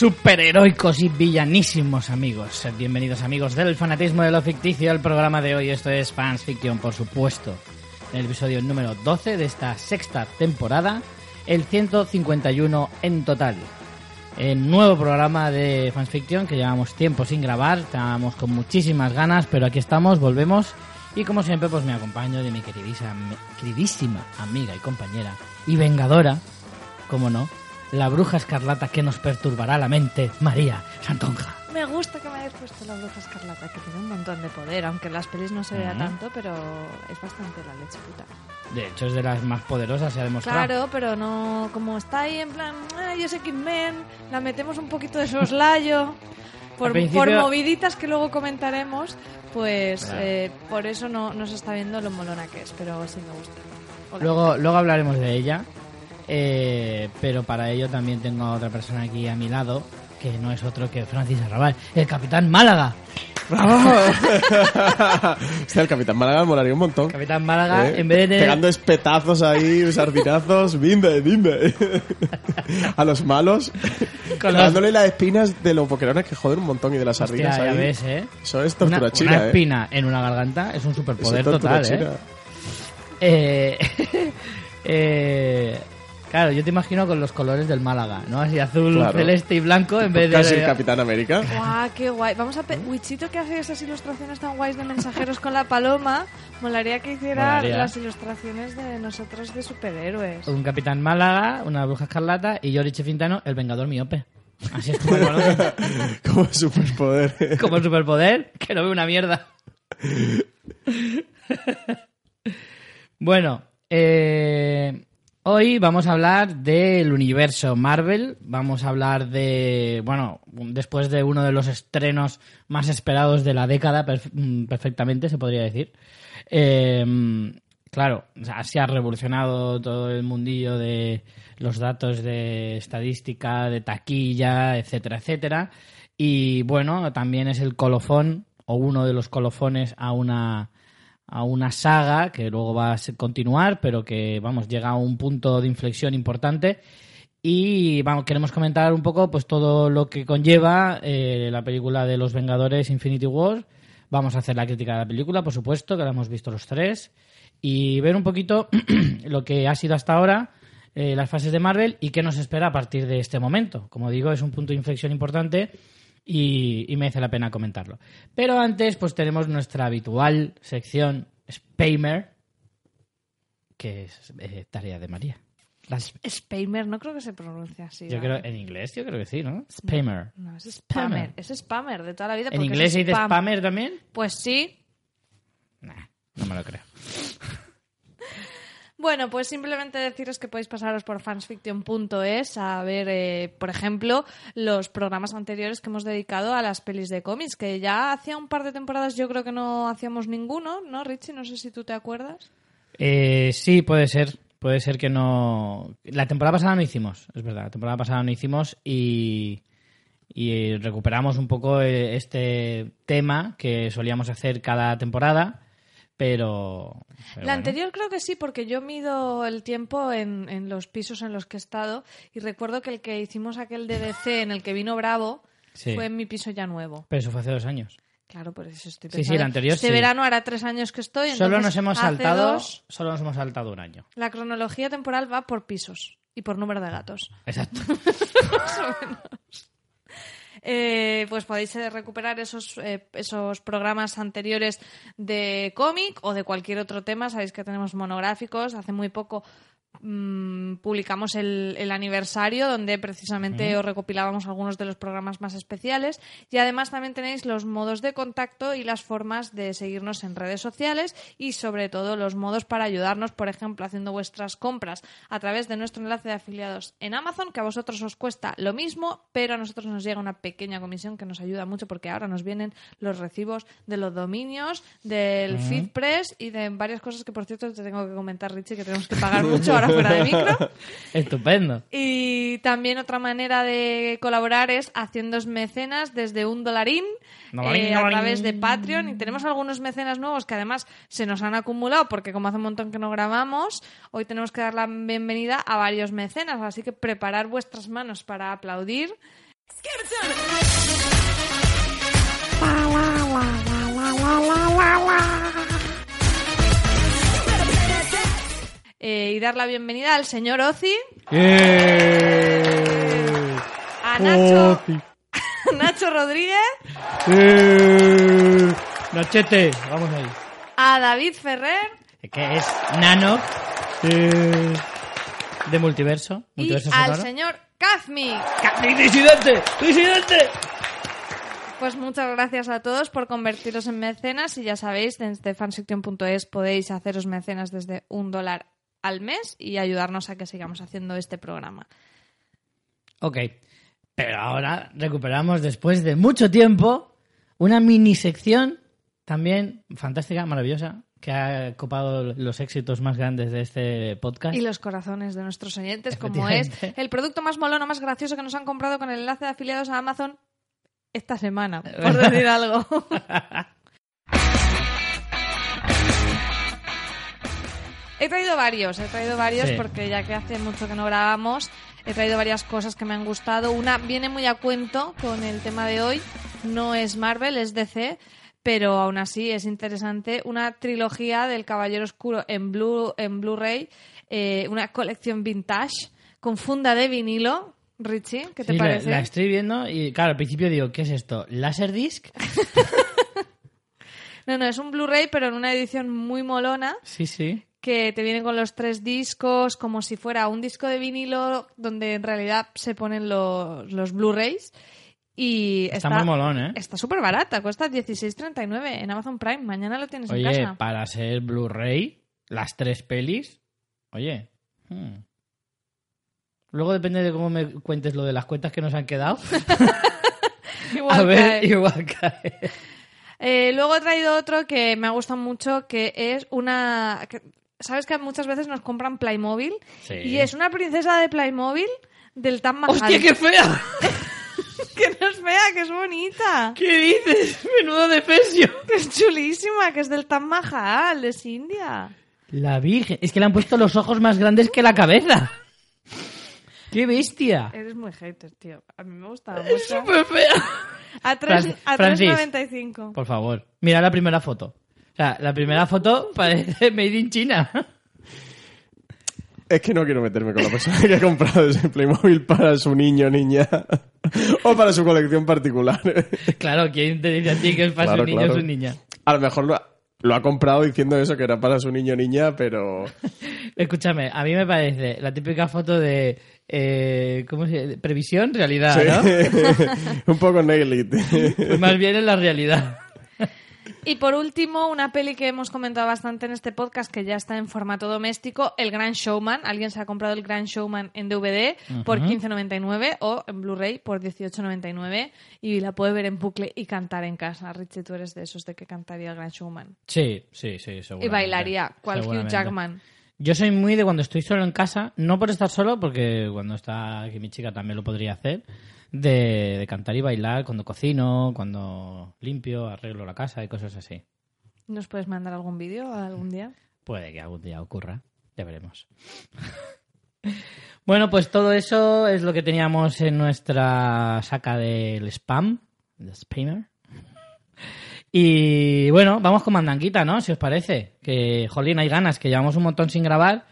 Superheroicos y villanísimos amigos. Bienvenidos amigos del fanatismo de lo ficticio al programa de hoy. Esto es Fans Fiction, por supuesto. El episodio número 12 de esta sexta temporada, el 151 en total. El nuevo programa de Fans Fiction que llevamos tiempo sin grabar, estábamos con muchísimas ganas, pero aquí estamos, volvemos. Y como siempre, pues me acompaño de mi queridísima, queridísima amiga y compañera y vengadora, como no, la bruja escarlata que nos perturbará la mente, María Santonja. Me gusta que me hayas puesto la bruja escarlata, que tiene un montón de poder, aunque en las pelis no se vea Ujú. tanto, pero es bastante la leche puta. De hecho, es de las más poderosas, se ha demostrado. Claro, pero no, como está ahí en plan, ay, es X-Men, la metemos un poquito de soslayo, por, principio- por moviditas que luego comentaremos, pues Claro. eh, por eso no, no se está viendo lo molona que es, pero sí me gusta. Hola. Luego, luego hablaremos de ella. Eh, pero para ello también tengo a otra persona aquí a mi lado, que no es otro que Francis Arrabal, el Capitán Málaga. Hostia, el Capitán Málaga molaría un montón. Capitán Málaga, ¿Eh? en vez de tener... Pegando espetazos ahí, sardinazos, bimbe, bimbe. A los malos. Con los- Dándole las espinas de los boquerones que joden un montón y de las sardinas ahí. ves, ¿eh? Eso es Una, tortura china, una ¿eh? espina en una garganta es un superpoder es total, ¿eh? china. Eh, eh, Claro, yo te imagino con los colores del Málaga, ¿no? Así azul, Claro. celeste y blanco en vez de... Casi el Capitán América. Guau, qué guay. Vamos a... pe- Wichito que hace esas ilustraciones tan guays de mensajeros con la paloma. Molaría que hiciera Molaría. las ilustraciones de nosotros de superhéroes. Un Capitán Málaga, una bruja escarlata y Yori Chefintano, el Vengador Miope. Así es como. Como superpoder. como superpoder, que no ve una mierda. bueno, eh, hoy vamos a hablar del universo Marvel. Vamos a hablar de, bueno, después de uno de los estrenos más esperados de la década, mm, perfectamente se podría decir. Eh, claro, se ha revolucionado todo el mundillo de los datos de estadística, de taquilla, etcétera, etcétera. Y bueno, también es el colofón o uno de los colofones a una a una saga que luego va a continuar, pero que vamos llega a un punto de inflexión importante y vamos queremos comentar un poco pues todo lo que conlleva eh, la película de los Vengadores Infinity War. Vamos a hacer la crítica de la película, por supuesto, que la hemos visto los tres y ver un poquito lo que ha sido hasta ahora eh, las fases de Marvel y qué nos espera a partir de este momento. Como digo, es un punto de inflexión importante y, y merece la pena comentarlo. Pero antes, pues tenemos nuestra habitual sección Spamer, que es eh, tarea de María. Las- Spamer, no creo que se pronuncie así. yo ¿vale? creo, en inglés yo creo que sí, ¿no? Spamer. No, es Spammer. spammer. Es spammer de toda la vida. ¿En inglés se dice spam. spammer también? Pues sí. Nah, no me lo creo. Bueno, pues simplemente deciros que podéis pasaros por fansfiction.es a ver, eh, por ejemplo, los programas anteriores que hemos dedicado a las pelis de cómics, que ya hacía un par de temporadas yo creo que no hacíamos ninguno, ¿no, Richie? No sé si tú te acuerdas. Eh, sí, puede ser. Puede ser que no. La temporada pasada no hicimos, es verdad. La temporada pasada no hicimos y. Y recuperamos un poco eh, este tema que solíamos hacer cada temporada, pero. pero La bueno. anterior creo que sí, porque yo mido el tiempo en, en los pisos en los que he estado y recuerdo que el que hicimos aquel DDC en el que vino Bravo Sí. fue en mi piso ya nuevo. Pero eso fue hace dos años. Claro, por eso estoy Sí, pensando. sí, el anterior Este sí. verano hará tres años que estoy. Solo nos hemos saltado. dos. Solo nos hemos saltado un año. La cronología temporal va por pisos y por número de gatos. Exacto. Eh, pues podéis eh, recuperar esos, eh, esos programas anteriores de cómic o de cualquier otro tema. Sabéis que tenemos monográficos. Hace muy poco mm, publicamos el, el aniversario donde precisamente os recopilábamos algunos de los programas más especiales. Y además también tenéis los modos de contacto y las formas de seguirnos en redes sociales y sobre todo los modos para ayudarnos, por ejemplo, haciendo vuestras compras a través de nuestro enlace de afiliados en Amazon, que a vosotros os cuesta lo mismo, pero a nosotros nos llega una pequeña comisión que nos ayuda mucho porque ahora nos vienen los recibos de los dominios, del FeedPress y de varias cosas que, por cierto, te tengo que comentar, Richie, que tenemos que pagar mucho ahora fuera de micro. Estupendo. Y también otra manera de colaborar es haciendo mecenas desde un dolarín, eh, a través de Patreon. Y tenemos algunos mecenas nuevos que además se nos han acumulado porque como hace un montón que no grabamos, hoy tenemos que dar la bienvenida a varios mecenas. Así que preparar vuestras manos para aplaudir. Eh, y dar la bienvenida al señor ¡Eh! a Nacho. Nacho Rodríguez, ¡Eh! Nachete, vamos ahí. a David Ferrer Que es Nano eh, de multiverso. y al señor Kazmi. ¡Mi disidente! ¡Disidente! Pues muchas gracias a todos por convertiros en mecenas y ya sabéis, desde fansection.es podéis haceros mecenas desde un dólar al mes y ayudarnos a que sigamos haciendo este programa. Ok, pero ahora recuperamos después de mucho tiempo una mini sección también fantástica, maravillosa, que ha copado los éxitos más grandes de este podcast. Y los corazones de nuestros oyentes, como es el producto más molón o más gracioso que nos han comprado con el enlace de afiliados a Amazon esta semana, por decir algo. He traído varios, he traído varios Sí. porque ya que hace mucho que no grabamos, he traído varias cosas que me han gustado. Una viene muy a cuento con el tema de hoy, no es Marvel, es DC, pero aún así es interesante. Una trilogía del Caballero Oscuro en Blu en Blu-ray, eh, una colección vintage con funda de vinilo. Richie, ¿qué te Sí, la- parece? La, estoy viendo y, claro, al principio digo, ¿qué es esto? ¿Laserdisc? No, no, es un Blu-ray, pero en una edición muy molona. Sí, sí. Que te viene con los tres discos como si fuera un disco de vinilo donde en realidad se ponen los, los Blu-rays y Está, está muy molón, ¿eh? está súper barata, cuesta 16.39 en Amazon Prime, mañana lo tienes en Oye, casa. para ser Blu-ray, las tres pelis, oye. hmm. Luego depende de cómo me cuentes lo de las cuentas que nos han quedado. Igual A ver, cae. igual cae. Eh, luego he traído otro que me ha gustado mucho, que es una... ¿Sabes que muchas veces nos compran Playmobil? Sí. Y es una princesa de Playmobil del Taj Mahal. ¡Hostia, qué fea! que no es fea, que es bonita. ¿Qué dices? Menudo defesio. Que es chulísima, que es del Taj Mahal, es India. La Virgen. Es que le han puesto los ojos más grandes que la cabeza. ¡Qué bestia! Eres muy hater, tío. A mí me gusta Es súper fea. A, tres- Fran- a Francis. 3.95. Por favor, mira la primera foto. Sea, la primera foto parece Made in China. Es que no quiero meterme con la persona que ha comprado ese Playmobil para su niño o niña. o para su colección particular. claro, ¿quién te dice a ti que es para Claro, su niño claro. o su niña? A lo mejor lo ha, lo ha comprado diciendo eso, que era para su niño o niña, pero... Escúchame, a mí me parece la típica foto de... eh, ¿Cómo se dice? Previsión, realidad, Sí. ¿no? Un poco nail it. Pues más bien en la realidad. Y por último, una peli que hemos comentado bastante en este podcast, que ya está en formato doméstico, El Gran Showman. Alguien se ha comprado El Gran Showman en DVD por 15.99 o en Blu-ray por 18.99 y la puede ver en bucle y cantar en casa. Richie, tú eres de esos de que cantaría El Gran Showman. Sí, sí, sí, seguro. Y bailaría, cual Hugh Jackman. Yo soy muy de cuando estoy solo en casa, no por estar solo, porque cuando está aquí mi chica también lo podría hacer, de, de cantar y bailar cuando cocino, cuando limpio, arreglo la casa y cosas así. ¿Nos puedes mandar algún vídeo algún día? Puede que algún día ocurra, ya veremos. bueno, pues todo eso es lo que teníamos en nuestra saca del spam, del spammer. Y bueno, vamos con mandanguita, ¿no? Si os parece. Que, jolín, hay ganas, que llevamos un montón sin grabar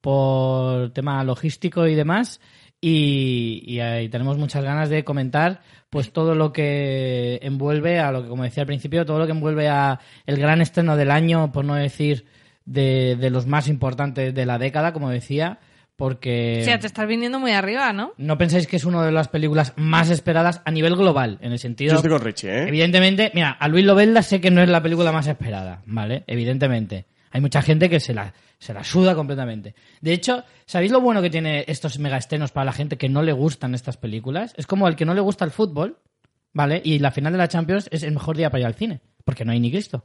por tema logístico y demás. Y, y ahí tenemos muchas ganas de comentar pues todo lo que envuelve a lo que, como decía al principio, todo lo que envuelve a el gran estreno del año, por no decir de, de los más importantes de la década, como decía, porque... O sea, te estás viniendo muy arriba, ¿no? No pensáis que es una de las películas más esperadas a nivel global, en el sentido... Yo estoy con Richie, ¿eh? Evidentemente, mira, a Luis Lobelda sé que no es la película más esperada, ¿vale? Evidentemente. Hay mucha gente que se la, se la suda completamente. De hecho, ¿sabéis lo bueno que tiene estos megaestrenos para la gente que no le gustan estas películas? Es como el que no le gusta el fútbol, ¿vale? Y la final de la Champions es el mejor día para ir al cine, porque no hay ni Cristo.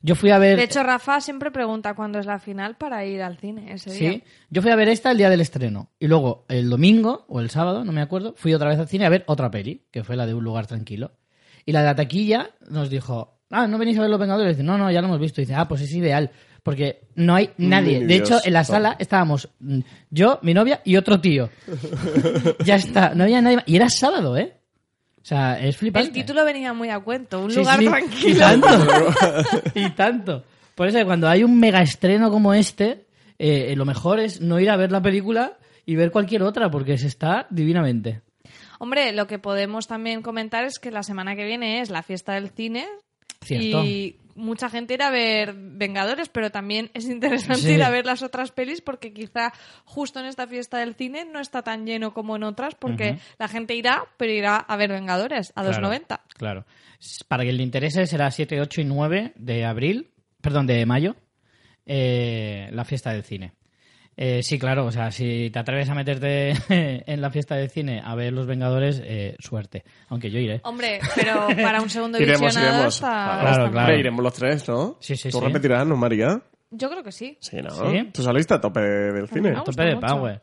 Yo fui a ver... De hecho, Rafa siempre pregunta cuándo es la final para ir al cine ese día. Sí, yo fui a ver esta el día del estreno. Y luego el domingo, o el sábado, no me acuerdo, fui otra vez al cine a ver otra peli, que fue la de Un lugar tranquilo. Y la de la taquilla nos dijo, ah, ¿no venís a ver Los Vengadores? Dice, no, no, ya lo hemos visto. Y dice, ah, pues es ideal. Porque no hay nadie. Ni De hecho, en la sala estábamos mm, yo, mi novia y otro tío. ya está, no había nadie más. Y era sábado, ¿eh? O sea, es flipante. El título venía muy a cuento, un Sí, lugar sí, tranquilo. Y tanto. y tanto. Por eso cuando hay un mega estreno como este, eh, lo mejor es no ir a ver la película y ver cualquier otra, porque se está divinamente. Hombre, lo que podemos también comentar es que la semana que viene es la fiesta del cine Cierto. y mucha gente irá a ver Vengadores, pero también es interesante Sí. ir a ver las otras pelis porque quizá justo en esta fiesta del cine no está tan lleno como en otras porque la gente irá, pero irá a ver Vengadores a 2.90. Claro, Claro. S- Para que le interese, será 7, 8 y 9 de abril, perdón, de mayo, eh, la fiesta del cine. Eh, sí, claro, o sea, si te atreves a meterte en la fiesta del cine a ver Los Vengadores, eh, suerte. Aunque yo iré. Hombre, pero para un segundo Iremos, visionado iremos. Claro, claro. Hombre, iremos los tres, ¿no? Sí, sí, ¿Tú sí. repetirás, no, María? Yo creo que sí. Sí, ¿no? Sí. Tú saliste a tope del cine. A tope de mucho. power.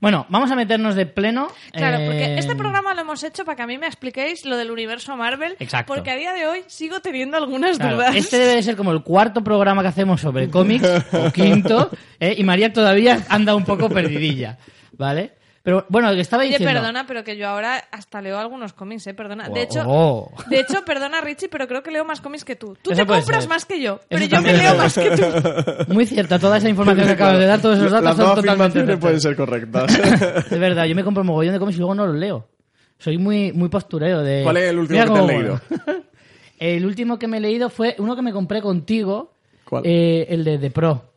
Bueno, vamos a meternos de pleno. Claro, porque eh, este programa lo hemos hecho para que a mí me expliquéis lo del universo Marvel. Exacto. Porque a día de hoy sigo teniendo algunas claro, dudas. este debe de ser como el cuarto programa que hacemos sobre cómics, o quinto, eh, y María todavía anda un poco perdidilla, ¿vale? Pero bueno, lo que estaba Oye, diciendo... perdona, pero que yo ahora hasta leo algunos cómics, ¿eh? Perdona. De hecho, oh. de hecho, perdona Richie, pero creo que leo más cómics que tú. Tú Eso te compras ser. más que yo, Eso pero yo me leo más que tú. Muy cierta, toda esa información que acabas de dar, todos esos datos Las son totalmente pueden ser correctas. Es verdad, yo me compro un mogollón de cómics y luego no los leo. Soy muy, muy postureo de... ¿Cuál es el último Mira que te has leído? el último que me he leído fue uno que me compré contigo, ¿Cuál? eh, el de The Pro.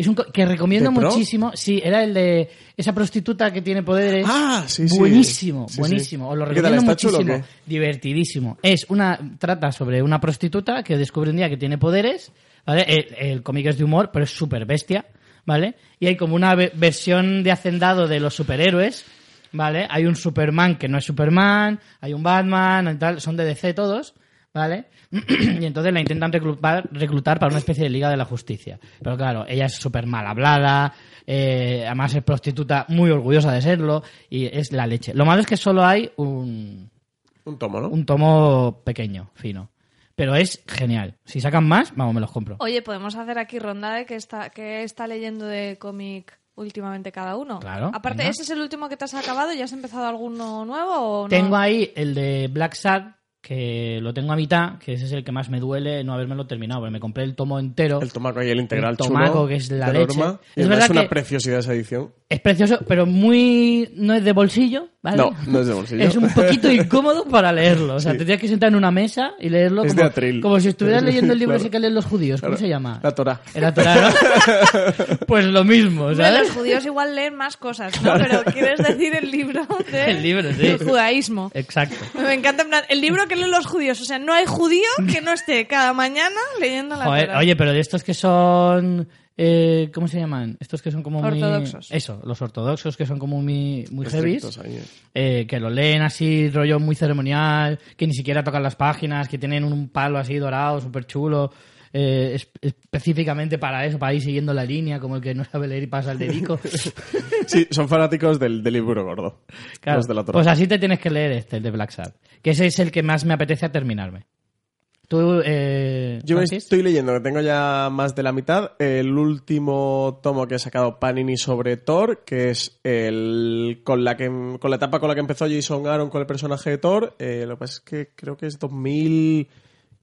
Es un co- que recomiendo muchísimo. Sí, era el de esa prostituta que tiene poderes. Ah, sí, sí. Buenísimo, Sí, sí. buenísimo. Os lo ¿Qué tal, recomiendo muchísimo. Divertidísimo. Es una trata sobre una prostituta que descubre un día que tiene poderes. ¿vale? El, el cómic es de humor, pero es súper bestia. ¿Vale? Y hay como una ve- versión de hacendado de los superhéroes. ¿Vale? Hay un Superman que no es Superman, hay un Batman, y tal, son de DC todos, ¿vale? y entonces la intentan reclutar, reclutar para una especie de Liga de la Justicia. Pero claro, ella es súper mal hablada, eh, además es prostituta muy orgullosa de serlo, y es la leche. Lo malo es que solo hay un, Un tomo, ¿no? un tomo pequeño, fino. Pero es genial. Si sacan más, vamos, me los compro. Oye, podemos hacer aquí ronda de que está, que está leyendo de cómic últimamente cada uno. Claro, Aparte, venga. ¿ese es el último que te has acabado? ¿Ya has empezado alguno nuevo o no? Tengo ahí el de Black Sad, que lo tengo a mitad, que ese es el que más me duele no habérmelo terminado, porque me compré el tomo entero. El tomaco y el integral El tomaco, chulo que es la leche. Norma. Es verdad es una que- preciosidad esa edición. Es precioso, pero muy... no es de bolsillo, ¿vale? No, no es de bolsillo. Es un poquito incómodo para leerlo. O sea, Sí. tendrías que sentar en una mesa y leerlo Es como, de atril. como si estuvieras leyendo el libro Claro. ese que leen los judíos. ¿Cómo Claro. se llama? La Torah. Era Torah, ¿no? pues lo mismo, ¿sabes? los judíos igual leen más cosas, ¿no? Pero quieres decir el libro del El libro, sí. judaísmo. Exacto. Me encanta en plan, el libro que leen los judíos. O sea, no hay judío que no esté cada mañana leyendo la Joder, Torá. oye, pero de estos que son... eh, ¿Cómo se llaman? Estos que son como muy... Ortodoxos. Eso, los ortodoxos que son como muy, muy ahí, eh. eh, que lo leen así, rollo muy ceremonial, que ni siquiera tocan las páginas, que tienen un palo así dorado, súper chulo, eh, es- específicamente para eso, para ir siguiendo la línea, como el que no sabe leer y pasa el dedico. Sí, son fanáticos del, del libro gordo. Claro, Los de la Torah. pues así te tienes que leer este, el de Black Sad, que ese es el que más me apetece a terminarme. Tú, eh, Yo estoy leyendo, que tengo ya más de la mitad, el último tomo que ha sacado Panini sobre Thor, que es el con la que con la etapa con la que empezó Jason Aaron con el personaje de Thor. Eh, lo que pasa es que creo que es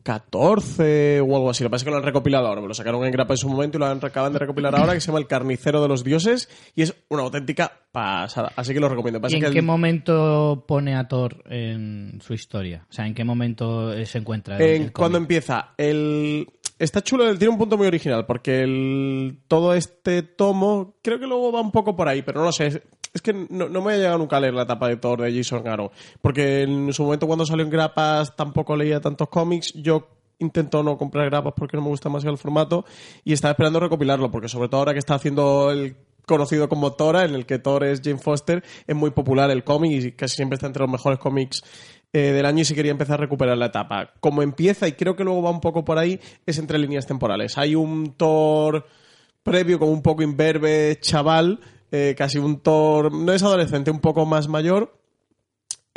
2014 o algo así. Lo que pasa es que lo han recopilado ahora. Me lo sacaron en grapa en su momento y lo han- acaban de recopilar ahora, que se llama El Carnicero de los Dioses y es una auténtica pasada. Así que lo recomiendo. Pasa ¿Y en que qué momento pone a Thor en su historia? O sea, ¿en qué momento se encuentra? En- el cuando empieza el está chulo tiene un punto muy original porque el todo este tomo creo que luego va un poco por ahí pero no lo sé es, que no, no me ha llegado nunca a leer la etapa de Thor de Jason Aaron porque en su momento cuando salió en grapas tampoco leía tantos cómics yo intento no comprar grapas porque no me gusta demasiado el formato y estaba esperando recopilarlo porque sobre todo ahora que está haciendo el conocido como Tora, en el que Thor es Jane Foster, es muy popular el cómic y casi siempre está entre los mejores cómics eh, del año y si quería empezar a recuperar la etapa. Como empieza, y creo que luego va un poco por ahí, es entre líneas temporales. Hay un Thor previo, como un poco imberbe, chaval, eh, casi un Thor, no es adolescente, un poco más mayor,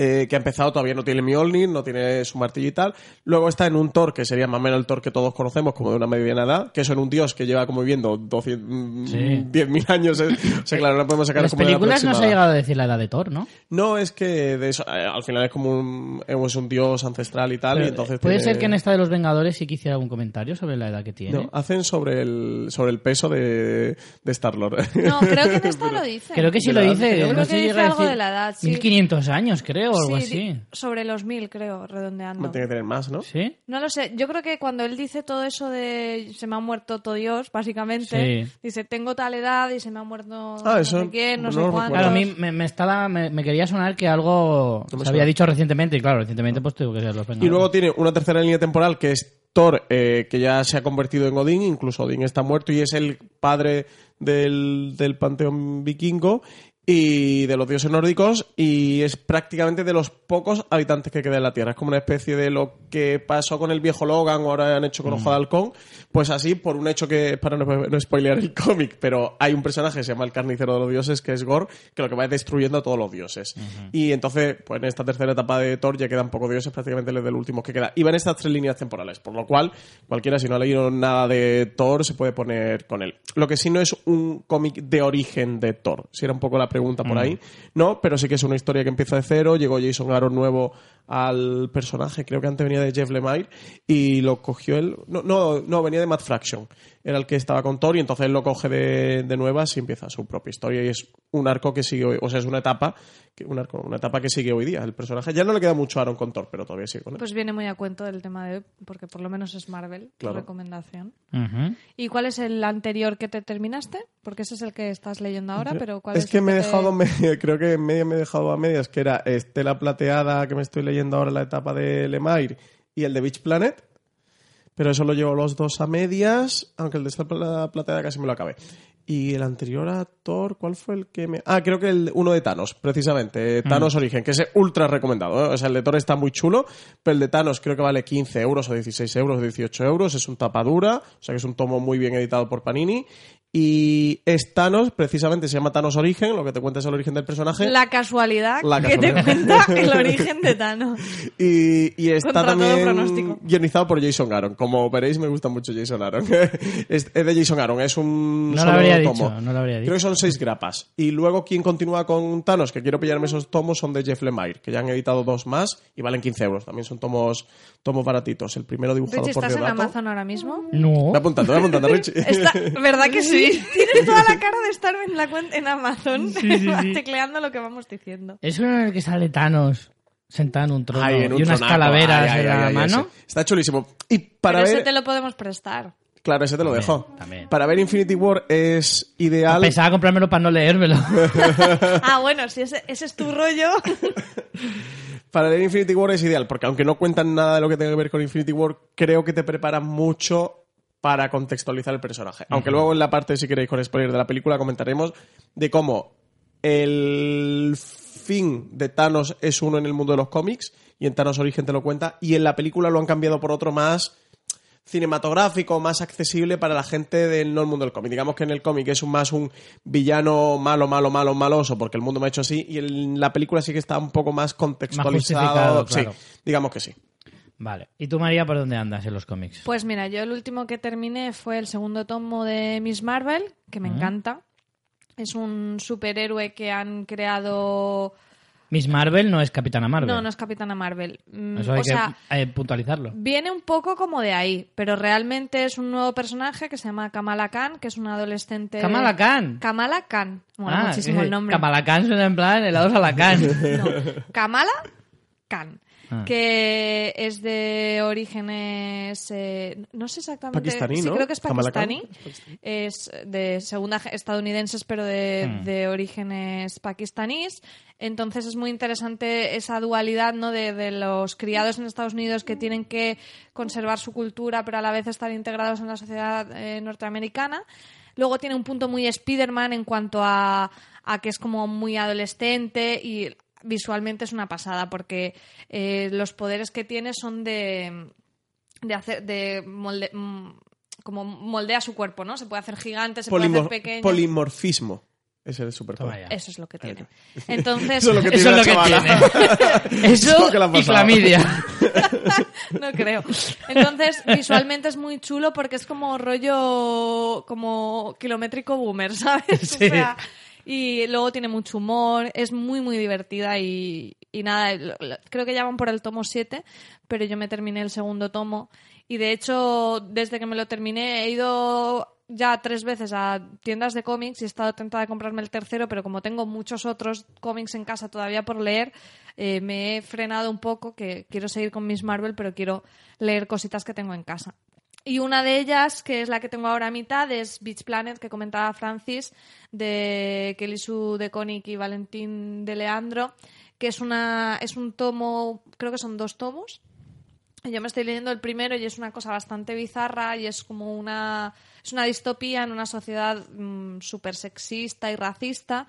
eh, que ha empezado, todavía no tiene Mjolnir, no tiene su martillo y tal. Luego está en un Thor, que sería más o menos el Thor que todos conocemos, como de una mediana edad, que eso en un dios que lleva como viviendo 200, mm, Sí. 10.000 años. eh. O sea, claro, no podemos sacar En las como películas no se ha llegado a decir la edad de Thor, ¿no? No, es que de eso, eh, al final es como un, es un dios ancestral y tal, y Pero, entonces Puede tiene- ser que en esta de los Vengadores sí que hiciera algún comentario sobre la edad que tiene. No, hacen sobre el, sobre el peso de, de Star-Lord. No, creo que en esta lo dice. Creo que sí ¿De lo dice. creo no que dice algo decir de la edad, sí. 1500 años, creo, o algo Sí, así. di- sobre los mil, creo, redondeando. Tiene que tener más, ¿no? ¿Sí? No lo sé, yo creo que cuando él dice todo eso de se me ha muerto todo Dios, básicamente, Sí. dice tengo tal edad y se me ha muerto Ah, no eso sé quién, no, no sé recuerdo. Claro, a mí me, me estaba, me, me quería sonar que algo No se había dicho recientemente, y claro, recientemente pues tuvo que ser los. Y luego tiene una tercera línea temporal que es Thor, eh, que ya se ha convertido en Odín, incluso Odín está muerto y es el padre del, del panteón vikingo y de los dioses nórdicos y es prácticamente de los pocos habitantes que queda en la Tierra. Es como una especie de lo que pasó con el viejo Logan o ahora han hecho con Ojo de Halcón, pues así por un hecho que, para no, no spoilear el cómic, pero hay un personaje que se llama el carnicero de los dioses, que es Gore, que lo que va es destruyendo a todos los dioses. Y entonces, pues en esta tercera etapa de Thor ya quedan pocos dioses, prácticamente desde el último que queda. Y van estas tres líneas temporales, por lo cual cualquiera si no ha leído nada de Thor se puede poner con él. Lo que sí no es un cómic de origen de Thor, si era un poco la pregunta por ahí. No, pero sí que es una historia que empieza de cero, llegó Jason Aaron nuevo al personaje, creo que antes venía de Jeff Lemire y lo cogió él, no, no, no venía de Matt Fraction, era el que estaba con Thor y entonces él lo coge de, de nuevas y empieza su propia historia y es un arco que sigue, hoy- o sea, es una etapa, que, un arco, una etapa que sigue hoy día. El personaje ya no le queda mucho a Aaron con Thor, pero todavía sigue con él. Pues viene muy a cuento del tema de hoy, porque por lo menos es Marvel, tu Claro. recomendación. ¿Y cuál es el anterior que te terminaste? Porque ese es el que estás leyendo ahora, pero ¿cuál es es, que el me he te- dejado, media- creo que en media me he dejado a medias, que era Estela Plateada, que me estoy leyendo ahora la etapa de Lemire, y el de Beach Planet. Pero eso lo llevo los dos a medias, aunque el de Estela Plateada casi me lo acabé. Y el anterior a Thor, ¿cuál fue el que me...? Ah, creo que el uno de Thanos, precisamente. eh, Thanos Origen, que es ultra recomendado. ¿eh? O sea, el de Thor está muy chulo, pero el de Thanos creo que vale 15 euros o 16 euros o 18 euros. Es un tapadura, o sea que es un tomo muy bien editado por Panini. Y es Thanos, precisamente se llama Thanos Origen, lo que te cuenta es el origen del personaje. La casualidad La que te cuenta el origen de Thanos. Y, y está Contra también guionizado por Jason Aaron. Como veréis, me gusta mucho Jason Aaron. es, es de Jason Aaron, es un No lo solo habría tomo. dicho, no lo habría Creo dicho. que son seis grapas. Y luego quien continúa con Thanos, que quiero pillarme esos tomos, son de Jeff Lemire, que ya han editado dos más y valen 15 euros. También son tomos, tomos baratitos. El primero dibujado Richie, por ¿estás en. Amazon ahora mismo? No. Voy apuntando, voy apuntando, Richie. Está- ¿Verdad que sí? Tienes toda la cara de estar en, la en Amazon Sí, sí, sí. tecleando lo que vamos diciendo. Es uno en el que sale Thanos sentado en un trono Ay, en un y unas tronaco. calaveras Ay, ay, en la ay, mano. ese. Está chulísimo. Y para Pero ver... ese te lo podemos prestar. Claro, ese te lo También, dejo. también. Para ver Infinity War es ideal... Pensaba comprármelo para no leérmelo. Ah, bueno, si ese, ese es tu rollo. Para leer Infinity War es ideal, porque aunque no cuentan nada de lo que tenga que ver con Infinity War, creo que te preparan mucho para contextualizar el personaje. Aunque luego en la parte, si queréis, con spoiler de la película, comentaremos de cómo el fin de Thanos es uno en el mundo de los cómics, y en Thanos Origen te lo cuenta, y en la película lo han cambiado por otro más cinematográfico, más accesible para la gente del no el mundo del cómic. Digamos que en el cómic es un, más un villano malo, malo, malo, maloso, porque el mundo me ha hecho así, y en la película sí que está un poco más contextualizado. claro. Sí, digamos que sí. Vale. ¿Y tú, María, por dónde andas en los cómics? Pues mira, yo el último que terminé fue el segundo tomo de Miss Marvel, que me encanta. Es un superhéroe que han creado... Miss Marvel no es Capitana Marvel. No, no es Capitana Marvel. Mm, Eso hay o sea, que eh, puntualizarlo. Viene un poco como de ahí, pero realmente es un nuevo personaje que se llama Kamala Khan, que es una adolescente... Kamala Khan. Kamala Khan. Mola Ah, muchísimo el nombre. Kamala Khan suena en plan helados a la Khan. No, Kamala Khan. Ah. Que es de orígenes. eh, no sé exactamente. Pakistaní, sí, ¿no? creo que es pakistaní. Es de segunda estadounidenses, pero de, Hmm. de orígenes pakistaníes. Entonces es muy interesante esa dualidad ¿no? de, de los criados en Estados Unidos que tienen que conservar su cultura, pero a la vez estar integrados en la sociedad eh, norteamericana. Luego tiene un punto muy Spider-Man en cuanto a, a que es como muy adolescente y visualmente es una pasada porque eh, los poderes que tiene son de de hacer de molde, mm, como moldea su cuerpo, ¿no? Se puede hacer gigante, se puede hacer pequeño. polimorfismo. Ese es el superpoder. Eso es lo que tiene. Entonces, Eso es lo que Eso tiene es la lo que tiene. Eso Eso que y clamidia. no creo. Entonces, visualmente es muy chulo porque es como rollo como kilométrico boomer, ¿sabes? Sí. O sea, y luego tiene mucho humor, es muy, muy divertida y, y nada, creo que ya van por el tomo 7, pero yo me terminé el segundo tomo y de hecho, desde que me lo terminé, he ido ya tres veces a tiendas de cómics y he estado tentada de comprarme el tercero, pero como tengo muchos otros cómics en casa todavía por leer, eh, me he frenado un poco, que quiero seguir con Miss Marvel, pero quiero leer cositas que tengo en casa. Y una de ellas, que es la que tengo ahora a mitad, es Beach Planet, que comentaba Francis, de Kelly Sue de Koenig y Valentín de Leandro, que es, una, es un tomo, creo que son dos tomos, yo me estoy leyendo el primero y es una cosa bastante bizarra y es como una es una distopía en una sociedad súper sexista y racista.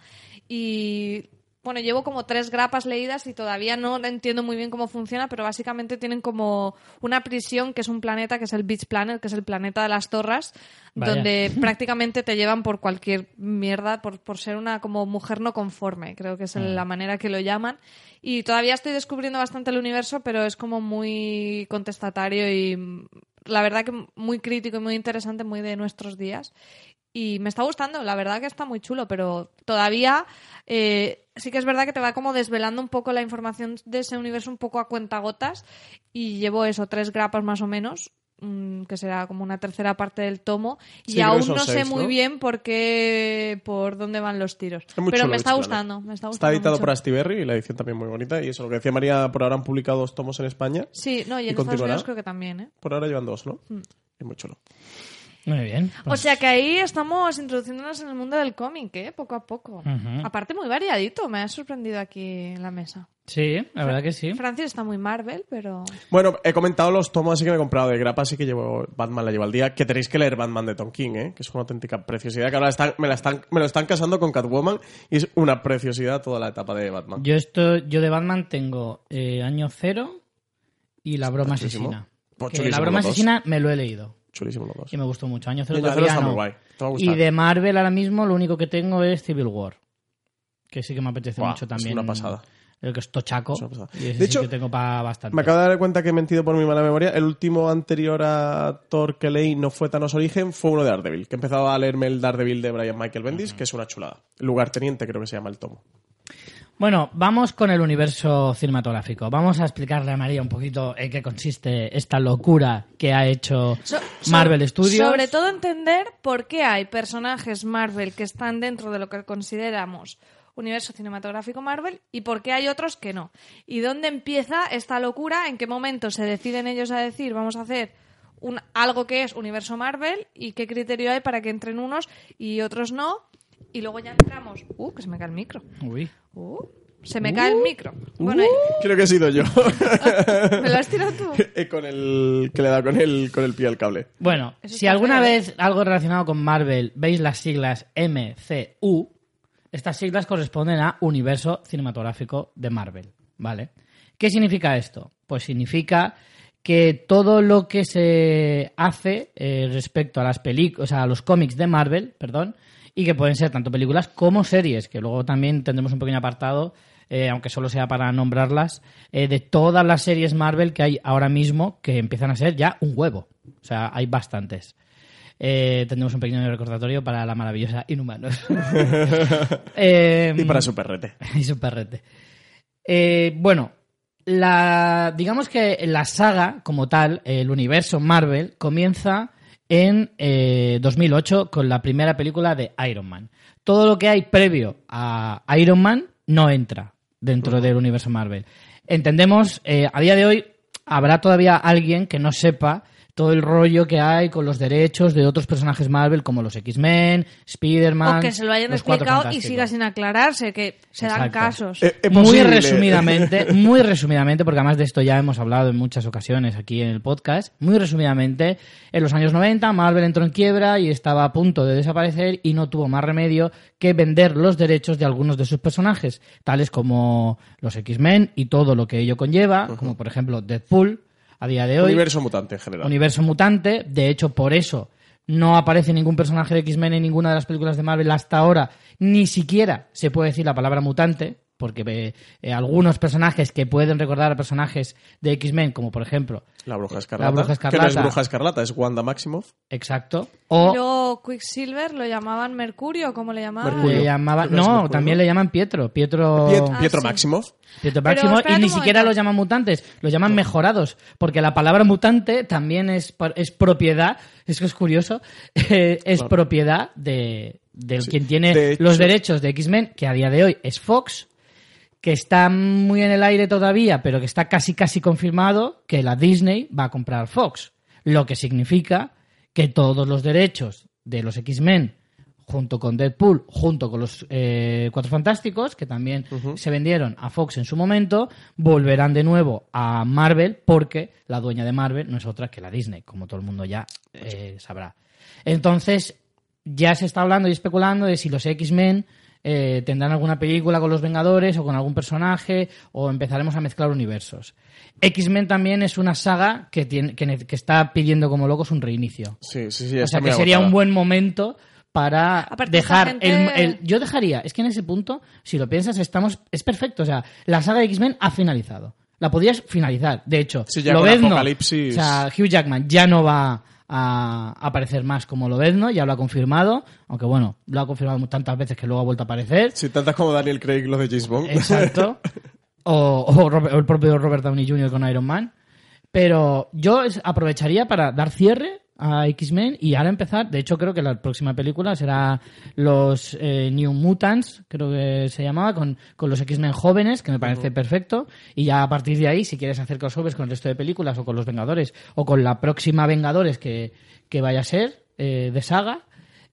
Y bueno, llevo como tres grapas leídas y todavía no entiendo muy bien cómo funciona, pero básicamente tienen como una prisión que es un planeta, que es el Beach Planet, que es el planeta de las torres, Vaya. donde prácticamente te llevan por cualquier mierda, por, por ser una como mujer no conforme, creo que es Mm. la manera que lo llaman. Y todavía estoy descubriendo bastante el universo, pero es como muy contestatario y mm, la verdad que muy crítico y muy interesante, muy de nuestros días. Y me está gustando, la verdad que está muy chulo, pero todavía eh, sí que es verdad que te va como desvelando un poco la información de ese universo un poco a cuentagotas y llevo eso, tres grapas más o menos, mm, que será como una tercera parte del tomo y Sí, aún no sé muy bien por qué, por dónde van los tiros. Es Pero chulo me está gustando, me está Está gustando editado mucho. por Astiberri y la edición también muy bonita. Y eso, lo que decía María, por ahora han publicado dos tomos en España. Sí, no, y ¿Y en Estados continuará? Unidos creo que también, ¿eh? Por ahora llevan dos, ¿no? Mm. Es muy chulo. Muy bien. O sea que ahí estamos introduciéndonos en el mundo del cómic, ¿eh? Poco a poco. Aparte muy variadito, me ha sorprendido aquí en la mesa. Sí, la verdad que sí. Francis está muy Marvel, pero... Bueno, he comentado los tomos así que me he comprado de grapa, así que llevo Batman la llevo al día. Que tenéis que leer Batman de Tom King, ¿eh? que es una auténtica preciosidad. Que ahora están- me, la están, me lo están casando con Catwoman y es una preciosidad toda la etapa de Batman. Yo esto, yo de Batman tengo eh, Año Cero y La Broma. Asesina. Pues Que la Broma. Asesina me lo he leído Chulísimo los dos. y me gustó mucho. Año Cero todavía está no. muy guay. Te va a gustar. Y de Marvel ahora mismo lo único que tengo es Civil War. Que sí que me apetece Buah, mucho es también. una pasada. El que es tochaco. Es una pasada. Y ese De sí hecho, que tengo para bastante. Me acabo de dar cuenta que he mentido por mi mala memoria. El último anterior a Thor que leí no fue Thanos Origen, fue uno de Daredevil. Que empezaba a leerme el Daredevil de Brian Michael Bendis, que es una chulada. Lugarteniente creo que se llama el tomo. Bueno, vamos con el universo cinematográfico. Vamos a explicarle a María un poquito en qué consiste esta locura que ha hecho So- so- Marvel Studios. Sobre todo entender por qué hay personajes Marvel que están dentro de lo que consideramos universo cinematográfico Marvel y por qué hay otros que no. Y dónde empieza esta locura, en qué momento se deciden ellos a decir vamos a hacer un, algo que es universo Marvel y qué criterio hay para que entren unos y otros no. Y luego ya entramos. Uh, que se me cae el micro. Uy. Uh, se me cae el micro. Bueno, Creo que he sido yo. ¿me lo has tirado tú? Eh, con el que le da con el, con el pie al cable. Bueno, Eso si alguna feo, ¿eh? vez algo relacionado con Marvel veis las siglas MCU, estas siglas corresponden a Universo Cinematográfico de Marvel, ¿vale? ¿Qué significa esto? Pues significa que todo lo que se hace eh, respecto a las películas, o sea, a los cómics de Marvel, perdón, y que pueden ser tanto películas como series, que luego también tendremos un pequeño apartado, eh, aunque solo sea para nombrarlas, eh, de todas las series Marvel que hay ahora mismo, que empiezan a ser ya un huevo. O sea, hay bastantes. Eh, tendremos un pequeño recordatorio para la maravillosa Inhumanos. Eh, Y para su perrete. y su perrete. Eh, bueno, la, digamos que la saga como tal, el universo Marvel, comienza en eh, 2008 con la primera película de Iron Man. Todo lo que hay previo a Iron Man no entra dentro del universo Marvel. Entendemos, eh, a día de hoy habrá todavía alguien que no sepa todo el rollo que hay con los derechos de otros personajes Marvel como los X-Men, Spider-Man. O que se lo hayan explicado y siga sin aclararse, que se dan casos. Eh, muy resumidamente, muy resumidamente, porque además de esto ya hemos hablado en muchas ocasiones aquí en el podcast, muy resumidamente, en los años 90 Marvel entró en quiebra y estaba a punto de desaparecer y no tuvo más remedio que vender los derechos de algunos de sus personajes, tales como los X-Men y todo lo que ello conlleva, como por ejemplo Deadpool, a día de hoy. Universo mutante en general. Universo mutante, de hecho por eso no aparece ningún personaje de X-Men en ninguna de las películas de Marvel hasta ahora, ni siquiera se puede decir la palabra mutante, porque eh, eh, algunos personajes que pueden recordar a personajes de X-Men, como por ejemplo, La Bruja Escarlata. La Bruja Que no es Escarlata. Bruja Escarlata, es Wanda Maximoff. exacto, Y o luego Quicksilver lo llamaban Mercurio, ¿cómo le llamaban? Mercurio. le llamaban, no, Mercurio. también le llaman Pietro, Pietro, Piet- Ah, Pietro sí. Maximoff. Pietro Pero Máximo, y ni siquiera los llaman mutantes, los llaman mejorados, porque la palabra mutante también es, es propiedad, es que es curioso, eh, es Claro. propiedad de, del Sí. quien tiene De hecho- los derechos de X-Men, que a día de hoy es Fox, que está muy en el aire todavía, pero que está casi casi confirmado que la Disney va a comprar Fox, lo que significa que todos los derechos de los X-Men junto con Deadpool, junto con los eh, Cuatro Fantásticos, que también se vendieron a Fox en su momento, volverán de nuevo a Marvel porque la dueña de Marvel no es otra que la Disney, como todo el mundo ya eh, sabrá. Entonces, ya se está hablando y especulando de si los X-Men eh, tendrán alguna película con los Vengadores o con algún personaje o empezaremos a mezclar universos. X-Men también es una saga que, tiene, que, está pidiendo como locos un reinicio. Sí, sí, sí. O sea que sería agotada. un buen momento para Aparte, dejar gente- el, el- yo dejaría es que en ese punto si lo piensas estamos es perfecto o sea la saga de X-Men ha finalizado la podías finalizar de hecho Sí, ya con Lobezno, Apocalipsis. o sea Hugh Jackman ya no va a aparecer más como Lobezno ya lo ha confirmado aunque bueno lo ha confirmado tantas veces que luego ha vuelto a aparecer Sí, tantas como Daniel Craig lo de James Bond. Exacto. O, o Robert- o el propio Robert Downey Jr. con Iron Man. Pero yo aprovecharía para dar cierre a X-Men y ahora empezar. De hecho, creo que la próxima película será los eh, New Mutants, creo que se llamaba, con, con los X-Men jóvenes, que me parece perfecto. Y ya a partir de ahí, si quieres hacer crossovers con el resto de películas o con los Vengadores o con la próxima Vengadores que, que vaya a ser eh, de saga,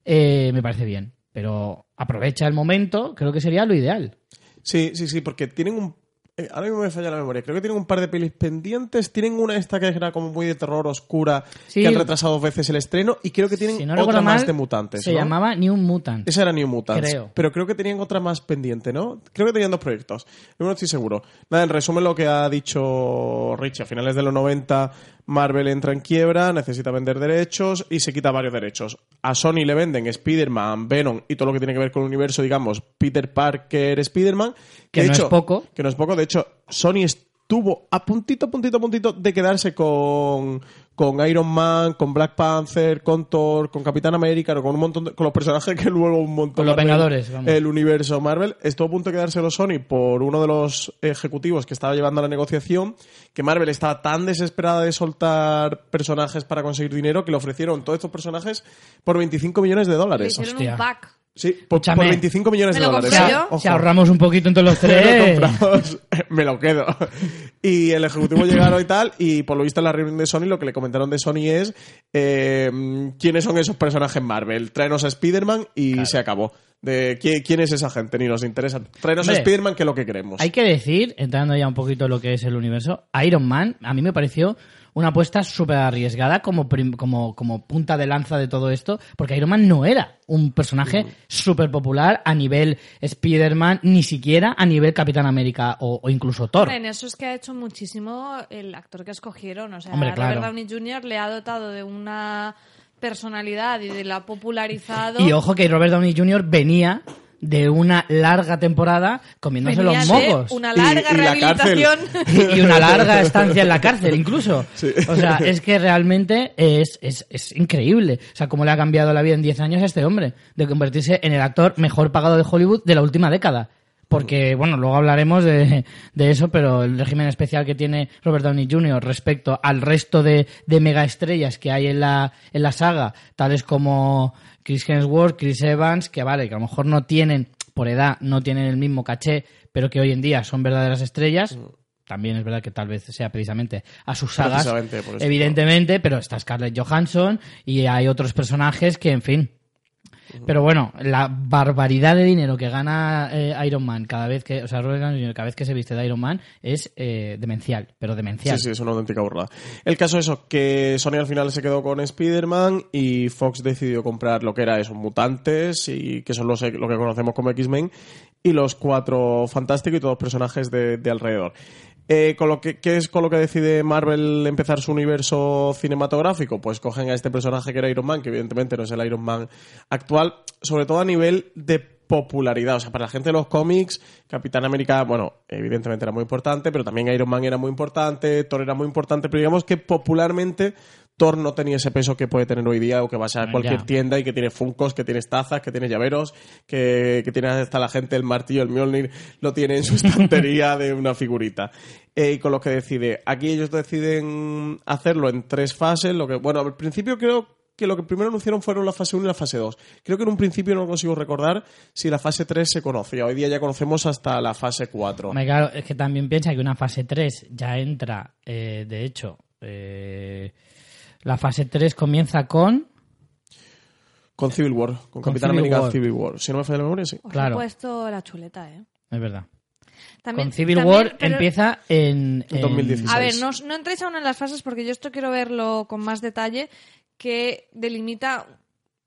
eh, me parece bien. Pero aprovecha el momento, creo que sería lo ideal. Sí, sí, sí, porque tienen un... eh, ahora mismo me falla la memoria. Creo que tienen un par de pelis pendientes. Tienen una esta que era como muy de terror oscura, Sí. que han retrasado dos veces el estreno. Y creo que tienen si no otra más de mutantes, se ¿no? llamaba New Mutant. Esa era New Mutants. Creo. Pero creo que tenían otra más pendiente, ¿no? Creo que tenían dos proyectos. No estoy seguro. Nada, en resumen lo que ha dicho Rich, a finales de los 90 Marvel entra en quiebra, necesita vender derechos y se quita varios derechos. A Sony le venden Spider-Man, Venom y todo lo que tiene que ver con el universo, digamos, Peter Parker, Spider-Man. Que no es poco. Que no es poco. De hecho, Sony estuvo a puntito, puntito, puntito de quedarse con, con Iron Man, con Black Panther, con Thor, con Capitán América, con un montón de- con los personajes que luego un montón Con los Marvel, Vengadores, vamos. el universo Marvel estuvo a punto de quedárselo Sony por uno de los ejecutivos que estaba llevando la negociación que Marvel estaba tan desesperada de soltar personajes para conseguir dinero que le ofrecieron todos estos personajes por 25 millones de Le dólares hicieron Hostia. un pack. Sí por, por 25 millones de dólares. Si ahorramos un poquito entre los Me tres. lo compramos, me lo quedo. Y el ejecutivo llegaron y tal, y por lo visto en la reunión de Sony lo que le comentaron de Sony es eh, quiénes son esos personajes Marvel. Tráenos a Spider-Man y se acabó. De ¿quién, quién es esa gente, ni nos interesa. Tráenos a Spider-Man que es lo que queremos. Hay que decir, entrando ya un poquito en lo que es el universo, Iron Man a mí me pareció una apuesta súper arriesgada como, prim- como, como punta de lanza de todo esto, porque Iron Man no era un personaje súper popular a nivel Spider-Man, ni siquiera a nivel Capitán América o, o incluso Thor. En eso es que ha hecho muchísimo el actor que escogieron. O sea, Hombre, Robert claro. Downey Jr. le ha dotado de una personalidad y de la popularizado. Y ojo que Robert Downey Jr. venía de una larga temporada comiéndose Venía los mocos. una larga y rehabilitación. y y una larga estancia en la cárcel, incluso. Sí. O sea, es que realmente es, es, es increíble. O sea, cómo le ha cambiado la vida en 10 años a este hombre, de convertirse en el actor mejor pagado de Hollywood de la última década. Porque, bueno, luego hablaremos de, de eso, pero el régimen especial que tiene Robert Downey Jr. respecto al resto de, de megaestrellas que hay en la, en la saga, tales como Chris Hemsworth, Chris Evans, que vale, que a lo mejor no tienen, por edad, no tienen el mismo caché, pero que hoy en día son verdaderas estrellas. También es verdad que tal vez sea precisamente a sus sagas, evidentemente, pero está Scarlett Johansson y hay otros personajes que, en fin. Pero bueno, la barbaridad de dinero que gana eh, Iron Man cada vez que, o sea, Robert Downey cada vez que se viste de Iron Man es eh, demencial, pero demencial. Sí, sí, es una auténtica burla. El caso es eso, que Sony al final se quedó con Spider-Man y Fox decidió comprar lo que era esos mutantes y que son los, lo que conocemos como X-Men y los cuatro fantásticos y todos los personajes de, de alrededor. Eh, con lo que, ¿Qué es con lo que decide Marvel empezar su universo cinematográfico? Pues cogen a este personaje que era Iron Man, que evidentemente no es el Iron Man actual, sobre todo a nivel de popularidad. O sea, para la gente de los cómics, Capitán América, bueno, evidentemente era muy importante, pero también Iron Man era muy importante, Thor era muy importante, pero digamos que popularmente Thor no tenía ese peso que puede tener hoy día o que vas a Ya. cualquier tienda y que tiene funcos, que tienes tazas, que tienes llaveros, que, que tiene hasta la gente el martillo, el Mjolnir, lo tiene en su estantería de una figurita. Eh, y con lo que decide. Aquí ellos deciden hacerlo en tres fases. Lo que, bueno, al principio creo que lo que primero anunciaron fueron la fase 1 y la fase 2. Creo que en un principio no consigo recordar si la fase 3 se conocía. Hoy día ya conocemos hasta la fase 4. Hombre, claro, es que también piensa que una fase 3 ya entra, eh, de hecho, eh, la fase 3 comienza con... Con Civil War, con, Con Capitán Civil América War. Civil War. Si no me falla la memoria, sí. Os Claro. he puesto la chuleta, ¿eh? Es verdad. También- con Civil también, War pero- empieza en... En en- 2016. A ver, no, no entréis aún en las fases porque yo esto quiero verlo con más detalle que delimita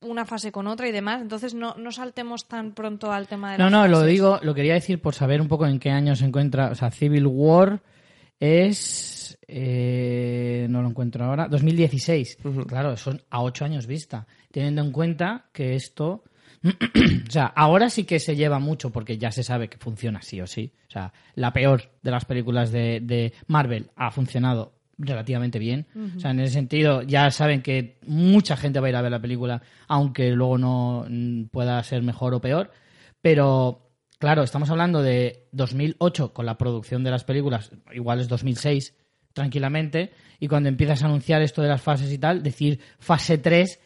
una fase con otra y demás. Entonces no, no saltemos tan pronto al tema de No, las no, lo fases. digo, lo quería decir por saber un poco en qué año se encuentra. O sea, Civil War es. Eh, no lo encuentro ahora. 2016. Claro, son a ocho años vista. Teniendo en cuenta que esto. o sea, ahora sí que se lleva mucho porque ya se sabe que funciona sí o sí. O sea, la peor de las películas de, de Marvel ha funcionado relativamente bien. O sea, en ese sentido, ya saben que mucha gente va a ir a ver la película, aunque luego no mm, pueda ser mejor o peor. Pero, claro, estamos hablando de 2008 con la producción de las películas, igual es 2006, tranquilamente. Y cuando empiezas a anunciar esto de las fases y tal, decir fase 3,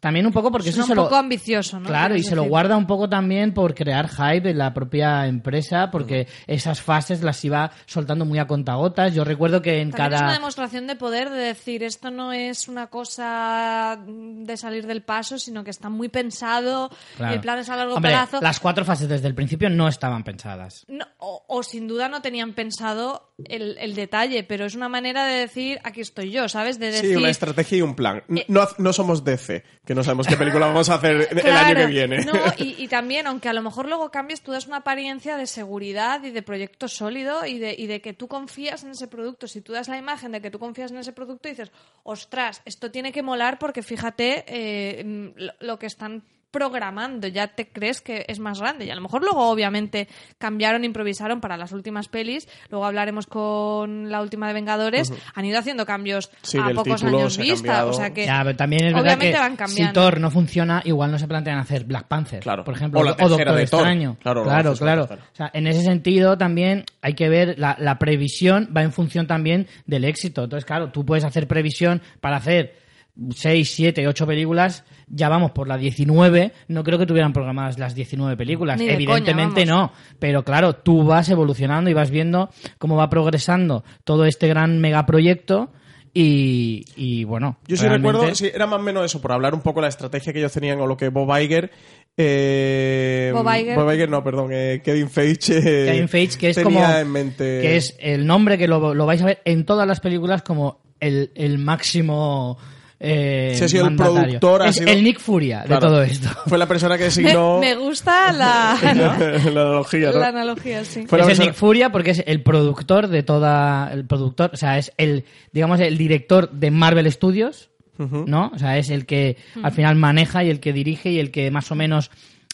también un poco porque Es eso un se lo. poco ambicioso, ¿no? Claro, y se lo guarda un poco también por crear hype en la propia empresa, porque esas fases las iba soltando muy a contagotas. Yo recuerdo que en También es cada. una demostración de poder de decir esto no es una cosa de salir del paso, sino que está muy pensado, Claro. el plan es a largo Hombre, plazo. las cuatro fases desde el principio no estaban pensadas. No, o, o sin duda no tenían pensado el, el detalle, pero es una manera de decir aquí estoy yo, ¿sabes? De decir Sí, una estrategia y un plan. Eh, No, no somos DC, que no sabemos qué película vamos a hacer el año que viene. No, y, y también, aunque a lo mejor luego cambies, tú das una apariencia de seguridad y de proyecto sólido y de, y de que tú confías en ese producto. Si tú das la imagen de que tú confías en ese producto dices, ostras, esto tiene que molar porque fíjate eh, lo que están programando, ya te crees que es más grande. Y a lo mejor luego, obviamente, cambiaron, improvisaron para las últimas pelis. Luego hablaremos con la última de Vengadores. Han ido haciendo cambios Sí, a pocos años vista. O sea que Ya, pero también es verdad obviamente que van si cambiando. Thor no funciona, igual no se plantean hacer Black Panther, Claro. por ejemplo, O la Doctor de Thor. Extraño. Claro, claro, claro. O sea, en ese sentido también hay que ver la, la previsión va en función también del éxito. Entonces, claro, tú puedes hacer previsión para hacer 6, 7, 8 películas, ya vamos por la 19, no creo que tuvieran programadas las 19 películas, evidentemente coña, no, pero claro, tú vas evolucionando y vas viendo cúmo va progresando todo este gran megaproyecto y, y bueno, Yo sí realmente- recuerdo, sí, era más o menos eso, por hablar un poco de la estrategia que ellos tenían o lo que Bob Iger... Eh, Bob Iger. no, perdón, eh, Kevin Feige... eh, Kevin Feige, que es tenía como en mente... que es el nombre que lo, lo vais a ver en todas las películas como el, el máximo eh, Sí, ha sido el productor, ha es sido- el Nick Furia de Claro. todo esto. Fue la persona que Me, designó... me gusta la, la analogía, ¿no? la analogía, sí. Fue es el Nick Furia porque es el productor de toda el productor, o sea, es el digamos el director de Marvel Studios, ¿no? O sea, es el que al final maneja y el que dirige y el que más o menos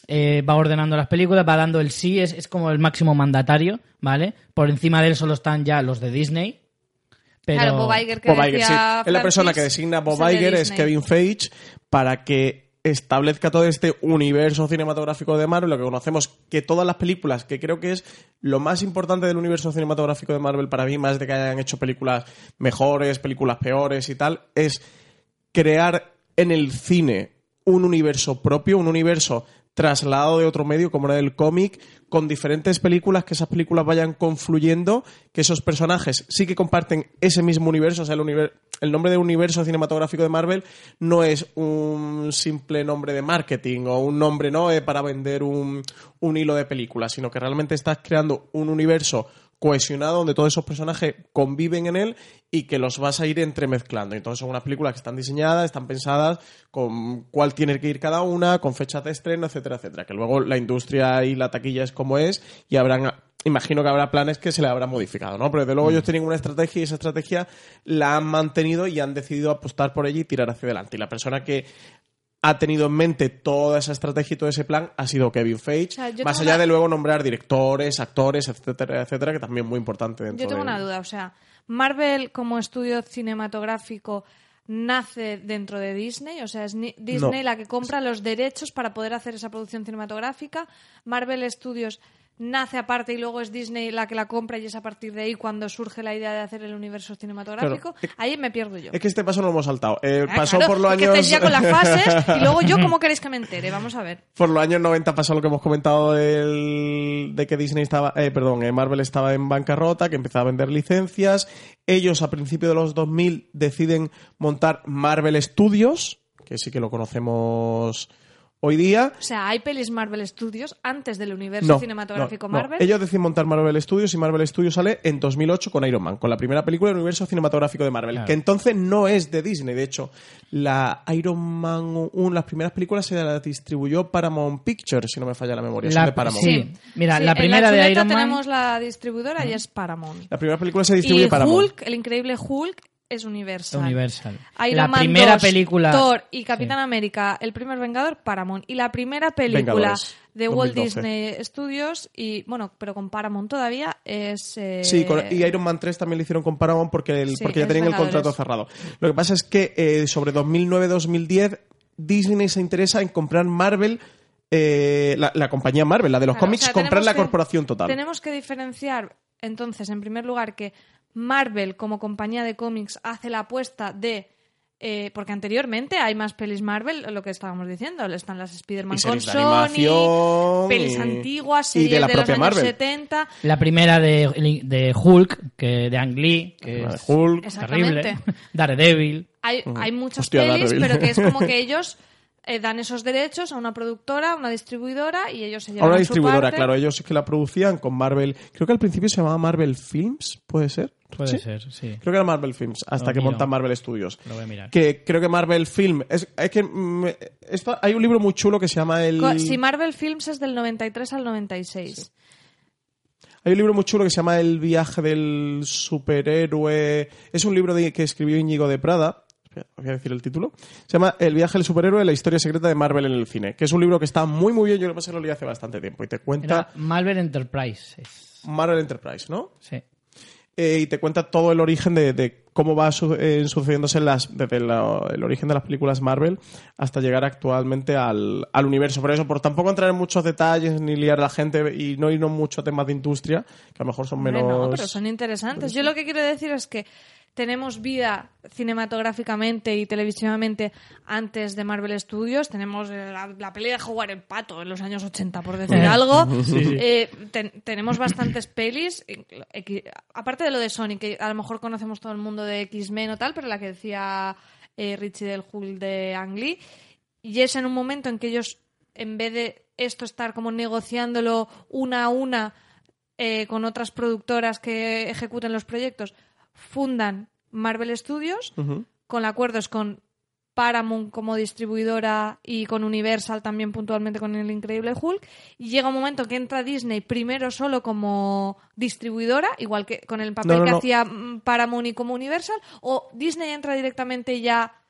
eh, va ordenando las películas, va dando el sí, es, es como el máximo mandatario, ¿vale? Por encima de él solo están ya los de Disney. Pero... Claro, Bob Iger que Bob Iger, sí. Es la persona que designa a Bob Iger, es. Kevin Feige, para que establezca todo este universo cinematográfico de Marvel, lo que conocemos, que todas las películas, que creo que es lo más importante del universo cinematográfico de Marvel para mí, más de que hayan hecho películas mejores, películas peores y tal, es crear en el cine un universo propio, un universo trasladado de otro medio, como era el cómic, con diferentes películas, que esas películas vayan confluyendo, que esos personajes sí que comparten ese mismo universo, o sea, el, el nombre de universo cinematográfico de Marvel no es un simple nombre de marketing o un nombre no eh, para vender un, un hilo de películas, sino que realmente estás creando un universo cohesionado donde todos esos personajes conviven en él y que los vas a ir entremezclando. Entonces son unas películas que están diseñadas, están pensadas con cuál tiene que ir cada una, con fechas de estreno, etcétera, etcétera. Que luego la industria y la taquilla es como es y habrán imagino que habrá planes que se le habrán modificado, ¿no? Pero desde luego Mm. ellos tienen una estrategia y esa estrategia la han mantenido y han decidido apostar por ella y tirar hacia adelante. Y la persona que ha tenido en mente toda esa estrategia y todo ese plan ha sido Kevin Feige, sea, más allá una- de luego nombrar directores, actores, etcétera, etcétera, que también es muy importante dentro Yo tengo de- una duda, o sea, Marvel como estudio cinematográfico nace dentro de Disney, o sea, es Disney No. la que compra los derechos para poder hacer esa producción cinematográfica. Marvel Studios nace aparte y luego es Disney la que la compra y es a partir de ahí cuando surge la idea de hacer el universo cinematográfico. Claro. Ahí me pierdo yo. Es que este paso no lo hemos saltado. Eh, Ah, pasó claro, por los es que años... estáis ya con las fases y luego yo, ¿cómo queréis que me entere? Vamos a ver. por los años 90 pasó lo que hemos comentado del- de que Disney estaba, eh, perdón, eh, Marvel estaba en bancarrota, que empezaba a vender licencias. Ellos a principios de los 2000 deciden montar Marvel Studios, que sí que lo conocemos hoy día. O sea, hay pelis Marvel Studios antes del universo No, cinematográfico no, no. Marvel. Ellos deciden montar Marvel Studios y Marvel Studios sale en 2008 con Iron Man, con la primera película del universo cinematográfico de Marvel, Claro. que entonces no es de Disney. De hecho, la Iron Man 1, las primeras películas se las distribuyó Paramount Pictures, si no me falla la memoria. son La- de Paramount. sí. Mira, Sí, la en primera de Iron Man- tenemos la distribuidora y es Paramount. La primera película se distribuye Y Paramount. Hulk, el increíble Hulk, es Universal. Universal. Iron la Man primera 2, película. Thor y Capitán Sí. América, el primer Vengador, Paramount. Y la primera película Vengadores, de Walt 2012. Disney Studios, y bueno, pero con Paramount todavía, es. eh, Sí, con- y Iron Man 3 también lo hicieron con Paramount porque, el- Sí, porque ya tenían el contrato cerrado. Lo que pasa es que eh, sobre 2009-2010 Disney se interesa en comprar Marvel, eh, la, la compañía Marvel, la de los Claro, cómics, o sea, comprar la que- corporación total. Tenemos que diferenciar, entonces, en primer lugar, que Marvel, como compañía de cómics, hace la apuesta de. eh, porque anteriormente hay más pelis Marvel, lo que estábamos diciendo. Están las Spider-Man con series Sony, pelis y- antiguas, y de series la de, los propia años Marvel. 70. La primera de, de Hulk, que de Ang Lee, que es Hulk. Terrible. Daredevil. Hay, hay muchas Hostia, pelis, Daredevil. pero que es como que ellos eh, dan esos derechos a una productora, a una distribuidora y ellos se llevan Ahora su distribuidora, parte. claro, ellos es que la producían con Marvel. Creo que al principio se llamaba Marvel Films, ¿puede ser? Puede ¿Sí? ser, sí. Creo que era Marvel Films, hasta Lo que miro. montan Marvel Studios. Lo voy a mirar. Que creo que Marvel Film. Es, es que. mm, esto- hay un libro muy chulo que se llama el. Co- Si Marvel Films es del 93 al 96. Hay un libro muy chulo que se llama El viaje del superhéroe. Es un libro de- que escribió Íñigo de Prada. Espera, Voy a decir el título. Se llama El viaje del superhéroe, la historia secreta de Marvel en el cine. Que es un libro que está muy, muy bien. Yo lo que lo leí hace bastante tiempo. Y te cuenta Era Marvel Enterprises. Marvel Enterprise, ¿no? Sí. Eh, y te cuenta todo el origen de, de cómo va su- eh, sucediéndose las, desde la- el origen de las películas Marvel hasta llegar actualmente al, al universo. Por eso, por tampoco entrar en muchos detalles ni liar a la gente y no irnos mucho a temas de industria, que a lo mejor son menos... no, pero son interesantes. Yo lo que quiero decir es que tenemos vida cinematográficamente y televisivamente antes de Marvel Studios. Tenemos eh, la, la pelea de jugar el pato en los años 80, por decir algo. Eh, ten- tenemos bastantes pelis. eh, aparte de lo de Sony, que a lo mejor conocemos todo el mundo de X-Men o tal, pero la que decía eh, Richie del Hulk de Ang Lee. Y es en un momento en que ellos, en vez de esto estar como negociándolo una a una eh, con otras productoras que ejecuten los proyectos, fundan Marvel Studios con acuerdos con Paramount como distribuidora y con Universal también puntualmente con el Increíble Hulk. Y llega un momento que entra Disney primero solo como distribuidora, igual que con el papel No, no, que no. hacía mm, Paramount y como Universal, o Disney entra directamente ya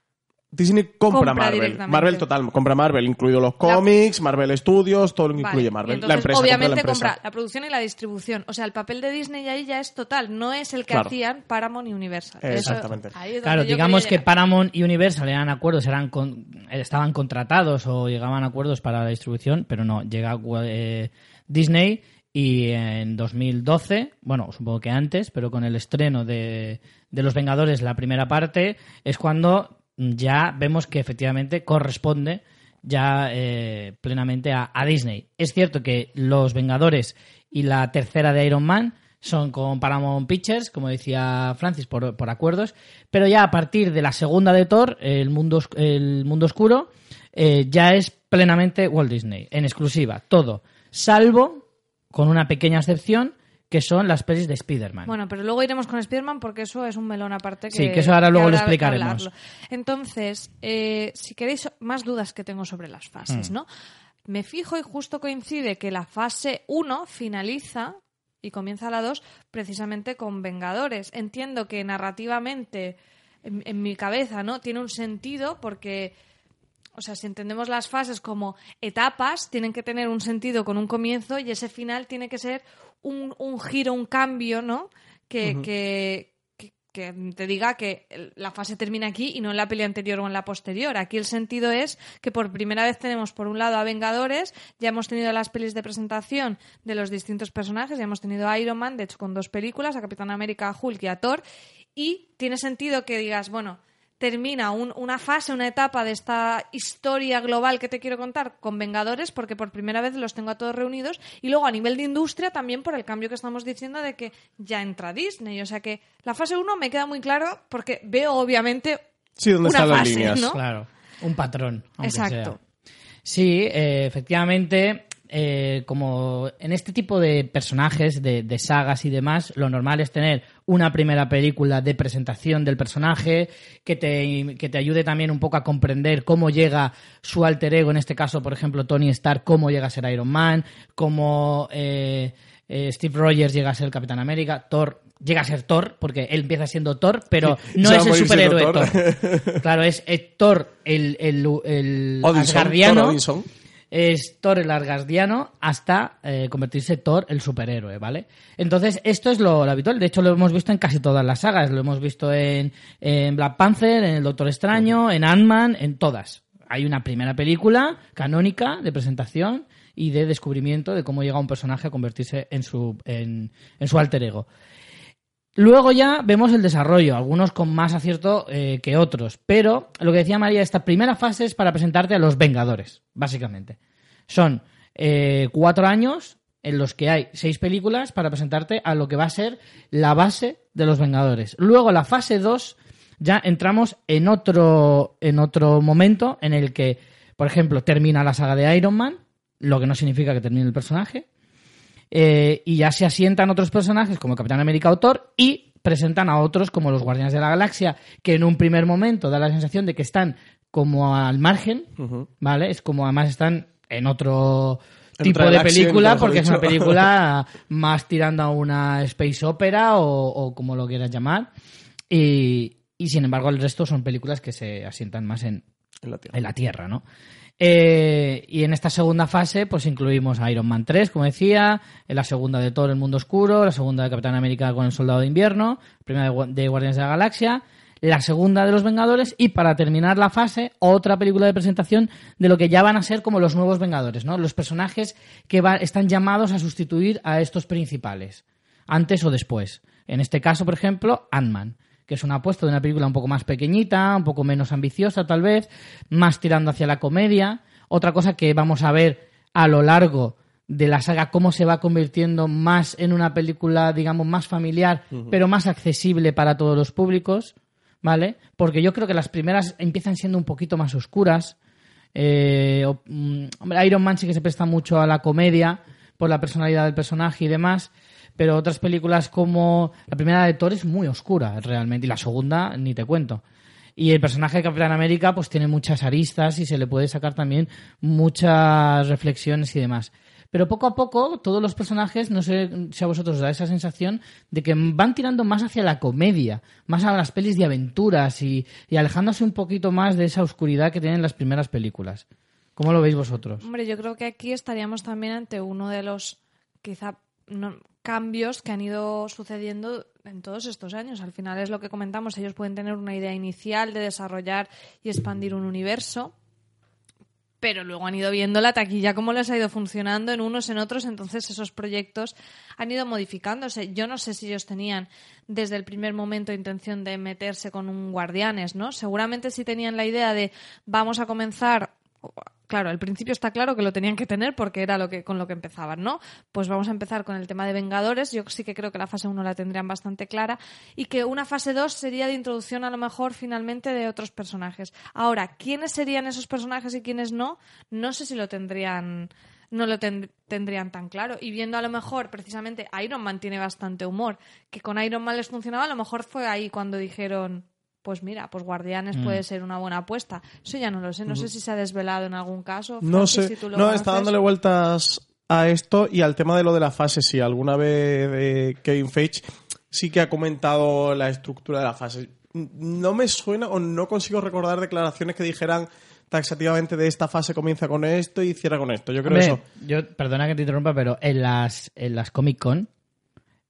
Disney compra, Compra Marvel. Marvel total, compra Marvel, incluido los cómics, Marvel Studios, todo lo que incluye Marvel. entonces, la empresa, compra obviamente la empresa. compra la producción y la distribución. O sea, el papel de Disney ahí ya es total, no es el que Claro. hacían Paramount y Universal. Eso- Exactamente. ahí es donde Claro, digamos que. Paramount y Universal eran acuerdos, eran con- estaban contratados o llegaban a acuerdos para la distribución, pero no, llega eh, Disney y en 2012, bueno, supongo que antes, pero con el estreno de, de Los Vengadores, la primera parte, es cuando ya vemos que efectivamente corresponde ya eh, plenamente a, a Disney. Es cierto que Los Vengadores y la tercera de Iron Man son con Paramount Pictures, como decía Francis, por, por acuerdos, pero ya a partir de la segunda de Thor, el mundo, el mundo oscuro, eh, ya es plenamente Walt Disney, en exclusiva, todo, salvo, con una pequeña excepción, que son las pelis de Spider-Man. Bueno, pero luego iremos con Spider-Man porque eso es un melón aparte. Que, Sí, que eso ahora luego lo explicaremos. Entonces, eh, si queréis más dudas que tengo sobre las fases, Mm. ¿no? Me fijo y justo coincide que la fase 1 finaliza y comienza la 2 precisamente con Vengadores. Entiendo que narrativamente, en, en mi cabeza, ¿no? Tiene un sentido porque o sea, si entendemos las fases como etapas, tienen que tener un sentido con un comienzo y ese final tiene que ser un, un giro, un cambio, ¿no? Que, que, que- que te diga que la fase termina aquí y no en la peli anterior o en la posterior. Aquí el sentido es que por primera vez tenemos, por un lado, a Vengadores, ya hemos tenido las pelis de presentación de los distintos personajes, ya hemos tenido a Iron Man, de hecho, con dos películas, a Capitán América, a Hulk y a Thor, y tiene sentido que digas, bueno, termina un- una fase, una etapa de esta historia global que te quiero contar con Vengadores, porque por primera vez los tengo a todos reunidos, y luego a nivel de industria también por el cambio que estamos diciendo de que ya entra Disney. O sea que la fase 1 me queda muy claro porque veo obviamente Sí, ¿dónde una están las fase, líneas? ¿no? Claro, un patrón. aunque Exacto. sea. Sí, eh, efectivamente, eh, como en este tipo de personajes, de, de sagas y demás, lo normal es tener una primera película de presentación del personaje que te, que te ayude también un poco a comprender cómo llega su alter ego, en este caso, por ejemplo, Tony Stark, cómo llega a ser Iron Man, cómo eh, eh, Steve Rogers llega a ser Capitán América, Thor llega a ser Thor, porque él empieza siendo Thor, pero no es el superhéroe Thor. Thor. Claro, es, Thor el, el, el Odinson, asgardiano. Thor Odinson. Es Thor el asgardiano hasta eh, convertirse Thor el superhéroe, ¿vale? Entonces, esto es lo, lo habitual. De hecho, lo hemos visto en casi todas las sagas. Lo hemos visto en, en Black Panther, en El Doctor Extraño, en Ant-Man, en todas. Hay una primera película canónica de presentación y de descubrimiento de cómo llega un personaje a convertirse en su, en, en su alter ego. Luego ya vemos el desarrollo, algunos con más acierto eh, que otros, pero lo que decía María, esta primera fase es para presentarte a los Vengadores, básicamente. Son eh, cuatro años en los que hay seis películas para presentarte a lo que va a ser la base de los Vengadores. Luego la fase 2 ya entramos en otro, en otro momento en el que, por ejemplo, termina la saga de Iron Man, lo que no significa que termine el personaje, eh, y ya se asientan otros personajes como Capitán América o Thor y presentan a otros como los Guardianes de la Galaxia, que en un primer momento da la sensación de que están como al margen, ¿vale? Es como además están en otro tipo de película, porque es una película más tirando a una space opera o, o como lo quieras llamar. Y, y sin embargo el resto son películas que se asientan más en, En la tierra. en la Tierra, ¿no? Eh, y en esta segunda fase, pues incluimos a Iron Man 3, como decía, la segunda de Thor, El Mundo Oscuro, la segunda de Capitán América con El Soldado de Invierno, primera de, de Guardianes de la Galaxia, la segunda de Los Vengadores y para terminar la fase, otra película de presentación de lo que ya van a ser como los nuevos Vengadores, ¿no? Los personajes que están llamados a sustituir a estos principales, antes o después. En este caso, por ejemplo, Ant-Man que es una apuesta de una película un poco más pequeñita, un poco menos ambiciosa tal vez, más tirando hacia la comedia. Otra cosa que vamos a ver a lo largo de la saga, cómo se va convirtiendo más en una película, digamos, más familiar, pero más accesible para todos los públicos, ¿vale? Porque yo creo que las primeras empiezan siendo un poquito más oscuras. Eh, mm, Iron Man sí que se presta mucho a la comedia por la personalidad del personaje y demás, pero otras películas como la primera de Thor es muy oscura realmente y la segunda ni te cuento. Y el personaje de Capitán América pues tiene muchas aristas y se le puede sacar también muchas reflexiones y demás. Pero poco a poco todos los personajes, no sé si a vosotros os da esa sensación de que van tirando más hacia la comedia, más a las pelis de aventuras y, y alejándose un poquito más de esa oscuridad que tienen las primeras películas. ¿Cómo lo veis vosotros? Hombre, yo creo que aquí estaríamos también ante uno de los quizá no- cambios que han ido sucediendo en todos estos años. Al final es lo que comentamos, ellos pueden tener una idea inicial de desarrollar y expandir un universo, pero luego han ido viendo la taquilla cómo les ha ido funcionando en unos en otros, entonces esos proyectos han ido modificándose. Yo no sé si ellos tenían desde el primer momento intención de meterse con un Guardianes, ¿no? Seguramente sí tenían la idea de vamos a comenzar Claro, al principio está claro que lo tenían que tener porque era lo que con lo que empezaban, ¿no? Pues vamos a empezar con el tema de Vengadores. Yo sí que creo que la fase 1 la tendrían bastante clara y que una fase 2 sería de introducción a lo mejor finalmente de otros personajes. Ahora, ¿quiénes serían esos personajes y quiénes no? No sé si lo tendrían no lo ten- tendrían tan claro. Y viendo a lo mejor, precisamente, Iron Man tiene bastante humor, que con Iron Man les funcionaba, a lo mejor fue ahí cuando dijeron, pues mira, pues Guardianes Mm. puede ser una buena apuesta. Eso ya no lo sé, no sé si se ha desvelado en algún caso. No Francis, sé. si tú lo No, conoces. está dándole vueltas a esto y al tema de lo de la fase, sí, alguna vez eh, Kevin Feige sí que ha comentado la estructura de la fase. No me suena o no consigo recordar declaraciones que dijeran taxativamente de esta fase comienza con esto y cierra con esto. Yo creo Hombre, eso. Yo, perdona que te interrumpa, pero en las, en las Comic Con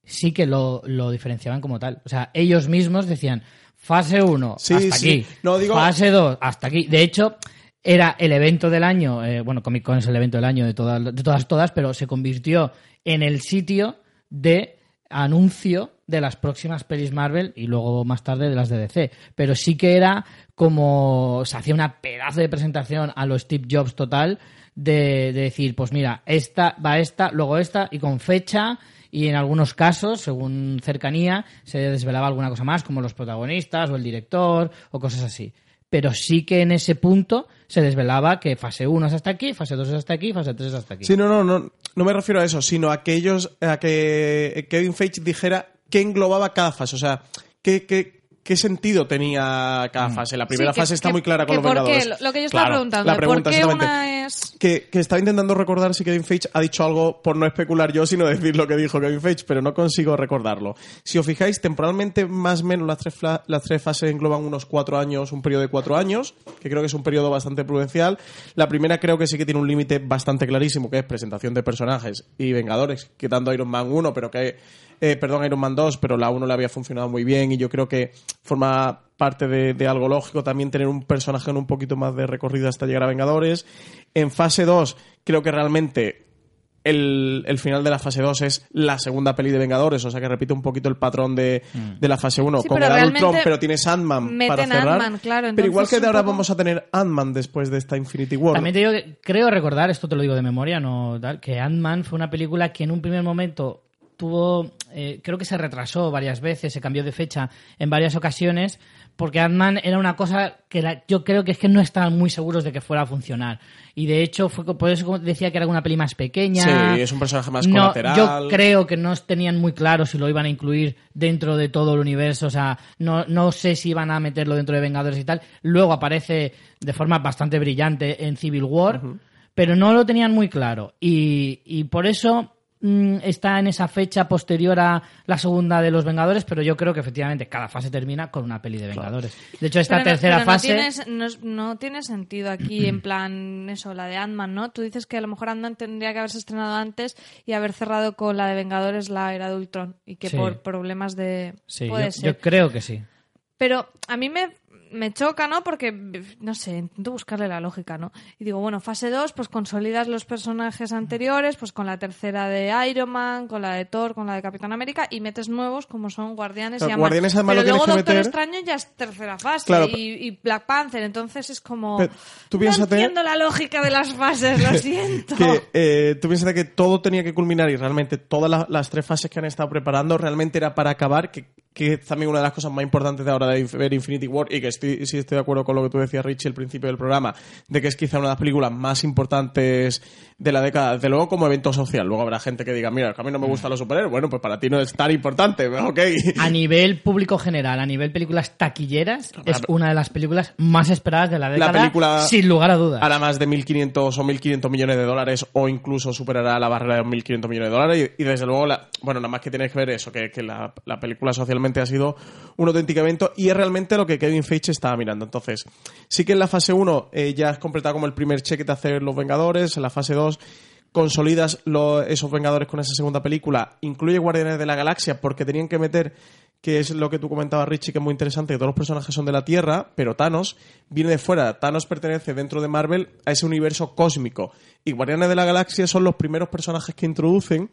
sí que lo, lo diferenciaban como tal. O sea, ellos mismos decían fase 1 Sí, hasta sí. aquí, No, digo- fase 2 hasta aquí. De hecho, era el evento del año, eh, bueno, Comic Con es el evento del año de todas, de todas, todas, pero se convirtió en el sitio de anuncio de las próximas pelis Marvel y luego más tarde de las de DC. Pero sí que era como se hacía una pedazo de presentación a los Steve Jobs total de, de decir, pues mira, esta va esta, luego esta y con fecha y en algunos casos, según cercanía, se desvelaba alguna cosa más, como los protagonistas o el director o cosas así. Pero sí que en ese punto se desvelaba que fase 1 es hasta aquí, fase 2 es hasta aquí, fase 3 es hasta aquí. Sí, no, no, no, no me refiero a eso, sino a que a que Kevin Feige dijera qué englobaba cada fase, o sea, qué, qué, qué sentido tenía cada Mm. fase. La primera Sí, que- fase está que- muy clara con que los qué, Vengadores. lo- que yo estaba Claro, preguntando, la ¿por pregunta, qué exactamente. una es...? Que, que estaba intentando recordar si Kevin Feige ha dicho algo, por no especular yo, sino decir lo que dijo Kevin Feige, pero no consigo recordarlo. Si os fijáis, temporalmente más o menos las tres, fla- las tres fases engloban unos cuatro años, un periodo de cuatro años, que creo que es un periodo bastante prudencial. La primera creo que sí que tiene un límite bastante clarísimo, que es presentación de personajes y Vengadores, quitando Iron Man 1, pero que, eh, perdón, Iron Man 2, pero la 1 le había funcionado muy bien y yo creo que forma parte de, de algo lógico también tener un personaje con un poquito más de recorrido hasta llegar a Vengadores. En fase 2, creo que realmente el, el final de la fase 2 es la segunda peli de Vengadores, o sea que repite un poquito el patrón de, de la fase 1 Sí, con pero el Ultron, pero tienes Ant-Man para meten cerrar. Ant-Man, claro, pero igual que de ahora poco- vamos a tener Ant-Man después de esta Infinity War. También te digo que creo recordar, esto te lo digo de memoria, no tal, que Ant-Man fue una película que en un primer momento tuvo, eh, creo que se retrasó varias veces, se cambió de fecha en varias ocasiones, porque Ant-Man era una cosa que la- yo creo que es que no estaban muy seguros de que fuera a funcionar. Y de hecho, fue por eso decía que era una peli más pequeña. Sí, es un personaje más No, colateral. Yo creo que no tenían muy claro si lo iban a incluir dentro de todo el universo. O sea, no, no sé si iban a meterlo dentro de Vengadores y tal. Luego aparece de forma bastante brillante en Civil War, pero no lo tenían muy claro. Y, y por eso mm, está en esa fecha posterior a la segunda de los Vengadores, pero yo creo que efectivamente cada fase termina con una peli de Vengadores. De hecho, esta Pero no- tercera pero no fase... tienes- No, no tiene sentido aquí, en plan, eso, la de Ant-Man, ¿no? Tú dices que a lo mejor Ant-Man tendría que haberse estrenado antes y haber cerrado con la de Vengadores, la era de Ultron. Y que Sí. por problemas de. Sí, puede yo, ser. yo creo que sí. Pero a mí me, me choca, ¿no? Porque, no sé, intento buscarle la lógica, ¿no? Y digo, bueno, fase 2, pues consolidas los personajes anteriores, pues con la tercera de Iron Man, con la de Thor, con la de Capitán América, y metes nuevos como son Guardianes Claro, y. Guardianes, además, Pero luego Doctor meter- Extraño ya es tercera fase, Claro, y, y Black Panther, entonces es como... Tú no entiendo la lógica de las fases, lo siento. que eh, tú piensas que todo tenía que culminar y realmente todas la- las tres fases que han estado preparando realmente era para acabar, que, que es también una de las cosas más importantes de ahora de ver Infinity War y que estoy, sí estoy de acuerdo con lo que tú decías, Richie, al principio del programa, de que es quizá una de las películas más importantes de la década, desde luego como evento social. Luego habrá gente que diga, mira, que a mí no me gustan los superhéroes. Bueno, pues para ti no es tan importante, ok. A nivel público general, a nivel películas taquilleras, es una de las películas más esperadas de la década, película sin lugar a dudas. hará más de 1.500 o 1.500 millones de dólares o incluso superará la barrera de 1.500 millones de dólares y, y desde luego, la- bueno, nada más que tienes que ver eso, que, que la, la película ha sido un auténtico evento y es realmente lo que Kevin Feige estaba mirando. Entonces, sí que en la fase 1 eh, ya has completado como el primer cheque de hacer los Vengadores, en la fase 2 consolidas esos Vengadores con esa segunda película, incluye Guardianes de la Galaxia porque tenían que meter que es lo que tú comentabas, Richie, que es muy interesante, que todos los personajes son de la Tierra, pero Thanos viene de fuera. Thanos pertenece dentro de Marvel a ese universo cósmico. Y Guardianes de la Galaxia son los primeros personajes que introducen,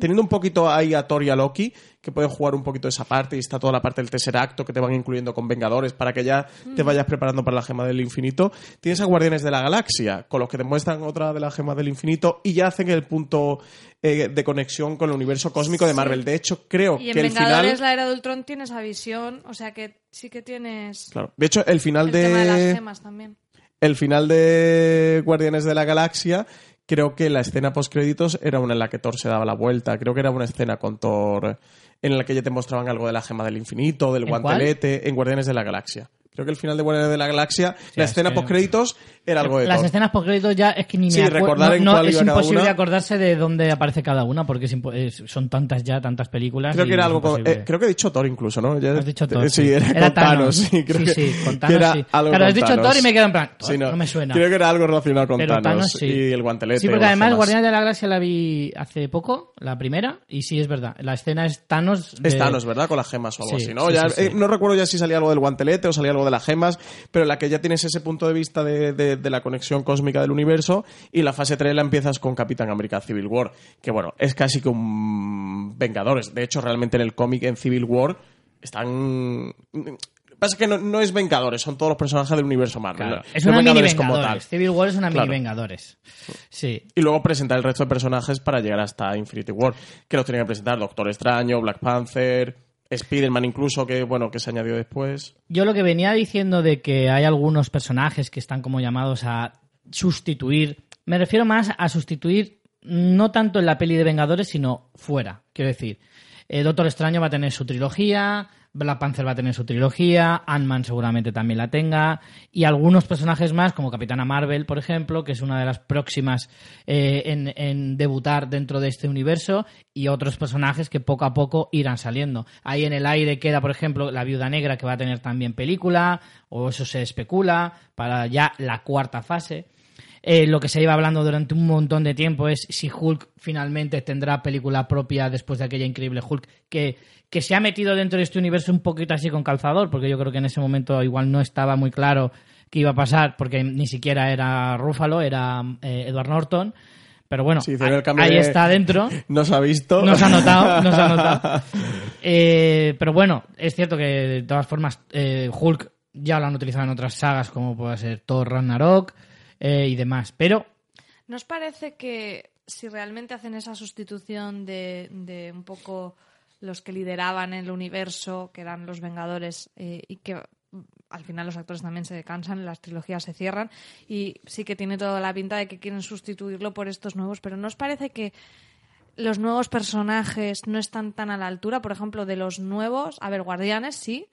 teniendo un poquito ahí a Thor y a Loki, que pueden jugar un poquito esa parte, y está toda la parte del tercer acto que te van incluyendo con Vengadores para que ya te vayas preparando para la Gema del Infinito. Tienes a Guardianes de la Galaxia, con los que te muestran otra de las Gemas del Infinito, y ya hacen el punto eh, de conexión con el universo cósmico de Marvel. De hecho, creo Y en que el Vengadores, final... la era de Ultron, tienes esa visión, o sea que sí que tienes Claro. De hecho, el final el tema de las de gemas también. el final de Guardianes de la Galaxia, creo que la escena post créditos era una en la que Thor se daba la vuelta. Creo que era una escena con Thor en la que ya te mostraban algo de la gema del infinito, del ¿En guantelete, en Guardianes de la Galaxia. creo que el final de Guardianes de la Galaxia, la es escena que- post créditos era algo de Las Thor. escenas post ya es que ni me Sí, acuerdo. recordar en no, cuál es imposible una. acordarse de dónde aparece cada una porque es son tantas ya, tantas películas. Creo que era algo con- eh, creo que he dicho Thor incluso, ¿no? Ya- Has dicho Thor. Sí, era, con Thanos. Sí, creo sí, que, sí, con que Thanos era sí. algo Claro, con has dicho. Thor y me quedo en plan. Sí, no, me suena. Creo que era algo relacionado con Pero Thanos, y el guantelete. Sí, porque además. Guardianes de la Galaxia la vi hace poco, la primera, y sí es verdad. La escena es Thanos. de- Es Thanos, ¿verdad? Con las gemas o algo Sí, así, ¿no? Ya, eh, no recuerdo ya si salía algo del guantelete o salía algo de las gemas, pero en la que ya tienes ese punto de vista de, de- de la conexión cósmica del universo y la fase 3 la empiezas con Capitán América Civil War, que bueno, es casi que un Vengadores. De hecho, realmente en el cómic, en Civil War, están... Pasa que no, no es Vengadores, son todos los personajes del universo Marvel. Es No una mini Vengadores como tal. Civil War es una Claro. mini Vengadores. Sí. Y luego presentar el resto de personajes para llegar hasta Infinity War. Que los tienen que presentar Doctor Extraño, Black Panther, Spider-Man incluso, que bueno, que se añadió después. Yo lo que venía diciendo de que hay algunos personajes que están como llamados a sustituir, me refiero más a sustituir no tanto en la peli de Vengadores, sino fuera. Quiero decir, eh, Doctor Extraño va a tener su trilogía, Black Panther va a tener su trilogía, Ant-Man seguramente también la tenga, y algunos personajes más, como Capitana Marvel, por ejemplo, que es una de las próximas eh, en, en debutar dentro de este universo, y otros personajes que poco a poco irán saliendo. Ahí en el aire queda, por ejemplo, la Viuda Negra, que va a tener también película, o eso se especula, para ya la cuarta fase. Eh, lo que se iba hablando durante un montón de tiempo es si Hulk finalmente tendrá película propia después de aquella increíble Hulk que, que se ha metido dentro de este universo un poquito así con calzador, porque yo creo que en ese momento igual no estaba muy claro qué iba a pasar, porque ni siquiera era Ruffalo, era eh, Edward Norton. Pero bueno, Sí, ahí, de- está dentro. No se ha visto. No se ha notado, ha notado. Eh, pero bueno, es cierto que de todas formas Hulk ya lo han utilizado en otras sagas como puede ser Thor Ragnarok eh, y demás. Pero ¿No os parece que si realmente hacen esa sustitución de, de un poco los que lideraban el universo, que eran los Vengadores, eh, y que al final los actores también se cansan, las trilogías se cierran, y sí que tiene toda la pinta de que quieren sustituirlo por estos nuevos, pero ¿no os parece que los nuevos personajes no están tan a la altura? Por ejemplo, de los nuevos, a ver, Guardianes sí,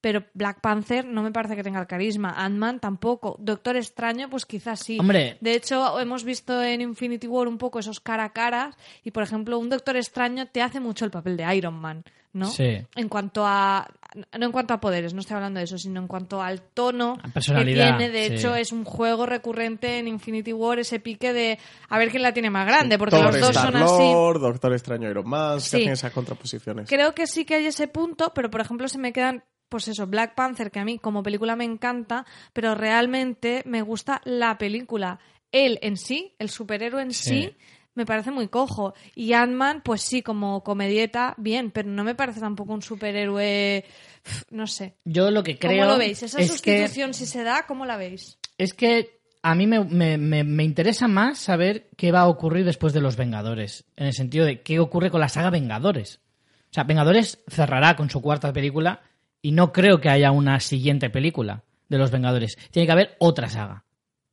pero Black Panther no me parece que tenga el carisma. Ant-Man tampoco. Doctor Extraño, pues quizás sí. Hombre. De hecho, hemos visto en Infinity War un poco esos cara a cara. Y, por ejemplo, un Doctor Extraño te hace mucho el papel de Iron Man, ¿no? Sí. En cuanto a. No en cuanto a poderes, no estoy hablando de eso, sino en cuanto al tono que personalidad, tiene. De sí. hecho, es un juego recurrente en Infinity War, ese pique de a ver quién la tiene más grande, porque los dos son así. Doctor Extraño, Iron Man, Sí. que hacen esas contraposiciones. Creo que sí que hay ese punto, pero por ejemplo se me quedan, pues eso, Black Panther, que a mí como película me encanta, pero realmente me gusta la película. Él en sí, el superhéroe en sí, Sí. me parece muy cojo. Y Ant-Man, pues sí, como comedieta, bien, pero no me parece tampoco un superhéroe, no sé. yo lo que creo ¿Cómo lo veis? Esa es que sustitución, si se da, ¿cómo la veis? es que a mí me, me- me- me interesa más saber qué va a ocurrir después de los Vengadores. En el sentido de qué ocurre con la saga Vengadores. O sea, Vengadores cerrará con su cuarta película y no creo que haya una siguiente película de los Vengadores. Tiene que haber otra saga.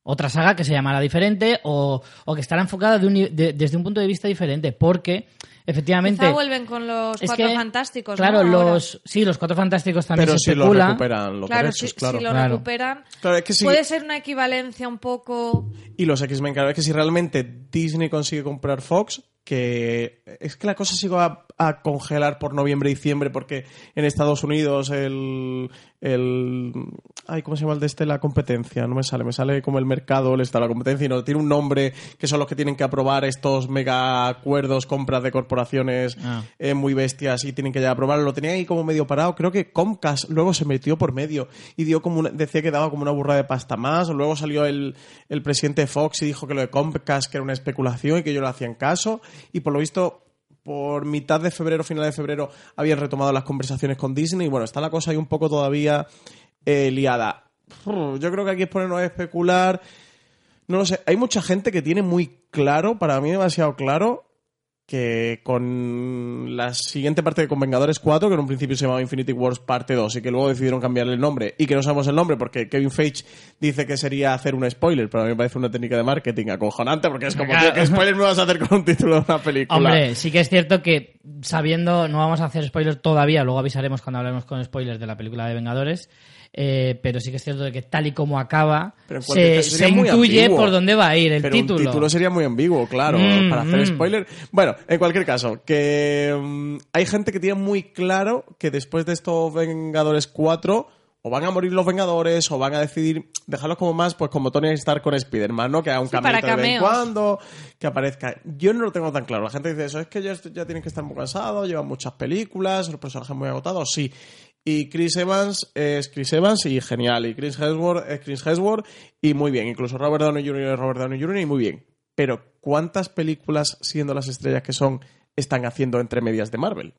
Otra saga que se llamará diferente o, o que estará enfocada de un- de- desde un punto de vista diferente. Porque, efectivamente. Quizá vuelven con los es cuatro que, fantásticos. Claro, los, sí, los cuatro fantásticos también Pero se si lo recuperan los Claro, derechos, si, claro. si lo Claro. recuperan. Claro, es que si- Puede ser una equivalencia un poco. Y los X-Men, claro, es que si realmente Disney consigue comprar Fox, que es que la cosa se va a, congelar por noviembre y diciembre porque en Estados Unidos el, el ay cómo se llama el de este la competencia. No me sale. Me sale como el mercado el estado la competencia y no tiene un nombre que son los que tienen que aprobar estos mega acuerdos compras de corporaciones Ah. eh, muy bestias y tienen que ya aprobarlo. Lo tenían ahí como medio parado. Creo que Comcast luego se metió por medio y dio como una- decía que daba como una burra de pasta más. Luego salió el, el presidente de Fox y dijo que lo de Comcast que era una especulación y que ellos le hacían caso. Y por lo visto por mitad de febrero, final de febrero, habían retomado las conversaciones con Disney. Y bueno, está la cosa ahí un poco todavía eh, liada. Yo creo que aquí es ponernos a especular. No lo sé. Hay mucha gente que tiene muy claro, para mí demasiado claro, que con la siguiente parte de Con Vengadores 4, que en un principio se llamaba Infinity Wars parte 2 y que luego decidieron cambiarle el nombre y que no sabemos el nombre porque Kevin Feige dice que sería hacer un spoiler, pero a mí me parece una técnica de marketing acojonante porque es como, Claro. tío, ¿qué spoiler me vas a hacer con un título de una película? Hombre, sí que es cierto que sabiendo, no vamos a hacer spoilers todavía, luego avisaremos cuando hablemos con spoilers de la película de Vengadores. Eh, pero sí que es cierto de que tal y como acaba, se, intuye ambiguo. por dónde va a ir el Pero título. un título sería muy ambiguo, claro, Mm, para hacer mm. spoiler. Bueno, en cualquier caso, que mm, hay gente que tiene muy claro que después de estos Vengadores 4 o van a morir los Vengadores o van a decidir dejarlos como más, pues como Tony Stark con Spider-Man, ¿no? Que haga un Sí, cambio para de vez en cuando, que aparezca. Yo no lo tengo tan claro. La gente dice eso, es que ya, ya tienen que estar muy cansados, llevan muchas películas, los personajes muy agotados, sí. Y Chris Evans es Chris Evans y genial. Y Chris Hemsworth es Chris Hemsworth y muy bien. Incluso Robert Downey Jr. es Robert Downey Jr. y muy bien. Pero ¿cuántas películas, siendo las estrellas que son, están haciendo entre medias de Marvel?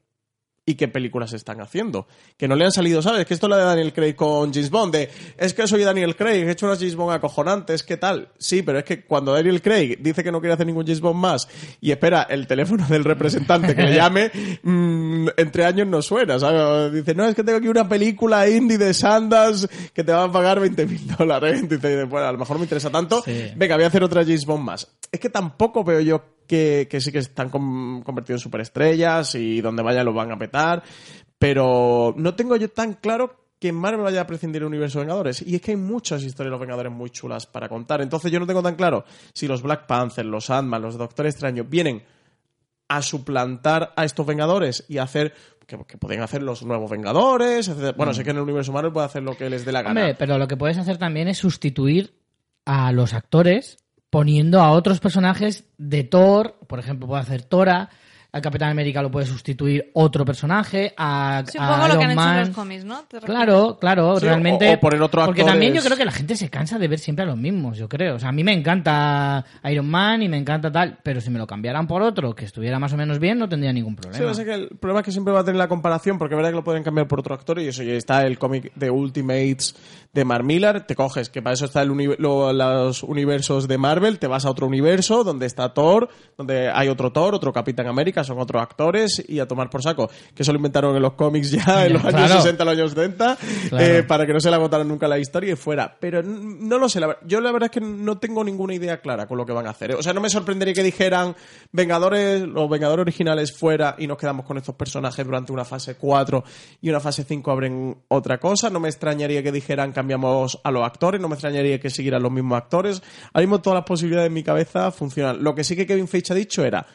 ¿Y qué películas están haciendo? Que no le han salido, ¿sabes? Que esto es la de Daniel Craig con James Bond, de es que soy Daniel Craig, he hecho unas James Bond acojonantes, ¿qué tal? Sí, pero es que cuando Daniel Craig dice que no quiere hacer ningún James Bond más y espera el teléfono del representante que le llame, mm, entre años no suena, ¿sabes? Dice, no, es que tengo aquí una película indie de Sanders que te van a pagar 20 mil dólares. Dice, bueno, a lo mejor me interesa tanto, Sí. venga, voy a hacer otra James Bond más. Es que tampoco veo yo que, sí que están con- convertidos en superestrellas y donde vayan los van a petar, pero no tengo yo tan claro que Marvel vaya a prescindir del universo Vengadores. Y es que hay muchas historias de los Vengadores muy chulas para contar. Entonces yo no tengo tan claro si los Black Panther, los Ant-Man, los Doctor Extraño vienen a suplantar a estos Vengadores y hacer que, que pueden hacer los nuevos Vengadores. Bueno, sé que en el universo Marvel puede hacer lo que les dé la gana. Pero lo que puedes hacer también es sustituir a los actores poniendo a otros personajes de Thor, por ejemplo, puede hacer Tora, al Capitán América lo puede sustituir otro personaje, a, Sí, un a poco lo que han Iron hecho en Man. los cómics, ¿no? Claro, claro, Sí, realmente. o- o poner otro Porque también yo creo que la gente se cansa de ver siempre a los mismos, yo creo. O sea, a mí me encanta Iron Man y me encanta tal, pero si me lo cambiaran por otro que estuviera más o menos bien, no tendría ningún Sí, problema. o sea que el problema es que siempre va a tener la comparación, porque es verdad que lo pueden cambiar por otro actor, y eso ya está el cómic de Ultimates de Mark Millar, te coges, que para eso está el uni- lo- los universos de Marvel, te vas a otro universo donde está Thor, donde hay otro Thor, otro Capitán América, son otros actores, y a tomar por saco, que eso lo inventaron en los cómics ya en los años Claro. 60, los años 70, Claro. eh, para que no se le agotaran nunca la historia y fuera. Pero no lo sé, la yo la verdad es que no tengo ninguna idea clara con lo que van a hacer. ¿eh? O sea, no me sorprendería que dijeran Vengadores, los Vengadores originales fuera y nos quedamos con estos personajes durante una fase 4 y una fase 5 abren otra cosa. No me extrañaría que dijeran cambiamos a los actores, no me extrañaría que siguieran los mismos actores. Ahora mismo todas las posibilidades en mi cabeza funcionan. Lo que sí que Kevin Feige ha dicho era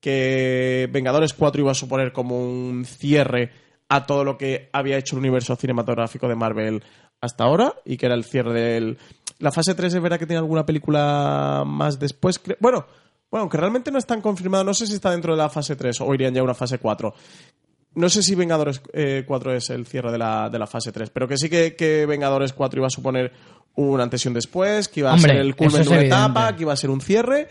que Vengadores 4 iba a suponer como un cierre a todo lo que había hecho el universo cinematográfico de Marvel hasta ahora y que era el cierre del... La fase 3 es verdad que tiene alguna película más después. Bueno, bueno, aunque realmente no están confirmados, no sé si está dentro de la fase 3 o irían ya a una fase 4. No sé si Vengadores eh, 4 es el cierre de la, de la fase 3, pero que sí que, que Vengadores 4 iba a suponer un antes y un después, que iba a Hombre, ser el culmen de una etapa, que iba a ser un cierre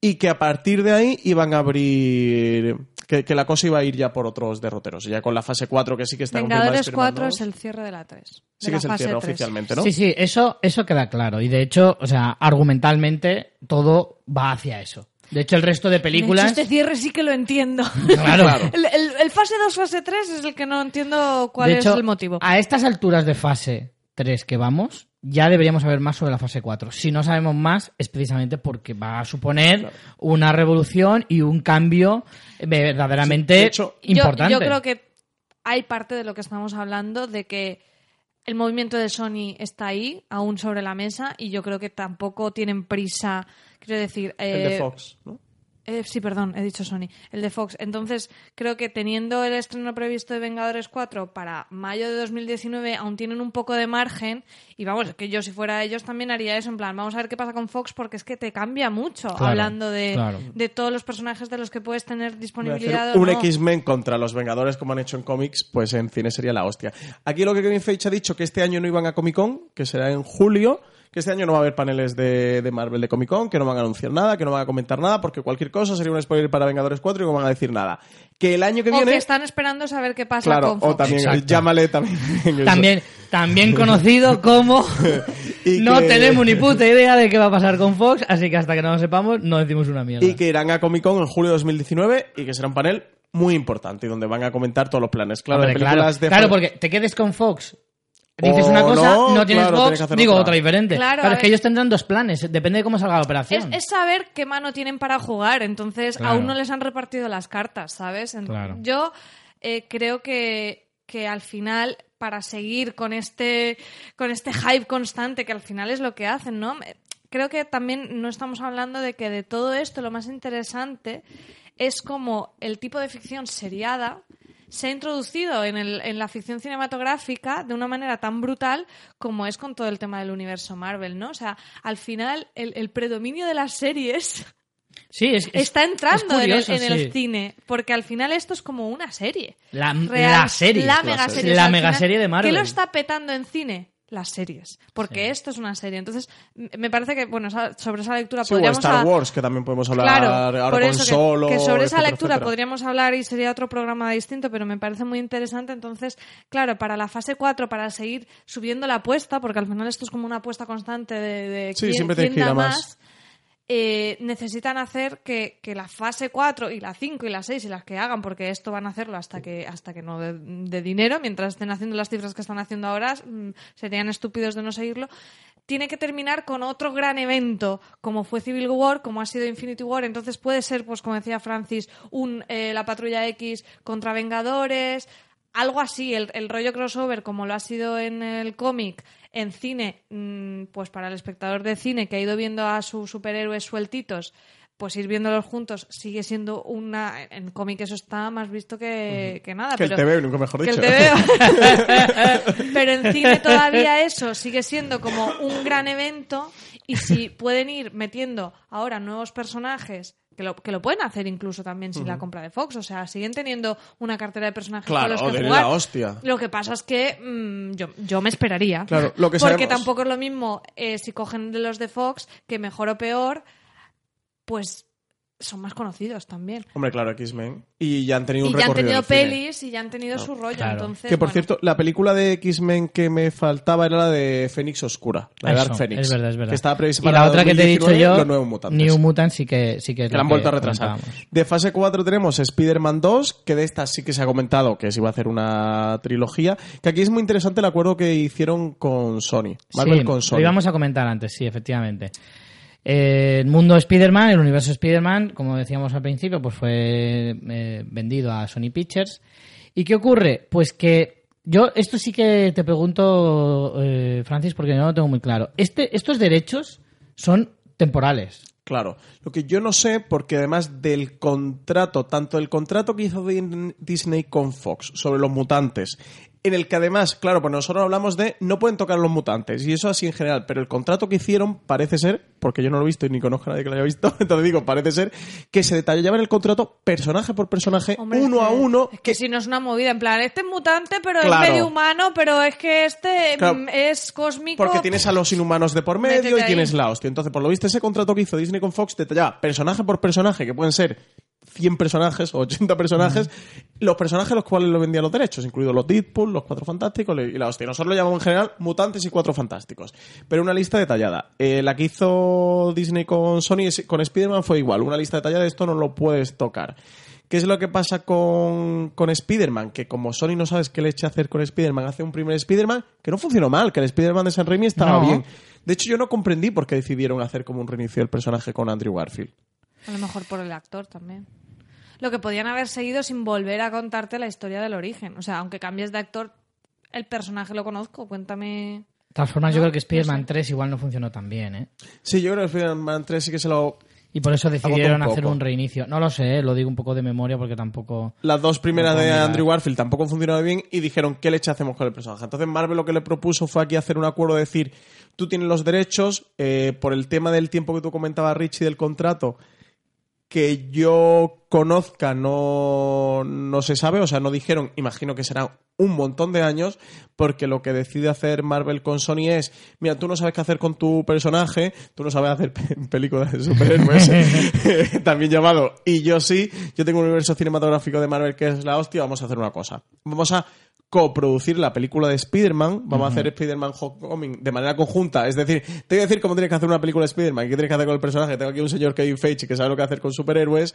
y que a partir de ahí iban a abrir que, que la cosa iba a ir ya por otros derroteros ya con la fase 4 que sí que está Vengadores confirmada, 4 Spider-Man es el cierre de la 3. sí de que la es el cierre 3. oficialmente ¿no? Sí, sí, eso, eso queda claro. Y de hecho, o sea, argumentalmente todo va hacia eso. De hecho, el resto de De hecho, películas. este cierre sí que lo entiendo. Claro. El, el- el fase 2, fase 3 es el que no entiendo cuál de es hecho, el motivo. A estas alturas de fase 3 que vamos, ya deberíamos saber más sobre la fase 4. Si no sabemos más, es precisamente porque va a suponer una revolución y un cambio verdaderamente Sí, hecho, importante. Yo, creo que hay parte de lo que estamos hablando de que el movimiento de Sony está ahí, aún sobre la mesa, y yo creo que tampoco tienen prisa. Quiero decir. el de eh, Fox ¿no? Eh, sí, perdón, he dicho Sony. El de Fox. Entonces, creo que teniendo el estreno previsto de Vengadores 4 para mayo de 2019, aún tienen un poco de margen. Y vamos, que yo si fuera ellos también haría eso. En plan, vamos a ver qué pasa con Fox, porque es que te cambia mucho Claro, hablando de, claro. de todos los personajes de los que puedes tener disponibilidad. un no. X-Men contra los Vengadores como han hecho en cómics, pues en cine sería la hostia. Aquí lo que Kevin Feige ha dicho que este año no iban a Comic Con, que será en julio, que este año no va a haber paneles de, de Marvel de Comic Con, que no van a anunciar nada, que no van a comentar nada, porque cualquier cosa sería un spoiler para Vengadores 4 y no van a decir nada. Que el año que O viene... que están esperando saber qué pasa Claro, con Fox. o también, Exacto. llámale también. También, también conocido como Y no que- tenemos ni puta idea de qué va a pasar con Fox, así que hasta que no lo sepamos no decimos una mierda. Y que irán a Comic Con en julio de 2019 y que será un panel muy importante y donde van a comentar todos los planes. Claro, Hombre, de claro, porque te quedes con Fox. Dices una cosa, no, no, tienes claro, tienes hacer digo otra. otra diferente. Claro, Claro, es que ellos tendrán dos planes, depende de cómo salga la operación. es saber qué mano tienen para jugar, entonces Claro. aún no les han repartido las cartas, ¿sabes? En- Claro. Yo eh, creo que, que al final para seguir con este, con este hype constante que al final es lo que hacen, ¿no? Creo que también no estamos hablando de que de todo esto lo más interesante es como el tipo de ficción seriada se ha introducido en, el, en, la ficción cinematográfica de una manera tan brutal como es con todo el tema del universo Marvel, ¿no? O sea, al final el, el predominio de las series Sí, es, es- está entrando es en, el, cine, porque al final esto es como una serie. La, Real, la serie. La La megaserie. serie. O sea, La megaserie final, de Marvel. ¿Qué lo está petando en cine? Las series. Porque Sí. esto es una serie. Entonces, me parece que, bueno, sobre esa lectura Sí, o podríamos... Star a- Wars, que también podemos hablar Claro, ahora por con eso que- Solo. que, sobre esa etcétera, lectura etcétera. podríamos hablar y sería otro programa distinto, pero me parece muy interesante. Entonces, claro, para la fase 4, para seguir subiendo la apuesta, porque al final esto es como una apuesta constante de, de Sí, quién, siempre quién da más. más, eh, necesitan hacer que, la fase 4 y la 5 y la 6 y las que hagan, porque esto van a hacerlo hasta que, hasta que no de, de dinero, mientras estén haciendo las cifras que están haciendo ahora, mm, serían estúpidos de no seguirlo. Tiene que terminar con otro gran evento, como fue Civil War, como ha sido Infinity War. Entonces puede ser, pues como decía Francis, un eh, la Patrulla X contra Vengadores, algo así, el, el rollo crossover, como lo ha sido en el cómic, en cine, mm, pues para el espectador de cine que ha ido viendo a sus superhéroes sueltitos, pues ir viéndolos juntos sigue siendo una. En cómic eso está más visto que, que nada. Que el pero, TV, nunca mejor que dicho. el TVO. pero en cine todavía eso sigue siendo como un gran evento y si pueden ir metiendo ahora nuevos personajes que lo, que lo pueden hacer incluso también sin la compra de Fox, o sea, siguen teniendo una cartera de personajes Claro, con los que de jugar. la hostia. Lo que pasa es que mm, yo, yo me esperaría. Claro, lo que Porque sabemos- tampoco es lo mismo eh, si cogen de los de Fox, que mejor o peor, pues son más conocidos también. Hombre, claro, X-Men. Y ya han tenido un Y ya han recorrido tenido en cine. pelis y ya han tenido su rollo. claro. Entonces, Que por bueno. cierto, la película de X-Men que me faltaba era la de Fénix Oscura, la de Eso, Dark Phoenix. Es verdad, es verdad. Que estaba prevista y para la otra que te he dicho 2019, yo, los nuevos mutantes. New Mutant sí que, sí que es que la han vuelto a retrasar. De fase 4 tenemos Spider-Man 2, que de esta sí que se ha comentado que se iba a hacer una trilogía. Que aquí es muy interesante el acuerdo que hicieron con Sony. Marvel sí, con Sony. Lo íbamos a comentar antes, sí, efectivamente. Eh, el mundo Spider-Man, el universo Spider-Man, como decíamos al principio, pues fue eh, vendido a Sony Pictures. ¿Y qué ocurre? Pues que yo, esto sí que te pregunto, eh, Francis, porque no lo tengo muy claro. Este, estos derechos son temporales. Claro. Lo que yo no sé, porque además del contrato, tanto el contrato que hizo Disney con Fox sobre los mutantes, en el que además, claro, pues nosotros hablamos de no pueden tocar los mutantes, y eso así en general, pero el contrato que hicieron parece ser, porque yo no lo he visto y ni conozco a nadie que lo haya visto, entonces digo, parece ser que se detallaba en el contrato personaje por personaje, Hombre, uno es a uno, Es que si no es una movida, en plan, este es mutante, pero Claro. es medio humano, pero es que este Claro. mm, es cósmico. Porque tienes a los inhumanos de por medio y tienes la hostia. Entonces, por lo visto, ese contrato que hizo Disney con Fox detallaba personaje por personaje, que pueden ser 100 personajes o 80 personajes, los personajes a los cuales lo vendían los derechos, incluidos los Deadpool, los Cuatro Fantásticos y la hostia. Nosotros lo llamamos en general mutantes y Cuatro Fantásticos. Pero una lista detallada. Eh, la que hizo Disney con Sony, con Spider-Man fue igual. Una lista detallada, esto no lo puedes tocar. ¿Qué es lo que pasa con, con Spider-Man? Que como Sony no sabes qué le echa a hacer con Spider-Man, hace un primer Spider-Man que no funcionó mal, que el Spider-Man de San Raimi estaba No. bien. De hecho, yo no comprendí por qué decidieron hacer como un reinicio del personaje con Andrew Garfield. A lo mejor por el actor también. Lo que podían haber seguido sin volver a contarte la historia del origen. O sea, aunque cambies de actor, el personaje lo conozco. Cuéntame. De todas formas, yo creo que Spider-Man no sé. 3 igual no funcionó tan bien, ¿eh? Sí, yo creo que Spider-Man 3 sí que se lo... Y por eso decidieron un hacer un reinicio. No lo sé, ¿eh? lo digo un poco de memoria porque tampoco... Las dos primeras No de. Andrew Garfield tampoco funcionaron bien y dijeron, ¿qué leche hacemos con el personaje? Entonces Marvel lo que le propuso fue aquí hacer un acuerdo de decir, tú tienes los derechos, eh, por el tema del tiempo que tú comentabas, Richie, del contrato, que yo conozca no, no se sabe, o sea, no dijeron, imagino que será un montón de años, porque lo que decide hacer Marvel con Sony es, mira, tú no sabes qué hacer con tu personaje, tú no sabes hacer pe- películas de superhéroes, también llamado, y yo sí, yo tengo un universo cinematográfico de Marvel que es la hostia, vamos a hacer una cosa. Vamos a coproducir la película de Spider-Man, vamos a hacer Spider-Man Homecoming de manera conjunta, es decir, te voy a decir cómo tienes que hacer una película de Spider-Man, qué tienes que hacer con el personaje, tengo aquí un señor Kevin Feige que sabe lo que hacer con superhéroes,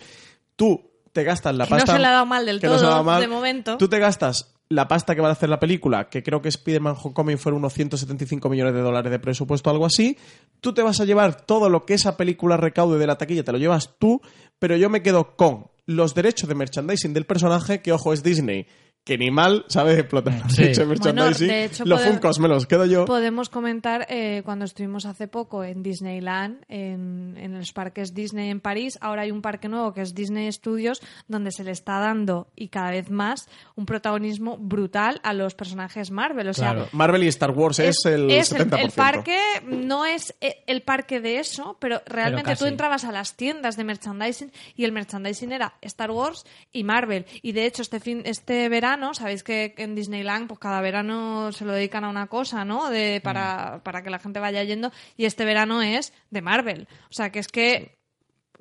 tú te gastas la Que no pasta... se le ha dado mal del que no se le ha todo, dado mal. de momento. Tú te gastas la pasta que va a hacer la película, que creo que Spider-Man Homecoming fueron unos 175 millones de dólares de presupuesto, algo así. Tú te vas a llevar todo lo que esa película recaude de la taquilla, te lo llevas tú, pero yo me quedo con los derechos de merchandising del personaje, que ojo, es Disney, que ni mal, ¿sabes? Explotar Sí. de hecho, Bueno, merchandising. de hecho, los podemos- Funkos me los quedo yo. Podemos comentar eh, cuando estuvimos hace poco en Disneyland, en, en los parques Disney en París. Ahora hay un parque nuevo que es Disney Studios, donde se le está dando y cada vez más un protagonismo brutal a los personajes Marvel. O sea, Claro. Marvel y Star Wars es, el es 70%. el parque no es e- el parque de eso, pero realmente Pero tú entrabas a las tiendas de merchandising y el merchandising era Star Wars y Marvel. Y de hecho este fin, este verano, sabéis que en Disneyland, pues cada verano se lo dedican a una cosa, ¿no? De, Mm. para, para que la gente vaya yendo. Y este verano es de Marvel. O sea que es que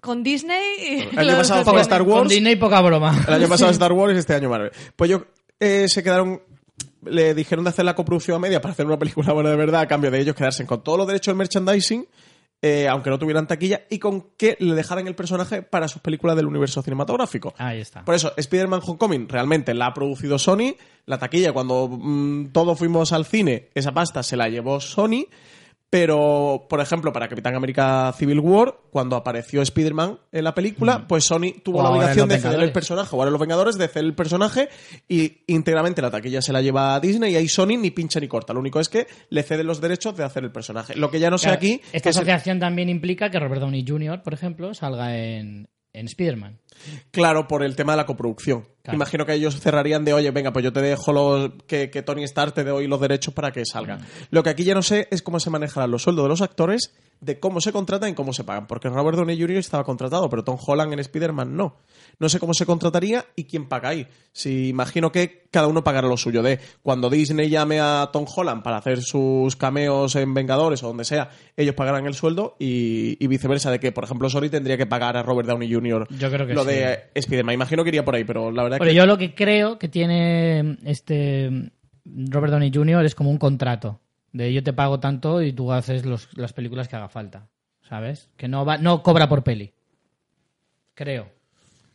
con Disney. El año pasado tienen- Star Con Wars. Disney poca broma. El año pasado Star Wars y este año Marvel. Pues yo eh, se quedaron. Le dijeron de hacer la coproducción a media para hacer una película buena de verdad, a cambio de ellos quedarse con todos los derechos del merchandising, eh, aunque no tuvieran taquilla, y con que le dejaran el personaje para sus películas del universo cinematográfico. Ahí está. Por eso, Spider-Man Homecoming realmente la ha producido Sony. La taquilla, cuando mm, todos fuimos al cine, esa pasta se la llevó Sony. Pero, por ejemplo, para Capitán América Civil War, cuando apareció Spider-Man en la película, pues Sony tuvo O la obligación de ceder el personaje, o ahora Los Vengadores, de ceder el personaje y íntegramente la taquilla se la lleva a Disney y ahí Sony ni pincha ni corta. Lo único es que le ceden los derechos de hacer el personaje. Lo que ya no sé aquí... Esta asociación también implica que Robert Downey Jr., por ejemplo, salga en, en Spider-Man. Claro, por el tema de la coproducción. Claro. Imagino que ellos cerrarían de, oye, venga, pues yo te dejo los, que, que Tony Stark te doy los derechos para que salga. Lo que aquí ya no sé es cómo se manejarán los sueldos de los actores, de cómo se contratan y cómo se pagan. Porque Robert Downey Jr. estaba contratado, pero Tom Holland en Spider-Man no. No sé cómo se contrataría y quién paga ahí. Si imagino que cada uno pagará lo suyo. De cuando Disney llame a Tom Holland para hacer sus cameos en Vengadores o donde sea, ellos pagarán el sueldo y, y viceversa. De que, por ejemplo, Sony tendría que pagar a Robert Downey Jr. Yo creo que lo de Spider-Man. Imagino que iría por ahí, pero la verdad Pero que. yo lo que creo que tiene este Robert Downey Jr. es como un contrato. De yo te pago tanto y tú haces los- las películas que haga falta. ¿Sabes? Que no, va, no cobra por peli. Creo.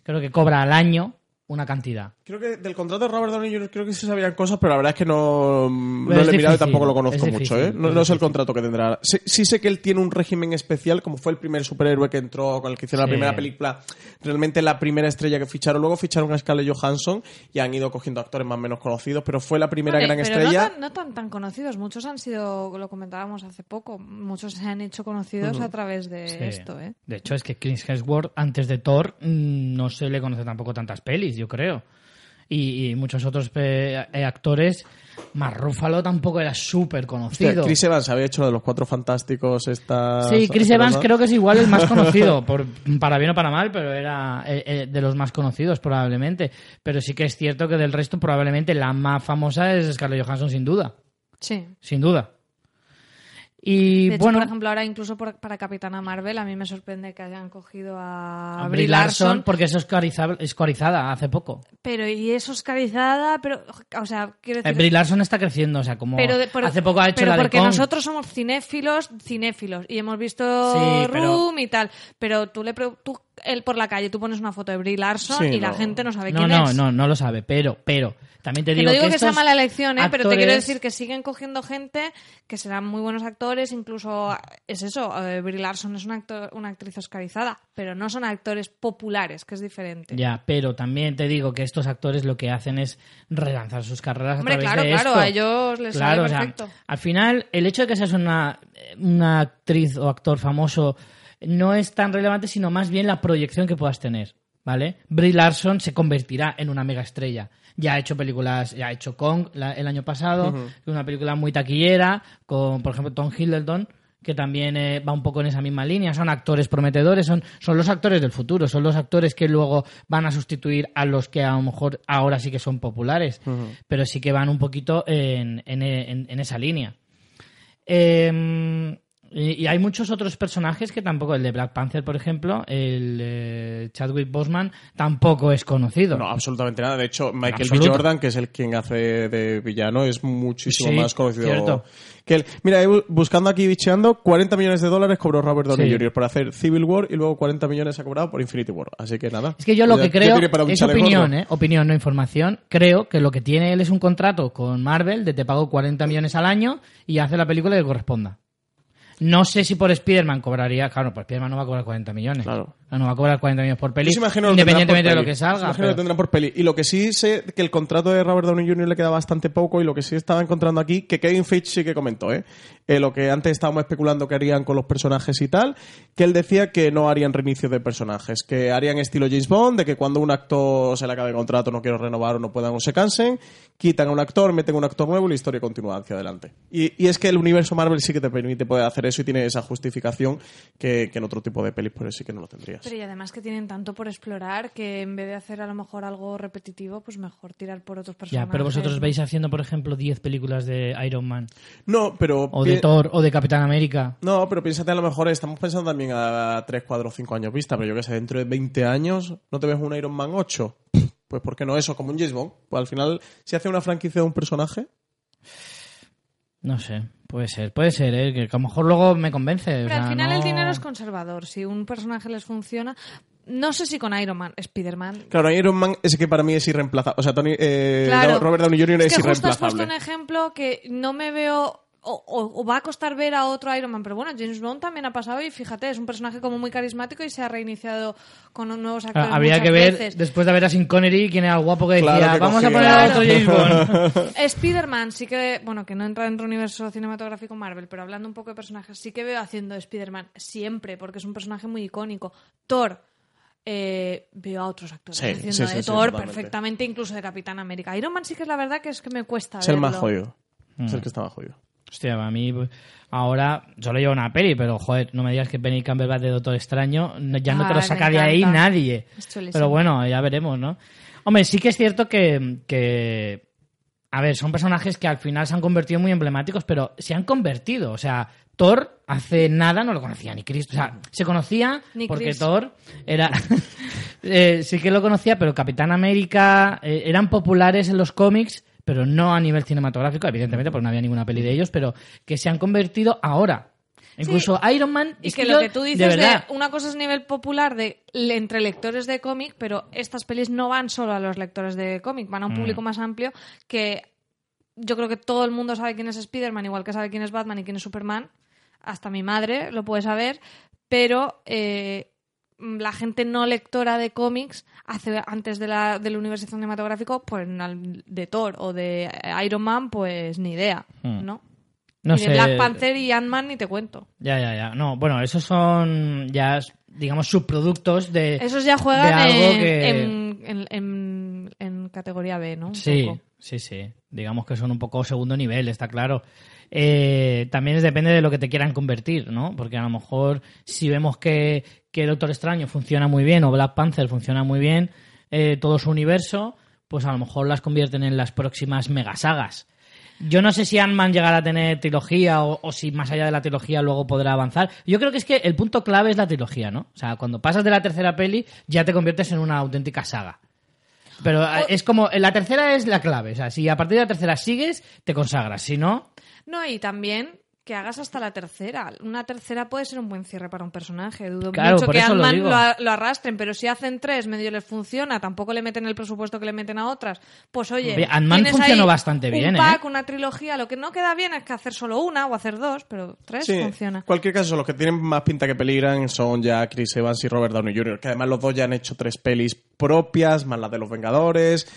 Creo que cobra al año una cantidad. Creo que del contrato de Robert Downey Jr. creo que sí sabían cosas, pero la verdad es que no, no es lo he mirado y tampoco lo conozco mucho, ¿eh? No, es no el contrato que tendrá. Sí, sí sé que él tiene un régimen especial, como fue el primer superhéroe que entró, con el que hicieron Sí. la primera película. Realmente la primera estrella que ficharon. Luego ficharon a Scarlett Johansson y han ido cogiendo actores más o menos conocidos, pero fue la primera Vale, gran pero estrella. No tan, no tan tan conocidos. Muchos han sido, lo comentábamos hace poco, muchos se han hecho conocidos a través de Sí. esto, ¿eh? De hecho, es que Chris Hemsworth, antes de Thor, mm, no se le conoce tampoco tantas pelis, yo creo. Y, y muchos otros eh, eh, actores. Más Ruffalo tampoco era súper Hostia, conocido. Chris Evans había hecho lo de los cuatro fantásticos esta. Sí, Chris Evans creo que es igual el más conocido, por, para bien o para mal, pero era eh, eh, de los más conocidos probablemente. Pero sí que es cierto que del resto probablemente la más famosa es Scarlett Johansson sin duda, Sí. sin duda. Y De hecho, bueno, por ejemplo, ahora incluso por- para Capitana Marvel, a mí me sorprende que hayan cogido a, a Brie Larson, Larson, porque es escorizada hace poco. pero y es oscarizada, pero, o sea, quiero Eh, decir... Brie Larson está creciendo, o sea, como pero de- hace poco ha hecho pero la de porque nosotros somos cinéfilos, cinéfilos y hemos visto Sí, pero- Room y tal, pero tú le tú él por la calle tú pones una foto de Brie Larson Sí, y la no. gente no sabe No, quién no, es. no, no lo sabe, pero, pero, también te Que digo no digo que, sea estos mala elección, ¿eh? pero te quiero decir que siguen cogiendo gente que serán muy buenos actores, incluso es eso, eh, Brie Larson es una, actor- una actriz oscarizada, pero no son actores populares, que es diferente. Ya, pero también te digo que estos actores lo que hacen es relanzar sus carreras Hombre, a través claro, de claro, esto. a ellos les Claro, sale o sea, perfecto. al final, el hecho de que seas una, una actriz o actor famoso no es tan relevante, sino más bien la proyección que puedas tener, ¿vale? Brie Larson se convertirá en una mega estrella. Ya ha hecho películas, ya ha hecho Kong la- el año pasado, una película muy taquillera, con, por ejemplo, Tom Hiddleston, que también eh, va un poco en esa misma línea. Son actores prometedores, son, son los actores del futuro, son los actores que luego van a sustituir a los que a lo mejor ahora sí que son populares, pero sí que van un poquito en, en- en- en esa línea. Eh, y, y hay muchos otros personajes que tampoco, el de Black Panther, por ejemplo, el eh, Chadwick Boseman, tampoco es conocido. No, absolutamente nada. De hecho, Michael B. Jordan, que es el quien hace de villano, es muchísimo Sí, más conocido cierto. que él. Mira, buscando aquí, bicheando, 40 millones de dólares cobró Robert Downey Sí. Jr. por hacer Civil War y luego 40 millones ha cobrado por Infinity War. Así que nada. Es que yo lo Ya- que creo, es opinión. ¿eh? opinión, no información. Creo que lo que tiene él es un contrato con Marvel de te pago 40 millones al año y hace la película que corresponda. No sé si por Spider-Man cobraría. Claro, por Spider-Man no va a cobrar 40 millones. Claro. No va a cobrar 40 millones por peli. Que independientemente de por lo que salga. imagino que pero- lo tendrán por peli. Y lo que sí sé que el contrato de Robert Downey Jr. le queda bastante poco y lo que sí estaba encontrando aquí, que Kevin Feige sí que comentó, ¿eh? Eh, lo que antes estábamos especulando que harían con los personajes y tal, que él decía que no harían reinicio de personajes, que harían estilo James Bond, de que cuando un actor se le acabe el contrato, no quiero renovar o no puedan o se cansen, quitan a un actor, meten un actor nuevo y la historia continúa hacia adelante. Y, y es que el universo Marvel sí que te permite poder hacer eso y tiene esa justificación que, que en otro tipo de pelis pues sí que no lo tendrías. Pero y además que tienen tanto por explorar que en vez de hacer a lo mejor algo repetitivo, pues mejor tirar por otros personajes. Ya, pero vosotros ¿no? veis haciendo, por ejemplo, 10 películas de Iron Man. No, pero... O de Thor, o de Capitán América. No, pero piénsate, a lo mejor estamos pensando también a 3, 4, 5 años vista, pero yo que sé, dentro de 20 años, ¿no te ves un Iron Man 8? Pues ¿por qué no eso? Como un James Bond. Pues al final, si hace una franquicia de un personaje, No sé, puede ser, puede ser, ¿eh? que a lo mejor luego me convence. o Pero sea, al final el dinero es conservador. Si un personaje les funciona, no sé si con Iron Man, Spider-Man. claro, Iron Man es que para mí es irreemplazable. O sea, Tony, eh, Claro. Robert Downey Jr. es, que justo has puesto irreemplazable. un ejemplo que no me veo. O, o- o va a costar ver a otro Iron Man, pero bueno, James Bond también ha pasado y fíjate, es un personaje como muy carismático y se ha reiniciado con nuevos actores. Ah, Habría que ver, veces. después de ver a Sin Connery, quién era el guapo que decía, Claro que vamos a poner a otro. James Bond. Spider-Man sí que, bueno, que no entra dentro del universo cinematográfico Marvel, pero hablando un poco de personajes, sí que veo haciendo de Spider-Man siempre, porque es un personaje muy icónico. Thor, eh, veo a otros actores Sí, haciendo sí, sí, de sí, Thor perfectamente, incluso de Capitán América. Iron Man sí que es la verdad que es que me cuesta Es el más verlo. jodido. Es Mm. el que está más jodido. Hostia, a mí pues, ahora solo llevo una peli, pero joder, no me digas que Benny Campbell de Doctor Extraño, ya no te Ah, lo me saca de ahí nadie. Pero bueno, ya veremos, ¿no? Hombre, sí que es cierto que, que, a ver, son personajes que al final se han convertido muy emblemáticos, pero se han convertido. O sea, Thor hace nada no lo conocía ni Cristo. O sea, se conocía Ni porque Chris. Thor era... eh, sí que lo conocía, pero Capitán América eh, eran populares en los cómics, pero no a nivel cinematográfico, evidentemente, porque no había ninguna peli de ellos, pero que se han convertido ahora. Incluso Iron Man... Y es que lo que tú de dices de, verdad, una cosa es nivel popular de entre lectores de cómic, pero estas pelis no van solo a los lectores de cómic, van a un Mm. público más amplio que yo creo que todo el mundo sabe quién es Spider-Man, igual que sabe quién es Batman y quién es Superman. Hasta mi madre lo puede saber, pero eh, la gente no lectora de cómics hace antes de la, del universo cinematográfico, pues de Thor o de Iron Man, pues ni idea, Mm. ¿no? no y sé... de Black Panther y Ant-Man ni te cuento. Ya, ya, ya. No, bueno, esos son ya, digamos, subproductos de... Esos ya juegan de algo en, que- en, en- en- en categoría B, ¿no? Un Sí, poco. sí, sí. Digamos que son un poco segundo nivel, está claro. Eh, también depende de lo que te quieran convertir, ¿no? Porque a lo mejor si vemos que, que Doctor Extraño funciona muy bien o Black Panther funciona muy bien, eh, todo su universo, pues a lo mejor las convierten en las próximas megasagas. Yo no sé si Ant-Man llegará a tener trilogía o, o si más allá de la trilogía luego podrá avanzar. Yo creo que es que el punto clave es la trilogía, ¿no? O sea, cuando pasas de la tercera peli ya te conviertes en una auténtica saga. Pero es como, la tercera es la clave. O sea, si a partir de la tercera sigues, te consagras. Si no, No, y también que hagas hasta la tercera. Una tercera puede ser un buen cierre para un personaje. Dudo Claro, mucho que lo Ant-Man lo, lo arrastren, pero si hacen tres, medio les funciona, tampoco le meten el presupuesto que le meten a otras. Pues oye, Oye, Ant-Man funcionó ahí bastante bien, un ¿eh? una trilogía. Lo que no queda bien es que hacer solo una o hacer dos, pero tres Sí, funciona. en cualquier caso, los que tienen más pinta que peligran son ya Chris Evans y Robert Downey Jr., que además los dos ya han hecho tres pelis propias, más las de los Vengadores.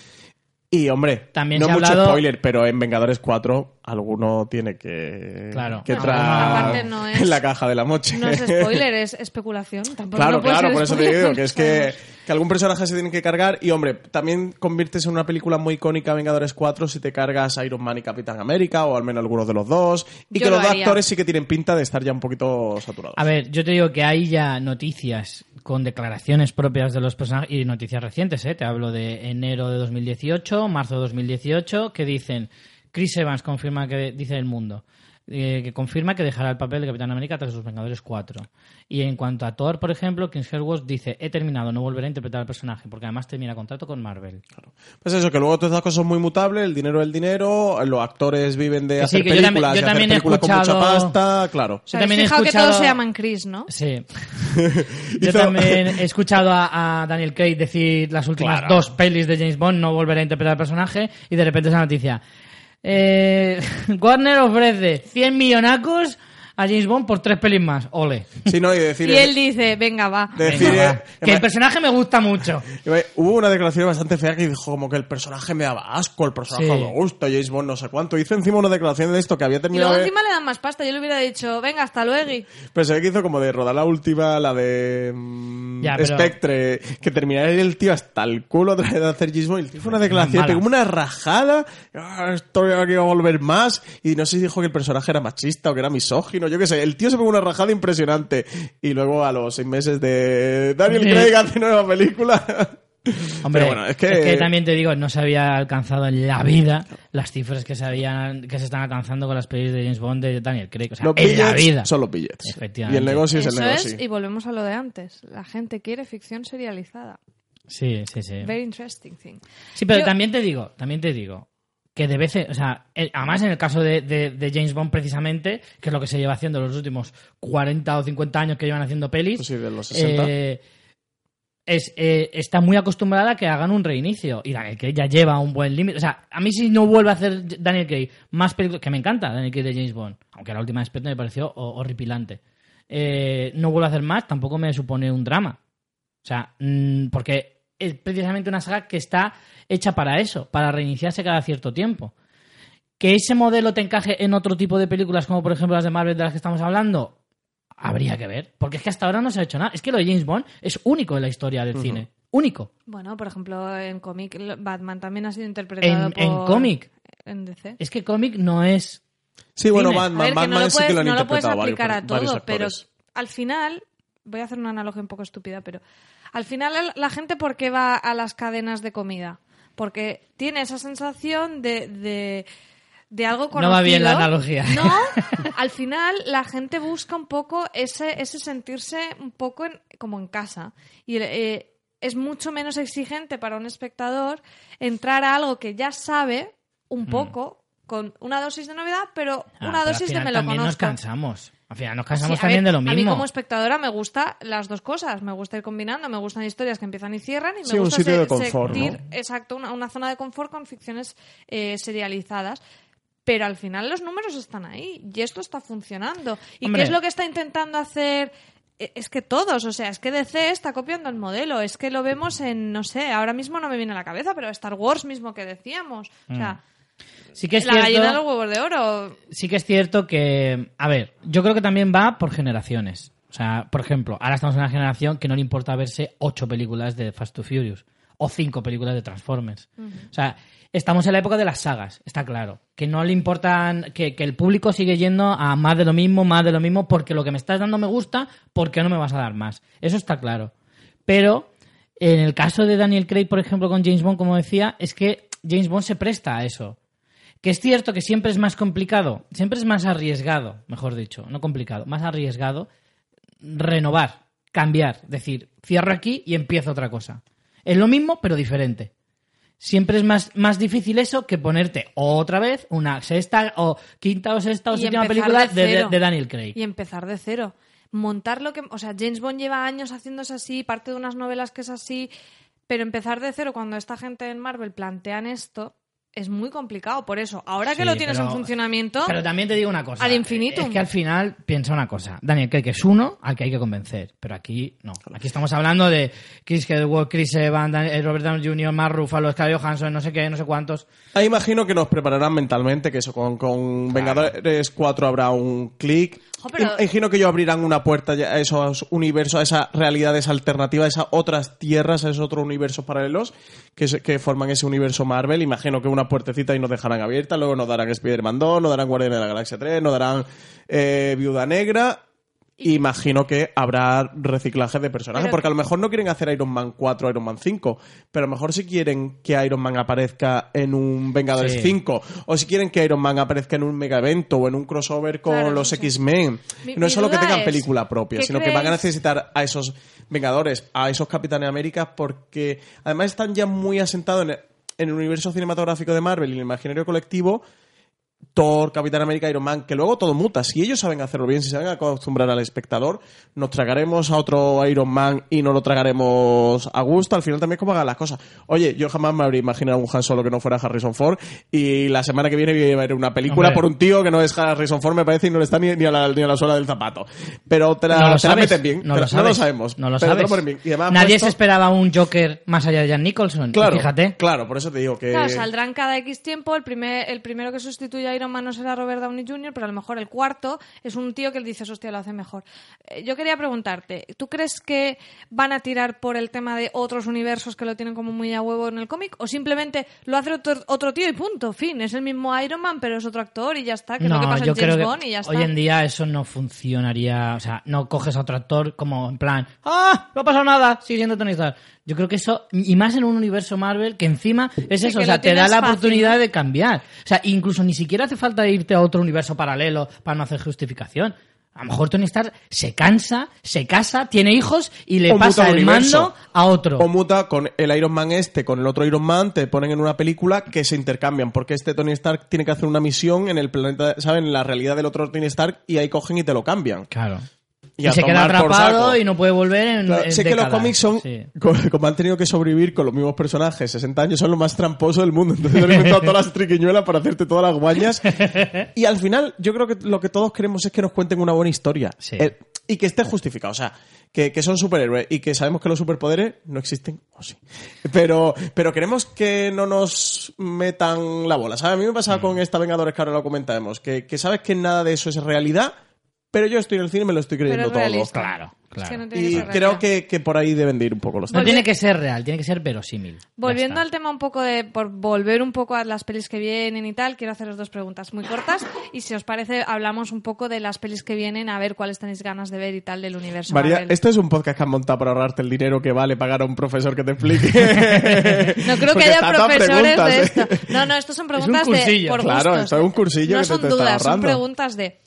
Y, hombre, También no se ha mucho hablado- spoiler, pero en Vengadores 4 alguno tiene que, Claro. que No, entrar aparte no es- en la caja de la moche. No es spoiler, es especulación. Tampoco Claro, no puede claro, ser por eso te spoiler, digo que es que, vamos. Que algún personaje se tiene que cargar y, hombre, también conviertes en una película muy icónica Vengadores 4 si te cargas Iron Man y Capitán América o al menos algunos de los dos y Yo que lo los dos actores sí que tienen pinta de estar ya un poquito saturados. a ver, yo te digo que hay ya noticias con declaraciones propias de los personajes y noticias recientes, ¿eh? Te hablo de enero de 2018, marzo de 2018, que dicen, Chris Evans confirma que, dice el mundo, eh, que confirma que dejará el papel de Capitán América tras los Vengadores 4. Y en cuanto a Thor, por ejemplo, Chris Hemsworth dice, he terminado, no volveré a interpretar al personaje, porque además termina contrato con Marvel. Pues eso, que luego todas estas cosas son muy mutables, el dinero es el dinero, los actores viven de sí, hacer que yo también- películas yo hacer he con mucha escuchado- pasta, claro. O sea, Yo también he fijado que escuchado- todos se llaman Chris, ¿no? Sí. Yo también he escuchado a, a Daniel Craig decir las últimas Claro. dos pelis de James Bond, no volverá a interpretar al personaje, y de repente esa noticia. Eh, Warner ofrece 100 millonacos a James Bond por tres pelis más. Ole. Sí, no, y decir... Y él dice, venga, va. de decir, Venga, va. que el personaje me gusta mucho. Hubo una declaración bastante fea que dijo como que el personaje me daba asco, el personaje Sí. me gusta, James Bond no sé cuánto. Hizo encima una declaración de esto que había Y terminado... luego de- encima le dan más pasta. Yo le hubiera dicho, venga, hasta luego. Pero se ve que hizo como de rodar la última, la de mm, Ya, pero- Spectre, que terminara el tío hasta el culo otra vez de hacer James Bond. Y el tío fue una declaración, pegó una rajada, "Ah, esto ya que iba a volver más, y no sé si dijo que el personaje era machista o que era misógino, yo qué sé. El tío se pegó una rajada impresionante. Y luego a los seis meses de Daniel. Craig hace nueva película. Hombre, Pero bueno, es que- también te digo, no se había alcanzado en la vida las cifras que se, habían, que se están alcanzando con las pelis de James Bond de Daniel Craig. O sea, los en la vida. son los billets. Efectivamente. Y el negocio es el Eso negocio. es, y volvemos a lo de antes. La gente quiere ficción serializada. Sí, sí, sí. Very interesting thing. Sí, pero Yo- también te digo, también te digo que de veces, o sea, el- además en el caso de, de- de James Bond precisamente, que es lo que se lleva haciendo los últimos 40 o 50 años que llevan haciendo pelis, Pues sí, de los 60. eh, es, eh, está muy acostumbrada a que hagan un reinicio. Y Daniel Craig ya lleva un buen límite. O sea, a mí si no vuelve a hacer Daniel Craig más películas, que me encanta Daniel Craig de James Bond, aunque la última de Spectre me pareció ho- horripilante. Eh, no vuelve a hacer más, tampoco me supone un drama. O sea, mm, porque es precisamente una saga que está hecha para eso, para reiniciarse cada cierto tiempo. Que ese modelo te encaje en otro tipo de películas, como por ejemplo las de Marvel de las que estamos hablando, habría que ver. Porque es que hasta ahora no se ha hecho nada. Es que lo de James Bond es único en la historia del cine. Único. Bueno, por ejemplo, en cómic, Batman también ha sido interpretado En, por... en cómic. En DC. Es que cómic no es. sí, bueno, cine. Batman, ver, que Batman no lo sí que lo han no lo puedes varios- aplicar a todo, pero al final, voy a hacer una analogía un poco estúpida, pero al final la- la gente, ¿por qué va a las cadenas de comida? Porque tiene esa sensación de, de, de algo conocido. No va bien la analogía. No, al final la gente busca un poco ese, ese sentirse un poco en- como en casa. Y eh, es mucho menos exigente para un espectador entrar a algo que ya sabe un poco, con una dosis de novedad, pero Mm. Ah, una pero al dosis de me lo también nos conozco. cansamos. Al final nos Sí, cansamos a también ver, de lo A mí mismo. como espectadora me gusta las dos cosas. Me gusta ir combinando, me gustan historias que empiezan y cierran y me Sí, un gusta sitio se- de confort, sentir, ¿no? exacto, una, una zona de confort con ficciones eh, serializadas. Pero al final los números están ahí y esto está funcionando. ¿Y Hombre. qué es lo que está intentando hacer? Eh, Es que todos, o sea, es que DC está copiando el modelo. Es que lo vemos en, no sé, ahora mismo no me viene a la cabeza, pero Star Wars mismo que decíamos. O sea, Sí que es la cierto. gallina de los huevos de oro. sí que es cierto que, a ver, yo creo que también va por generaciones. O sea, por ejemplo, ahora estamos en una generación que no le importa verse ocho películas de Fast to Furious o cinco películas de Transformers. O sea, estamos en la época de las sagas, está claro. Que no le importan, que, que el público sigue yendo a más de lo mismo, más de lo mismo, porque lo que me estás dando me gusta, porque no me vas a dar más. Eso está claro. Pero en el caso de Daniel Craig, por ejemplo, con James Bond, como decía, es que James Bond se presta a eso. Que es cierto que siempre es más complicado, siempre es más arriesgado, mejor dicho, no complicado, más arriesgado renovar, cambiar, decir, cierro aquí y empiezo otra cosa. Es lo mismo, pero diferente. Siempre es más, más difícil eso que ponerte otra vez una sexta o quinta o sexta o Y séptima película de de Daniel Craig. Y empezar de cero. Montar lo que. O sea, James Bond lleva años haciéndose así, parte de unas novelas que es así. Pero empezar de cero cuando esta gente en Marvel plantean esto es muy complicado. Por eso, ahora que Sí, lo tienes pero- en funcionamiento. Pero también te digo una cosa. Al infinitum. Es que al final piensa una cosa. Daniel Craig es uno al que hay que convencer. Pero aquí no. Aquí estamos hablando de Chris Hedwig, Chris Evans, eh, Robert Downey Jr., Mark Ruffalo, Scarlett Johansson, no sé qué, no sé cuántos. Ahí imagino que nos prepararán mentalmente, que eso con, con Vengadores 4 habrá un clic. Imagino que ellos abrirán una puerta a esos universos, a esas realidades alternativas, a esas otras tierras, a esos otros universos paralelos que, se- que forman ese universo Marvel. Imagino que una puertecita y nos dejarán abierta, luego nos darán Spider-Man 2, nos darán Guardianes de la Galaxia 3, nos darán eh, Viuda Negra. Imagino que habrá reciclaje de personajes, Pero- porque a lo mejor no quieren hacer Iron Man 4 o Iron Man 5, pero a lo mejor si quieren que Iron Man aparezca en un Vengadores Sí. 5, o si quieren que Iron Man aparezca en un mega evento o en un crossover con Claro, los sí. X-Men. No es solo que tengan es, película propia, ¿qué sino que van a necesitar a esos Vengadores, a esos Capitanes América, porque además están ya muy asentados en el, en el universo cinematográfico de Marvel y en el imaginario colectivo Thor, Capitán América, Iron Man, que luego todo muta. Si ellos saben hacerlo bien, si saben acostumbrar al espectador, nos tragaremos a otro Iron Man y no lo tragaremos a gusto. Al final también es como hagan las cosas. Oye, yo jamás me habría imaginado un Han Solo que no fuera Harrison Ford y la semana que viene voy a ver una película Hombre. por un tío que no es Harrison Ford, me parece, y no le está ni, ni a, la, ni a la suela del zapato. Pero te la, no lo te la sabes. meten bien. No Te lo la- sabemos. No lo pero te sabes. ponen bien. Y además Nadie puesto- se esperaba un Joker más allá de Jan Nicholson. Claro, Fíjate. claro, por eso te digo que... Claro, saldrán cada X tiempo. El, primer, el primero que sustituye Iron Man no será Robert Downey Jr., pero a lo mejor el cuarto es un tío que él dice, hostia, lo hace mejor. Eh, Yo quería preguntarte, ¿tú crees que van a tirar por el tema de otros universos que lo tienen como muy a huevo en el cómic? ¿O simplemente lo hace otro, otro tío y punto? Fin, es el mismo Iron Man, pero es otro actor y ya está, que es lo que pasa yo en James creo que y ya está. hoy en día eso no funcionaría. O sea, no coges a otro actor como en plan, ¡ah! No ha pasado nada, sigue siendo Tony Stark. Yo creo que eso, y más en un universo Marvel, que encima es Sí, eso, que o sea, te da la fácil, oportunidad de cambiar. O sea, incluso ni siquiera hace falta irte a otro universo paralelo para no hacer justificación. A lo mejor Tony Stark se cansa, se casa, tiene hijos y le O pasa el el universo. mando a otro. O muta con el Iron Man este, con el otro Iron Man, te ponen en una película que se intercambian, porque este Tony Stark tiene que hacer una misión en el planeta, ¿saben? En la realidad del otro Tony Stark y ahí cogen y te lo cambian. Claro. Y Y, a se queda tomar atrapado y no puede volver en, Claro, en sé que los cómics son, Sí. como han tenido que sobrevivir con los mismos personajes 60 años, son lo más tramposo del mundo. Entonces han inventado todas las triquiñuelas para hacerte todas las guañas. Y al final, yo creo que lo que todos queremos es que nos cuenten una buena historia. Sí. Eh, y que esté justificado. O sea, que, que son superhéroes y que sabemos que los superpoderes no existen. O sí. Pero, pero queremos que no nos metan la bola. ¿sabes? A mí me pasaba Mm. con esta Vengadores que ahora lo comentaremos. Que, que sabes que nada de eso es realidad. Pero yo estoy en el cine y me lo estoy creyendo Pero es todo. realista. Claro, Es claro. que no tiene que Y ser creo que, que por ahí deben de ir un poco los No tiros. tiene que ser real, tiene que ser verosímil. Ya Volviendo está. al tema un poco de, por volver un poco a las pelis que vienen y tal, quiero haceros dos preguntas muy cortas y si os parece hablamos un poco de las pelis que vienen a ver cuáles tenéis ganas de ver y tal del universo María, Marvel. esto es un podcast que has montado para ahorrarte el dinero que vale pagar a un profesor que te explique. No creo que haya profesores preguntas, de ¿eh? esto. No, no, estos son preguntas de cursillo. por Claro, gustos. esto es un cursillo No que te- son dudas, son ahorrando. preguntas de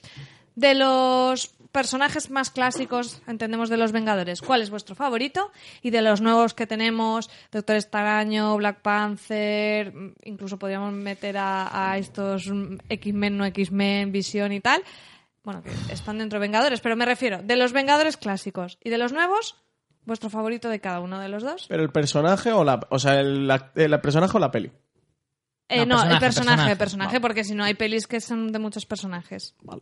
de los personajes más clásicos, entendemos de los Vengadores, ¿cuál es vuestro favorito? Y de los nuevos que tenemos, Doctor Extraño, Black Panther, mm, incluso podríamos meter a, a estos mm, X-Men, no X-Men, Visión y tal. Bueno, que están dentro de Vengadores, pero me refiero de los Vengadores clásicos y de los nuevos, vuestro favorito de cada uno de los dos. Pero el personaje o la, o sea, el, la- el personaje o la peli. Eh, No, no, el personaje, personaje, personaje. personaje, Vale. porque si no hay pelis que son de muchos personajes. Vale.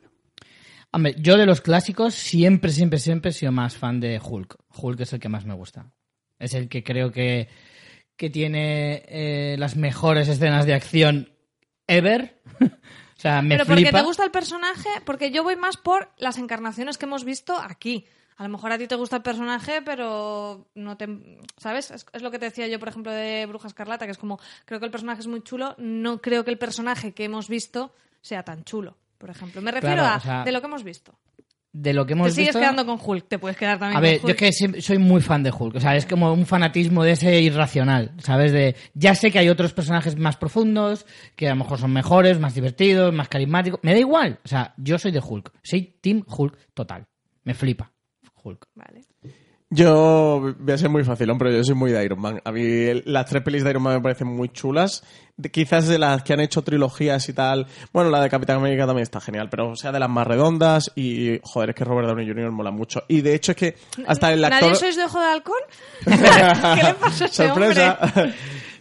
Hombre, yo de los clásicos siempre, siempre, siempre he sido más fan de Hulk. Hulk es el que más me gusta. Es el que creo que, que tiene eh, las mejores escenas de acción ever. o sea, me Pero porque te gusta el personaje, porque yo voy más por las encarnaciones que hemos visto aquí. A lo mejor a ti te gusta el personaje, pero no te. ¿Sabes? Es, es lo que te decía yo, por ejemplo, de Bruja Escarlata, que es como, creo que el personaje es muy chulo, no creo que el personaje que hemos visto sea tan chulo, por ejemplo. Me refiero Claro, a o sea, de lo que hemos visto. De lo que Te hemos sigues visto... quedando con Hulk, te puedes quedar también A ver, con yo es que soy muy fan de Hulk. O sea, es como un fanatismo de ese irracional, ¿sabes? De ya sé que hay otros personajes más profundos, que a lo mejor son mejores, más divertidos, más carismáticos. Me da igual. O sea, yo soy de Hulk. Soy Team Hulk total. Me flipa. Hulk. Vale. Yo voy a ser muy fácil, pero yo soy muy de Iron Man. A mí el- las tres pelis de Iron Man me parecen muy chulas. De- quizás de las que han hecho trilogías y tal. Bueno, la de Capitán América también está genial, pero o sea, de las más redondas y joder, es que Robert Downey Jr. mola mucho. Y de hecho es que hasta el actor... ¿Nadie sois de ojo de halcón? ¿Qué le pasa a ese Sorpresa. hombre?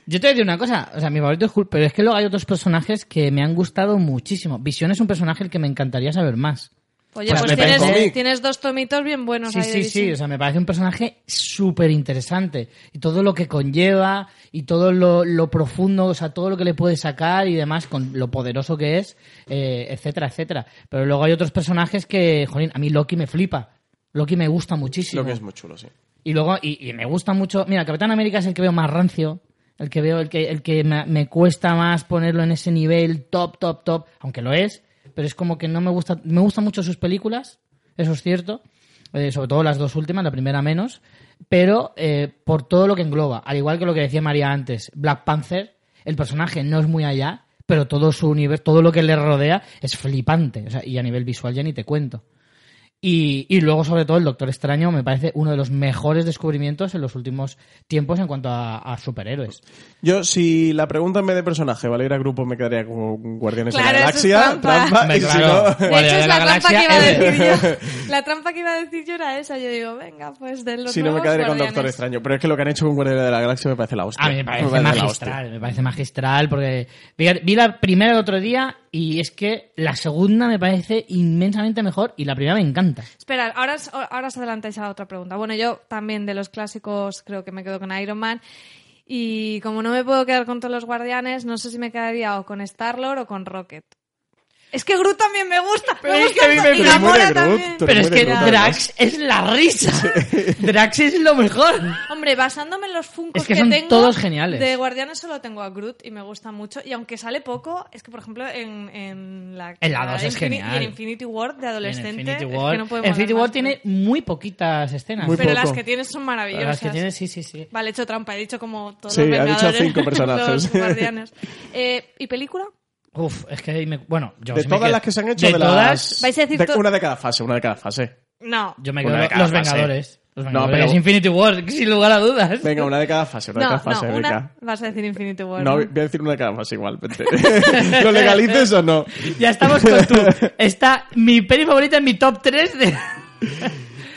Yo te voy a decir una cosa, o sea, mi favorito es Hulk, pero es que luego hay otros personajes que me han gustado muchísimo. Visión es un personaje el que me encantaría saber más. Oye, Pues pues, tienes, parece- tienes dos tomitos bien buenos Sí, ahí sí, sí, o sea, me parece un personaje súper interesante. Y todo lo que conlleva, y todo lo, lo profundo, o sea, todo lo que le puede sacar y demás, con lo poderoso que es, eh, etcétera, etcétera. Pero luego hay otros personajes que, jolín, a mí Loki me flipa. Loki me gusta muchísimo. Lo que es muy chulo, sí. Y luego, y, y me gusta mucho. Mira, Capitán América es el que veo más rancio. El que veo, el que, el que me, me cuesta más ponerlo en ese nivel top, top, top. Aunque lo es. Pero es como que no me gusta. Me gustan mucho sus películas. Eso es cierto. eh, sobre todo las dos últimas, la primera menos. Pero eh, por todo lo que engloba. Al igual que lo que decía María antes. Black Panther. El personaje no es muy allá. Pero todo su universo, todo lo que le rodea es flipante. O sea, y a nivel visual ya ni te cuento. Y, y luego, sobre todo, el Doctor Extraño me parece uno de los mejores descubrimientos en los últimos tiempos en cuanto a, a superhéroes. Yo, si la pregunta en vez de personaje valiera grupo, me quedaría con Guardianes Claro, de la Galaxia, trampa. trampa, y si Claro. no- De hecho, es la la, trampa que iba a decir yo. La trampa que iba a decir yo era esa. Yo digo, venga, pues de los si no me quedaría con. Doctor Extraño. Pero es que lo que han hecho con Guardianes de la Galaxia me parece la hostia. A mí me parece la hostia. magistral, me parece magistral porque vi, vi la primera el otro día y es que la segunda me parece inmensamente mejor y la primera me encanta. Espera, ahora, ahora os adelantáis a otra pregunta. Bueno, yo también de los clásicos creo que me quedo con Iron Man. Y como no me puedo quedar con todos los guardianes, no sé si me quedaría o con Star-Lord o con Rocket. Es que Groot también me gusta. Pero me es gusta que a mí me- y Groot, también. Pero es que Groot, Drax es la risa. Drax es lo mejor. Hombre, basándome en los Funkos Es que son tengo, todos geniales. De Guardianes solo tengo a Groot y me gusta mucho. Y aunque sale poco, es que, por ejemplo, en, en la... En la dos es Infini- genial. Y en Infinity War de En adolescente... Infinity es War, que no Infinity War más. tiene muy poquitas escenas. Muy Pero poco. las que tienes son maravillosas. Las que tiene, sí, sí, sí. Vale, he hecho trampa, he dicho como todos Sí, los ha dicho Vengadores, cinco personajes. los guardianes. Eh, ¿Y película? Uf, es que ahí me, bueno, yo De todas quedo- las que se han hecho, de, de, todas, las... Vais a decir de- una de cada fase, una de cada fase. No. yo me quedo de los fase. Vengadores. Los No, pero- Infinity War, sin lugar a dudas. Venga, una de cada fase, una de cada fase, no, una vas a decir Infinity War. No, voy a decir una de cada fase igual. vente. ¿Lo legalices o no? Ya estamos con tú. Está mi peli favorita en mi top 3 de...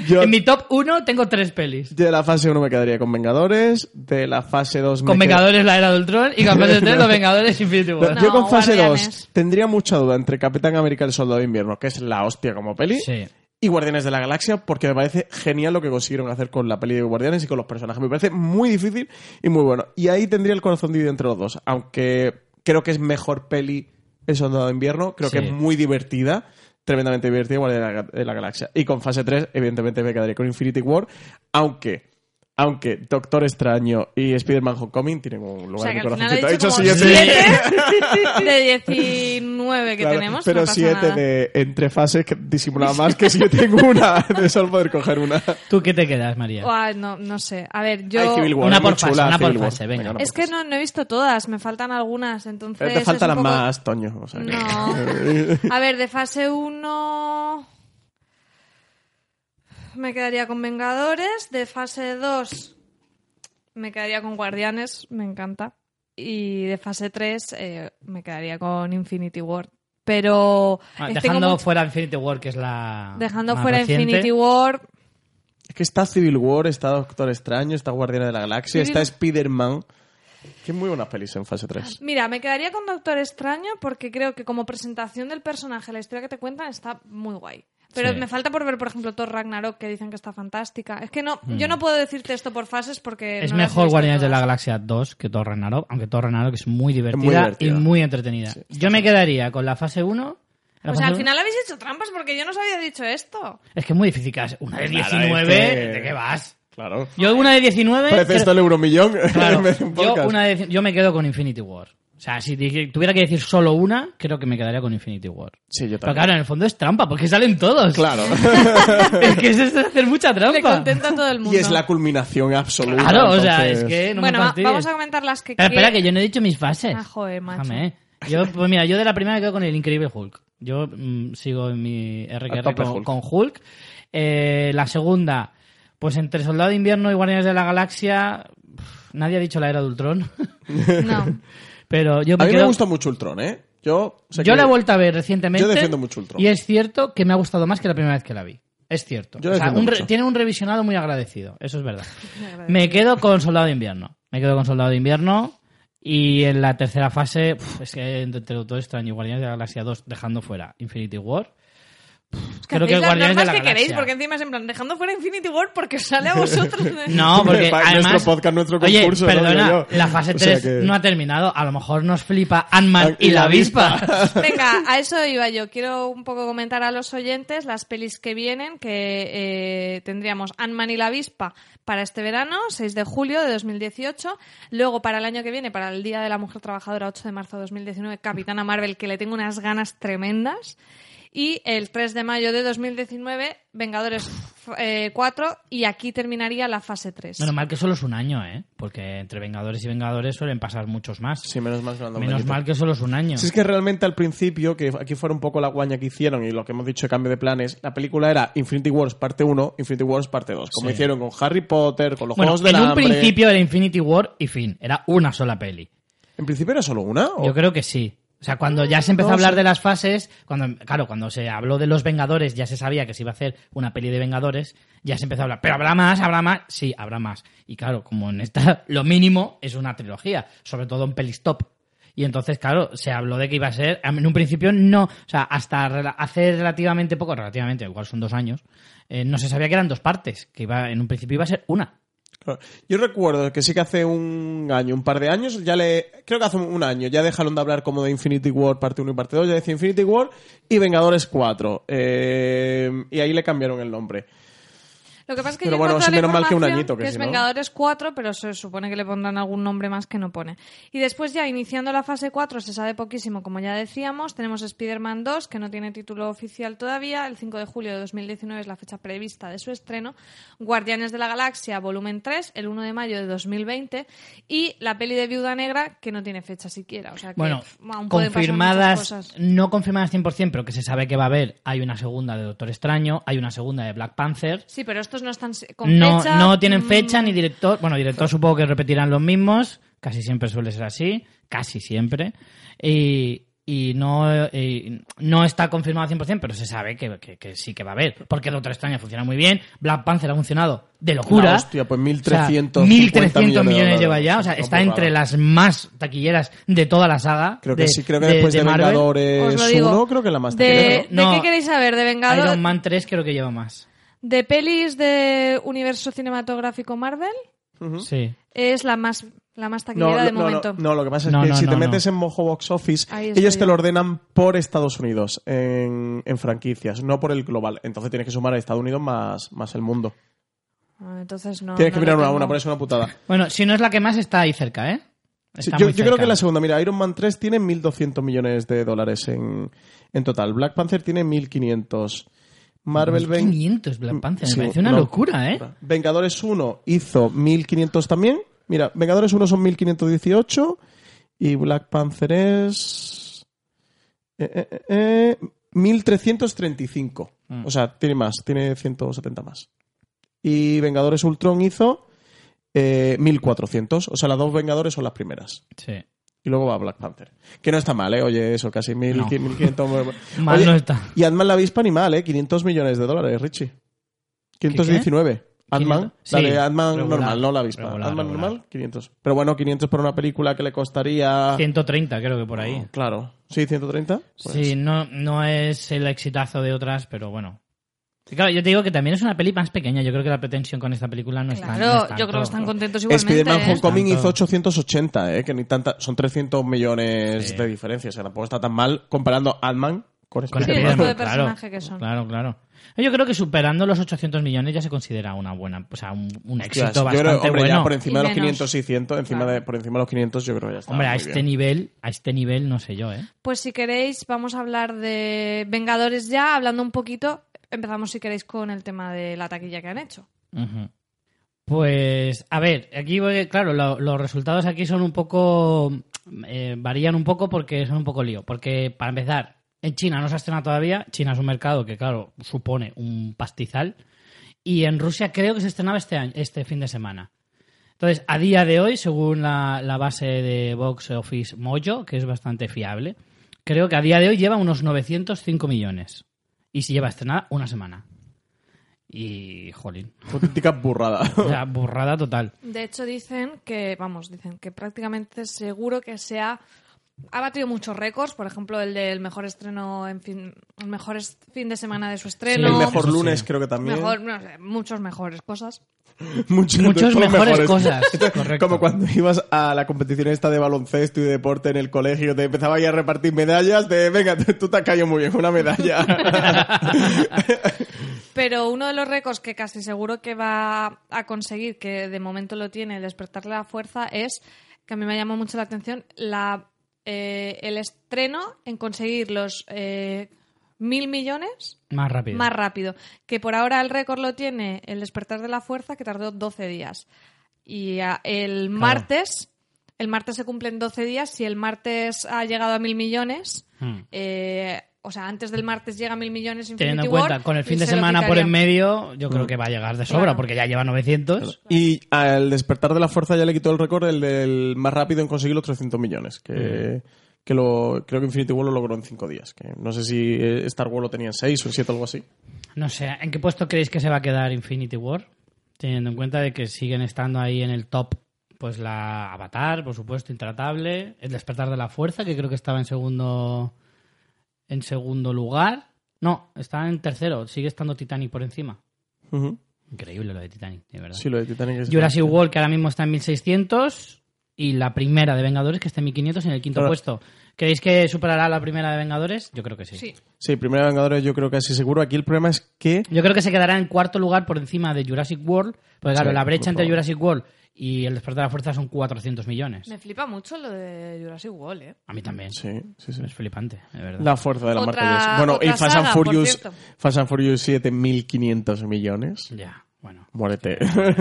Yo En mi top 1 tengo tres pelis. de la fase 1 me quedaría con Vengadores, de la fase 2 Con me qued- Vengadores la era de Ultron y con fase 3 los Vengadores Infinity War. No, yo con fase Guardianes. 2 tendría mucha duda entre Capitán América y el Soldado de Invierno, que es la hostia como peli, Sí. y Guardianes de la Galaxia, porque me parece genial lo que consiguieron hacer con la peli de Guardianes y con los personajes. Me parece muy difícil y muy bueno. Y ahí tendría el corazón dividido entre los dos, aunque creo que es mejor peli el Soldado de Invierno, creo Sí. que es muy divertida. Tremendamente divertida, Guardianes de la, de la Galaxia. Y con fase 3, evidentemente, me quedaría con Infinity War, aunque aunque Doctor Extraño y Spider-Man Homecoming tienen un lugar O sea, en mi al final corazoncito. he dicho como siete de 19 que Claro, tenemos. pero no pasa siete nada. de entre fases que disimulaba más que si yo tengo una de solo poder coger una. ¿Tú qué te quedas, María? No, no sé. A ver, yo... War, Una por fase, chula una por fase, venga. una Es por que no, no he visto todas, me faltan algunas, entonces... Pero te faltan poco- más, Toño. o sea que- No. A ver, de fase 1 me quedaría con Vengadores, de fase 2 me quedaría con Guardianes, me encanta. Y de fase 3 eh, me quedaría con Infinity War. Pero Ah, eh, dejando mucho- fuera Infinity War, que es la. dejando más fuera reciente. Infinity War, Es que está Civil War, está Doctor Extraño, está Guardiana de la Galaxia, Civil- está Spider-Man. Que muy buenas pelis en fase 3. Mira, me quedaría con Doctor Extraño porque creo que como presentación del personaje, la historia que te cuentan está muy guay. Pero Sí. me falta por ver, por ejemplo, Thor Ragnarok, que dicen que está fantástica. Es que no, yo no puedo decirte esto por fases porque... Es no mejor Guardianes de la. Galaxia 2 que Thor Ragnarok, aunque Thor Ragnarok es muy divertida, divertida. y muy entretenida. Yo me quedaría con la fase 1. la Pues fase al final habéis hecho trampas porque yo no os había dicho esto. Es que es muy difícil. que hagas Una de Claro, 19, es que- ¿de qué vas? Claro. Yo una de 19... Parece creo- esto el euromillón Claro, yo, una de- yo me quedo con Infinity War. O sea, si tuviera que decir solo una, creo que me quedaría con Infinity War. Sí, yo Pero también. claro, en el fondo es trampa, porque salen todos. Claro. es que eso es hacer mucha Le trampa. contenta a todo el mundo. y es la culminación absoluta. Claro, o sea, es que no bueno, me vamos a comentar las que Espera, espera, que yo no he dicho mis fases. Ah, joder, macho. Déjame. Yo, pues mira, yo de la primera me quedo con el Increíble Hulk. Yo mm, sigo en mi RQR con, Hulk. con Hulk. Eh, la segunda, pues entre Soldado de Invierno y Guardianes de la Galaxia, nadie ha dicho la era de Ultron. No. Pero yo me A mí quedo- me gusta mucho Ultron, ¿eh? Yo, sé Yo que- la he vuelto a ver recientemente. Yo defiendo mucho Ultron. Y es cierto que me ha gustado más que la primera vez que la vi. Es cierto. Yo O sea, un re- tiene un revisionado muy agradecido. Eso es verdad. me quedo con Soldado de Invierno. Me quedo con Soldado de Invierno. Y en la tercera fase, es que entre Doctor Extraño y Guardianes de la Galaxia 2, dejando fuera Infinity War. Pf, creo que Guardianes de la que queréis, porque encima es en plan, dejando fuera Infinity War porque sale a vosotros. No, porque además... nuestro podcast, nuestro concurso, perdona, la fase O sea 3 que- no ha terminado. A lo mejor nos flipa Ant-Man Ah, y la avispa. Venga, a eso iba yo. Quiero un poco comentar a los oyentes las pelis que vienen, que eh, tendríamos Ant-Man y la avispa para este verano, 6 de julio de 2018. Luego, para el año que viene, para el Día de la Mujer Trabajadora, 8 de marzo de 2019, Capitana Marvel, que le tengo unas ganas tremendas. Y el 3 de mayo de 2019, Vengadores eh, 4 y aquí terminaría la fase 3. Menos mal que solo es un año, ¿eh? Porque entre Vengadores y Vengadores suelen pasar muchos más. Sí, menos mal que Menos mal solo es un año. Si es que realmente al principio, que aquí fuera un poco la guaña que hicieron y lo que hemos dicho de cambio de planes, la película era Infinity Wars parte 1, Infinity Wars parte 2. Como Sí. hicieron con Harry Potter, con los Bueno, Juegos del en un Hambre. principio era Infinity War y fin. Era una sola peli. ¿En principio era solo una? ¿o? Yo creo que sí. O sea, cuando ya se empezó a hablar de las fases, cuando, claro, cuando se habló de los Vengadores, ya se sabía que se iba a hacer una peli de Vengadores, ya se empezó a hablar, pero habrá más, habrá más, sí, habrá más. Y claro, como en esta, lo mínimo es una trilogía, sobre todo en pelistop. Y entonces, claro, se habló de que iba a ser, en un principio no, o sea, hasta hace relativamente poco, relativamente, igual son dos años, eh, no se sabía que eran dos partes, que iba, en un principio iba a ser una. Yo recuerdo que sí que hace un año, un par de años, ya le. Creo que hace un año, ya dejaron de hablar como de Infinity War parte 1 y parte 2, ya decía Infinity War y Vengadores 4. Eh, y ahí le cambiaron el nombre. Lo que pasa es que Pero yo bueno, sí, menos mal que un añito, que es si no- Vengadores 4, pero se supone que le pondrán algún nombre más que no pone. Y después ya iniciando la fase 4 se sabe poquísimo, como ya decíamos, tenemos Spider-Man 2, que no tiene título oficial todavía, el 5 de julio de 2019 es la fecha prevista de su estreno, Guardianes de la Galaxia volumen 3, el 1 de mayo de 2020, y la peli de Viuda Negra, que no tiene fecha siquiera. O sea que Bueno, aún pasar confirmadas, cosas. no confirmadas 100%, pero que se sabe que va a haber. Hay una segunda de Doctor Extraño, hay una segunda de Black Panther. Sí, pero estos no están con No, fecha. no tienen mm, fecha ni director. Bueno, director supongo que repetirán los mismos. Casi siempre suele ser así. Casi siempre. Y, y no, y no está confirmado al 100%, pero se sabe que, que- que sí que va a haber. Porque Doctor Extraño funciona muy bien. Black Panther ha funcionado de locura. La hostia, pues 1.350 O sea, 1.300 millones de millones lleva ya. O sea, No, está entre las más taquilleras de toda la saga. Creo que de- sí, creo que de- después de, Marvel. Vengadores Os lo digo. 1, creo que la más de, taquillera, ¿De No. qué queréis saber? ¿De Vengadores? Iron Man 3 creo que lleva más. De pelis de universo cinematográfico Marvel. Sí. es la más la más No, taquillera de no, no, momento. no, lo que pasa es No, que no, si no, te no. metes en Mojo Box Office, ellos te lo ordenan por Estados Unidos en, en franquicias, no por el global. Entonces tienes que sumar a Estados Unidos más, más el mundo. Ah, Entonces no. tienes que mirar una una, por eso es una putada. Bueno, si no es la que más, está ahí cerca, ¿eh? Sí, yo creo que la segunda, mira, Iron Man 3 tiene 1.200 millones de dólares en, en total. Black Panther tiene 1.500. Marvel ven- 500 Black Panther, Sí, me parece una no. locura, ¿eh? Vengadores 1 hizo 1.500 también. Mira, Vengadores 1 son 1.518 y Black Panther es... eh, eh, eh, eh, 1.335. Mm. O sea, tiene más, tiene 170 más. Y Vengadores Ultron hizo eh, 1.400. O sea, las dos Vengadores son las primeras. Sí. Y luego va Black Panther. Que no está mal, ¿eh? Oye, eso, casi 1.000, No. 1.500... Mal Oye, no está. y Ant-Man la avispa ni mal, ¿eh? 500 millones de dólares, Richie. 519. Ant-Man, Sí, Ant-Man normal, no la avispa. Ant-Man normal, 500. Pero bueno, 500 por una película que le costaría... 130 creo que por ahí. Oh, claro. ¿Sí, 130? Pues, Sí, no, no es el exitazo de otras, pero bueno. Claro, yo te digo que también es una peli más pequeña. Yo creo que la pretensión con esta película no es tan- no Claro, es tanto. yo creo que están contentos igualmente. Spider-Man ¿eh? Homecoming hizo 880, ¿eh? Que ni tanta... Son 300 millones Sí. de diferencia. O sea, tampoco está tan mal comparando Ant-Man con Con Sí, el Spider-Man. tipo de Spider-Man, personaje claro, que son. Claro, claro. Yo creo que superando los 800 millones ya se considera una buena, o sea, un, un éxito Hostias, yo bastante creo, hombre, bueno. ya por encima Y de los menos. 500 y 100, encima Claro. de, por encima de los 500 yo creo que ya está Hombre, a este bien. nivel, a este nivel no sé yo, ¿eh? Pues si queréis, vamos a hablar de Vengadores ya, hablando un poquito. Empezamos, si queréis, con el tema de la taquilla que han hecho. Pues, a ver, aquí, claro, lo- los resultados aquí son un poco. eh, varían un poco porque son un poco lío. Porque, para empezar, en China no se ha estrenado todavía. China es un mercado que, claro, supone un pastizal. Y en Rusia creo que se estrenaba este, año, este fin de semana. Entonces, a día de hoy, según la, la base de Box Office Mojo, que es bastante fiable, creo que a día de hoy lleva unos 905 millones. Y si lleva estrenada una semana. Y, jolín. Auténtica burrada. O sea, burrada total. De hecho, dicen que, vamos, dicen que prácticamente seguro que se ha, batido muchos récords. Por ejemplo, el del mejor estreno, en fin, el mejor fin de semana de su estreno. el mejor sí. lunes creo que también. Mejor, no sé, muchos mejores cosas. Muchos, Muchos mejores cosas, correcto. Como cuando ibas a la competición esta de baloncesto y de deporte en el colegio, te empezaba ahí a repartir medallas de, venga, tú tú te has caído muy bien, una medalla. Pero uno de los récords que casi seguro que va a conseguir, que de momento lo tiene, el despertarle la fuerza, es, que a mí me llamó mucho la atención, la, eh, el estreno en conseguir los... eh, mil millones Más rápido. más rápido. Que por ahora el récord lo tiene el despertar de la fuerza, que tardó 12 días. Y el martes, el martes se cumplen 12 días. Si el martes ha llegado a mil millones, Hmm. eh, o sea, antes del martes llega a mil millones Teniendo en Infinity War, cuenta, con el fin de se semana por en medio, yo creo que va a llegar de sobra, Claro. porque ya lleva 900. Y al despertar de la fuerza ya le quitó el récord el del más rápido en conseguir los 300 millones. Que, que lo, creo que Infinity War lo logró en 5 días. Que no sé si eh, Star Wars lo tenía en 6 o en 7 o algo así. No sé, ¿en qué puesto creéis que se va a quedar Infinity War? Teniendo en cuenta de que siguen estando ahí en el top, pues la Avatar, por supuesto, Intratable, El Despertar de la Fuerza, que creo que estaba en segundo en segundo lugar. No, está en tercero, sigue estando Titanic por encima. Increíble lo de Titanic, de verdad. Sí, lo de Titanic es... Jurassic World, que ahora mismo está en 1600, y la primera de Vengadores, que está en 1500 en el quinto Claro. puesto. ¿Creéis que superará la primera de Vengadores? Yo creo que sí. Sí. Sí, Primera Vengadores yo creo que así seguro. Aquí el problema es que... Yo creo que se quedará en cuarto lugar por encima de Jurassic World, porque claro, Sí, la brecha entre. Jurassic World y el despertar de la fuerza son 400 millones. Me flipa mucho lo de Jurassic World, ¿eh? A mí también. Sí, sí, sí. Es flipante, de verdad. La fuerza de la Otra- marca Jurassic. Bueno, y Fast and Furious. Fast and Furious 7500 millones. Ya, bueno. Muérete.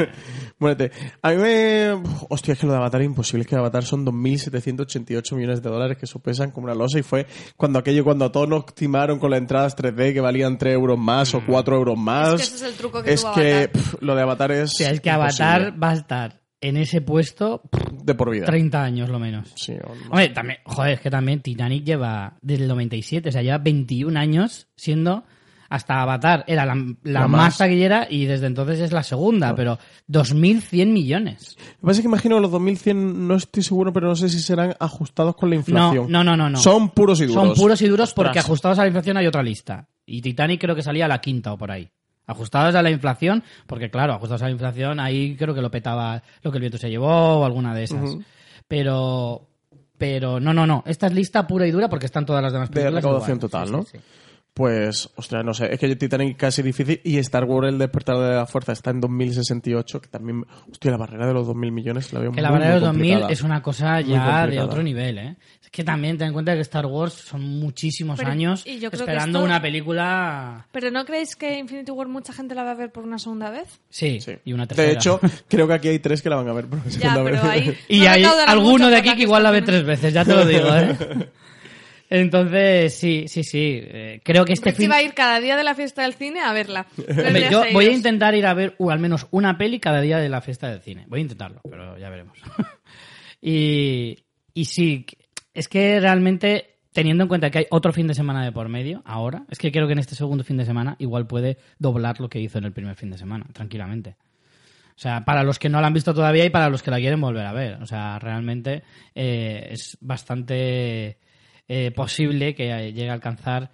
Muérete. A mí me... Hostia, es que lo de Avatar es imposible. Es que Avatar son 2.788 millones de dólares que eso pesan como una losa. Y fue cuando aquello, cuando todos nos timaron con las entradas 3D que valían 3 euros más o 4 euros más. Es que ese es el truco que Es tuvo que, Avatar. lo de Avatar es... O sea, es que imposible. Avatar va a estar en ese puesto De por vida. 30 años lo menos. Sí. Hombre, también, joder, es que también Titanic lleva desde el 97, o sea, lleva 21 años siendo hasta Avatar. Era la, la La más taquillera y desde entonces es la segunda, pero 2.100 millones. Lo que pasa es que imagino que los 2100, no estoy seguro, pero no sé si serán ajustados con la inflación. no, no, no, no. Son puros y duros. Son puros y duros porque ajustados a la inflación hay otra lista. Y Titanic creo que salía a la quinta o por ahí. Ajustados a la inflación, porque claro, ajustados a la inflación, ahí creo que lo petaba lo que el viento se llevó o alguna de esas. Pero, pero no, no, no. Esta es lista pura y dura porque están todas las demás De películas. recaudación igual. total, Sí, ¿no? sí, sí. Pues, ostras, no sé, es que Titanic casi difícil y Star Wars El despertar de la fuerza está en 2068, que también, hostia, la barrera de los 2000 millones la veo Que muy, la barrera de los 2000 complicada. es una cosa ya de otro nivel, ¿eh? Es que también ten en cuenta que Star Wars son muchísimos Pero- años y yo creo que esperando esto- una película... ¿Pero no creéis que Infinity War mucha gente la va a ver por una segunda vez? Sí, Sí. y una tercera. De hecho, creo que aquí hay tres que la van a ver por Ya, segunda pero vez. ahí... Y no hay alguno de aquí que igual la ve tres veces, ya te lo digo, ¿eh? Entonces, sí, sí, sí. eh, creo que este Richie fin... va a ir cada día de la fiesta del cine a verla. Hombre, yo seguidos. voy a intentar ir a ver uh, al menos una peli cada día de la fiesta del cine. Voy a intentarlo, pero ya veremos. y, y sí, es que realmente, teniendo en cuenta que hay otro fin de semana de por medio, ahora, es que creo que en este segundo fin de semana igual puede doblar lo que hizo en el primer fin de semana, tranquilamente. O sea, para los que no la han visto todavía y para los que la quieren volver a ver. O sea, realmente eh, es bastante eh, posible que llegue a alcanzar.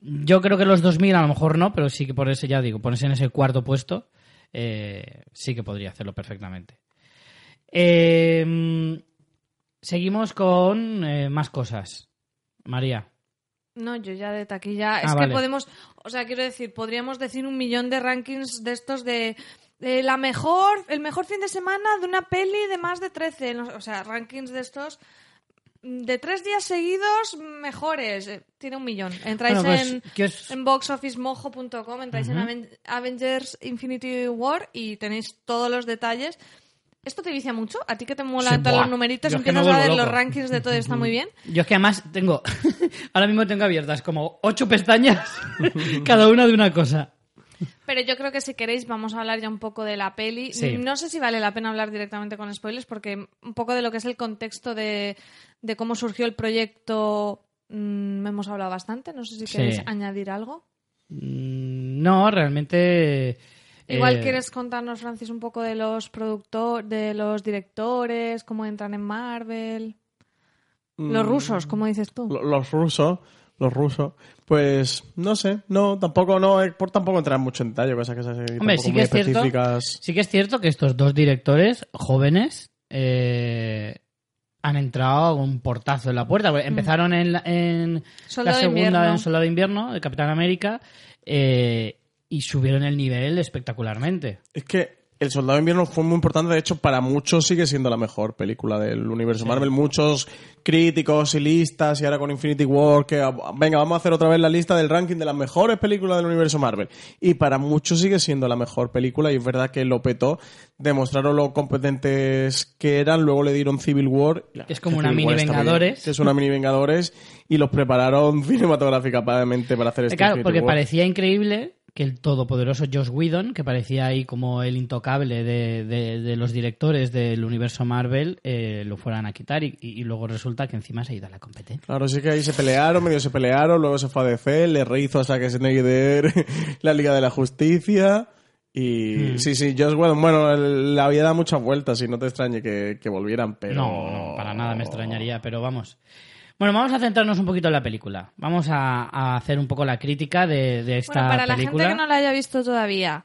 Yo creo que los 2000 a lo mejor no, pero sí que por eso ya digo, ponerse en ese cuarto puesto, eh, sí que podría hacerlo perfectamente. Eh, seguimos con eh, más cosas. María. No, yo ya de taquilla. Ah, es vale. que podemos, o sea, quiero decir, podríamos decir un millón de rankings de estos de, de la mejor, el mejor fin de semana de una peli de más de 13. no- O sea, rankings de estos de tres días seguidos mejores. Eh, Tiene un millón. Entráis Bueno, pues, en, ¿qué os- en boxofficemojo.com, entráis en Aven- Avengers Infinity War y tenéis todos los detalles. ¿Esto te vicia mucho? ¿A ti que te molan Sí, todos los numeritos? Empiezas a ver los rankings de todo y está muy bien. Yo es que además tengo, ahora mismo tengo abiertas como ocho pestañas, cada una de una cosa. Pero yo creo que si queréis vamos a hablar ya un poco de la peli. Sí. No sé si vale la pena hablar directamente con spoilers porque un poco de lo que es el contexto de, de cómo surgió el proyecto mm, hemos hablado bastante. No sé si Sí. queréis añadir algo. Mm, No, realmente... Igual eh, quieres contarnos, Francis, un poco de los productores, de los directores, cómo entran en Marvel. Los rusos, como dices tú. Mm. Lo- Los rusos, los rusos, pues no sé, no, tampoco, no, eh, por tampoco entrar mucho en detalle, cosas que se Hombre, sí que muy es cierto. específicas. Sí que es cierto que estos dos directores jóvenes eh, han entrado con un portazo en la puerta. Porque Empezaron en, la- en la Soldado de segunda invierno. en Soldado de Invierno, de Capitán América, eh, y subieron el nivel espectacularmente. Es que El Soldado de Invierno fue muy importante, de hecho, para muchos sigue siendo la mejor película del universo Marvel. Muchos críticos y listas, y ahora con Infinity War, que ah, venga, vamos a hacer otra vez la lista del ranking de las mejores películas del universo Marvel. Y para muchos sigue siendo la mejor película, y es verdad que lo petó, demostraron lo competentes que eran, luego le dieron Civil War. Que es como una Civil mini War Vengadores. que es una mini Vengadores, y los prepararon cinematográficamente para hacer este Claro, porque War. parecía increíble que el todopoderoso Josh Whedon, que parecía ahí como el intocable de, de- de los directores del universo Marvel, eh, lo fueran a quitar y, y luego resulta que encima se ha ido a la competencia. Claro, sí que ahí se pelearon, medio se pelearon, luego se fue a DC, le rehizo a Zack Snyder la Liga de la Justicia. Y sí, sí, Josh Whedon, bueno, el- la vida da muchas vueltas y no te extrañe que, que volvieran, pero... No, no, para nada me extrañaría, pero vamos. Bueno, vamos a centrarnos un poquito en la película. Vamos a, a hacer un poco la crítica de, de esta Bueno, para la película. gente que no la haya visto todavía,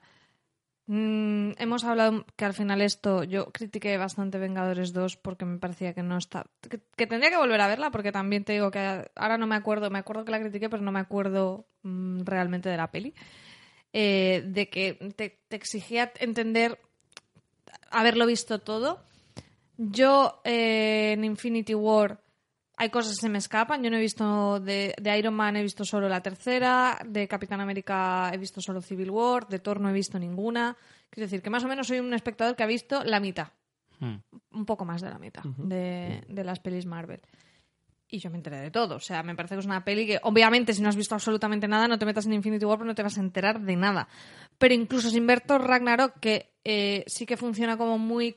mm, hemos hablado que al final esto, yo critiqué bastante Vengadores 2 porque me parecía que no está. Que, que tendría que volver a verla porque también te digo que ahora no me acuerdo, me acuerdo que la critiqué, pero no me acuerdo mm, realmente de la peli. Eh, de que te, te exigía entender, haberlo visto todo. Yo eh, en Infinity War hay cosas que se me escapan. Yo no he visto de, de Iron Man, he visto solo la tercera. De Capitán América he visto solo Civil War. De Thor no he visto ninguna. Quiero decir que más o menos soy un espectador que ha visto la mitad. Hmm. Un poco más de la mitad de, de las pelis Marvel. Y yo me enteré de todo. O sea, me parece que es una peli que, obviamente, si no has visto absolutamente nada, no te metas en Infinity War porque no te vas a enterar de nada. Pero incluso sin ver Thor Ragnarok, que eh, sí que funciona como muy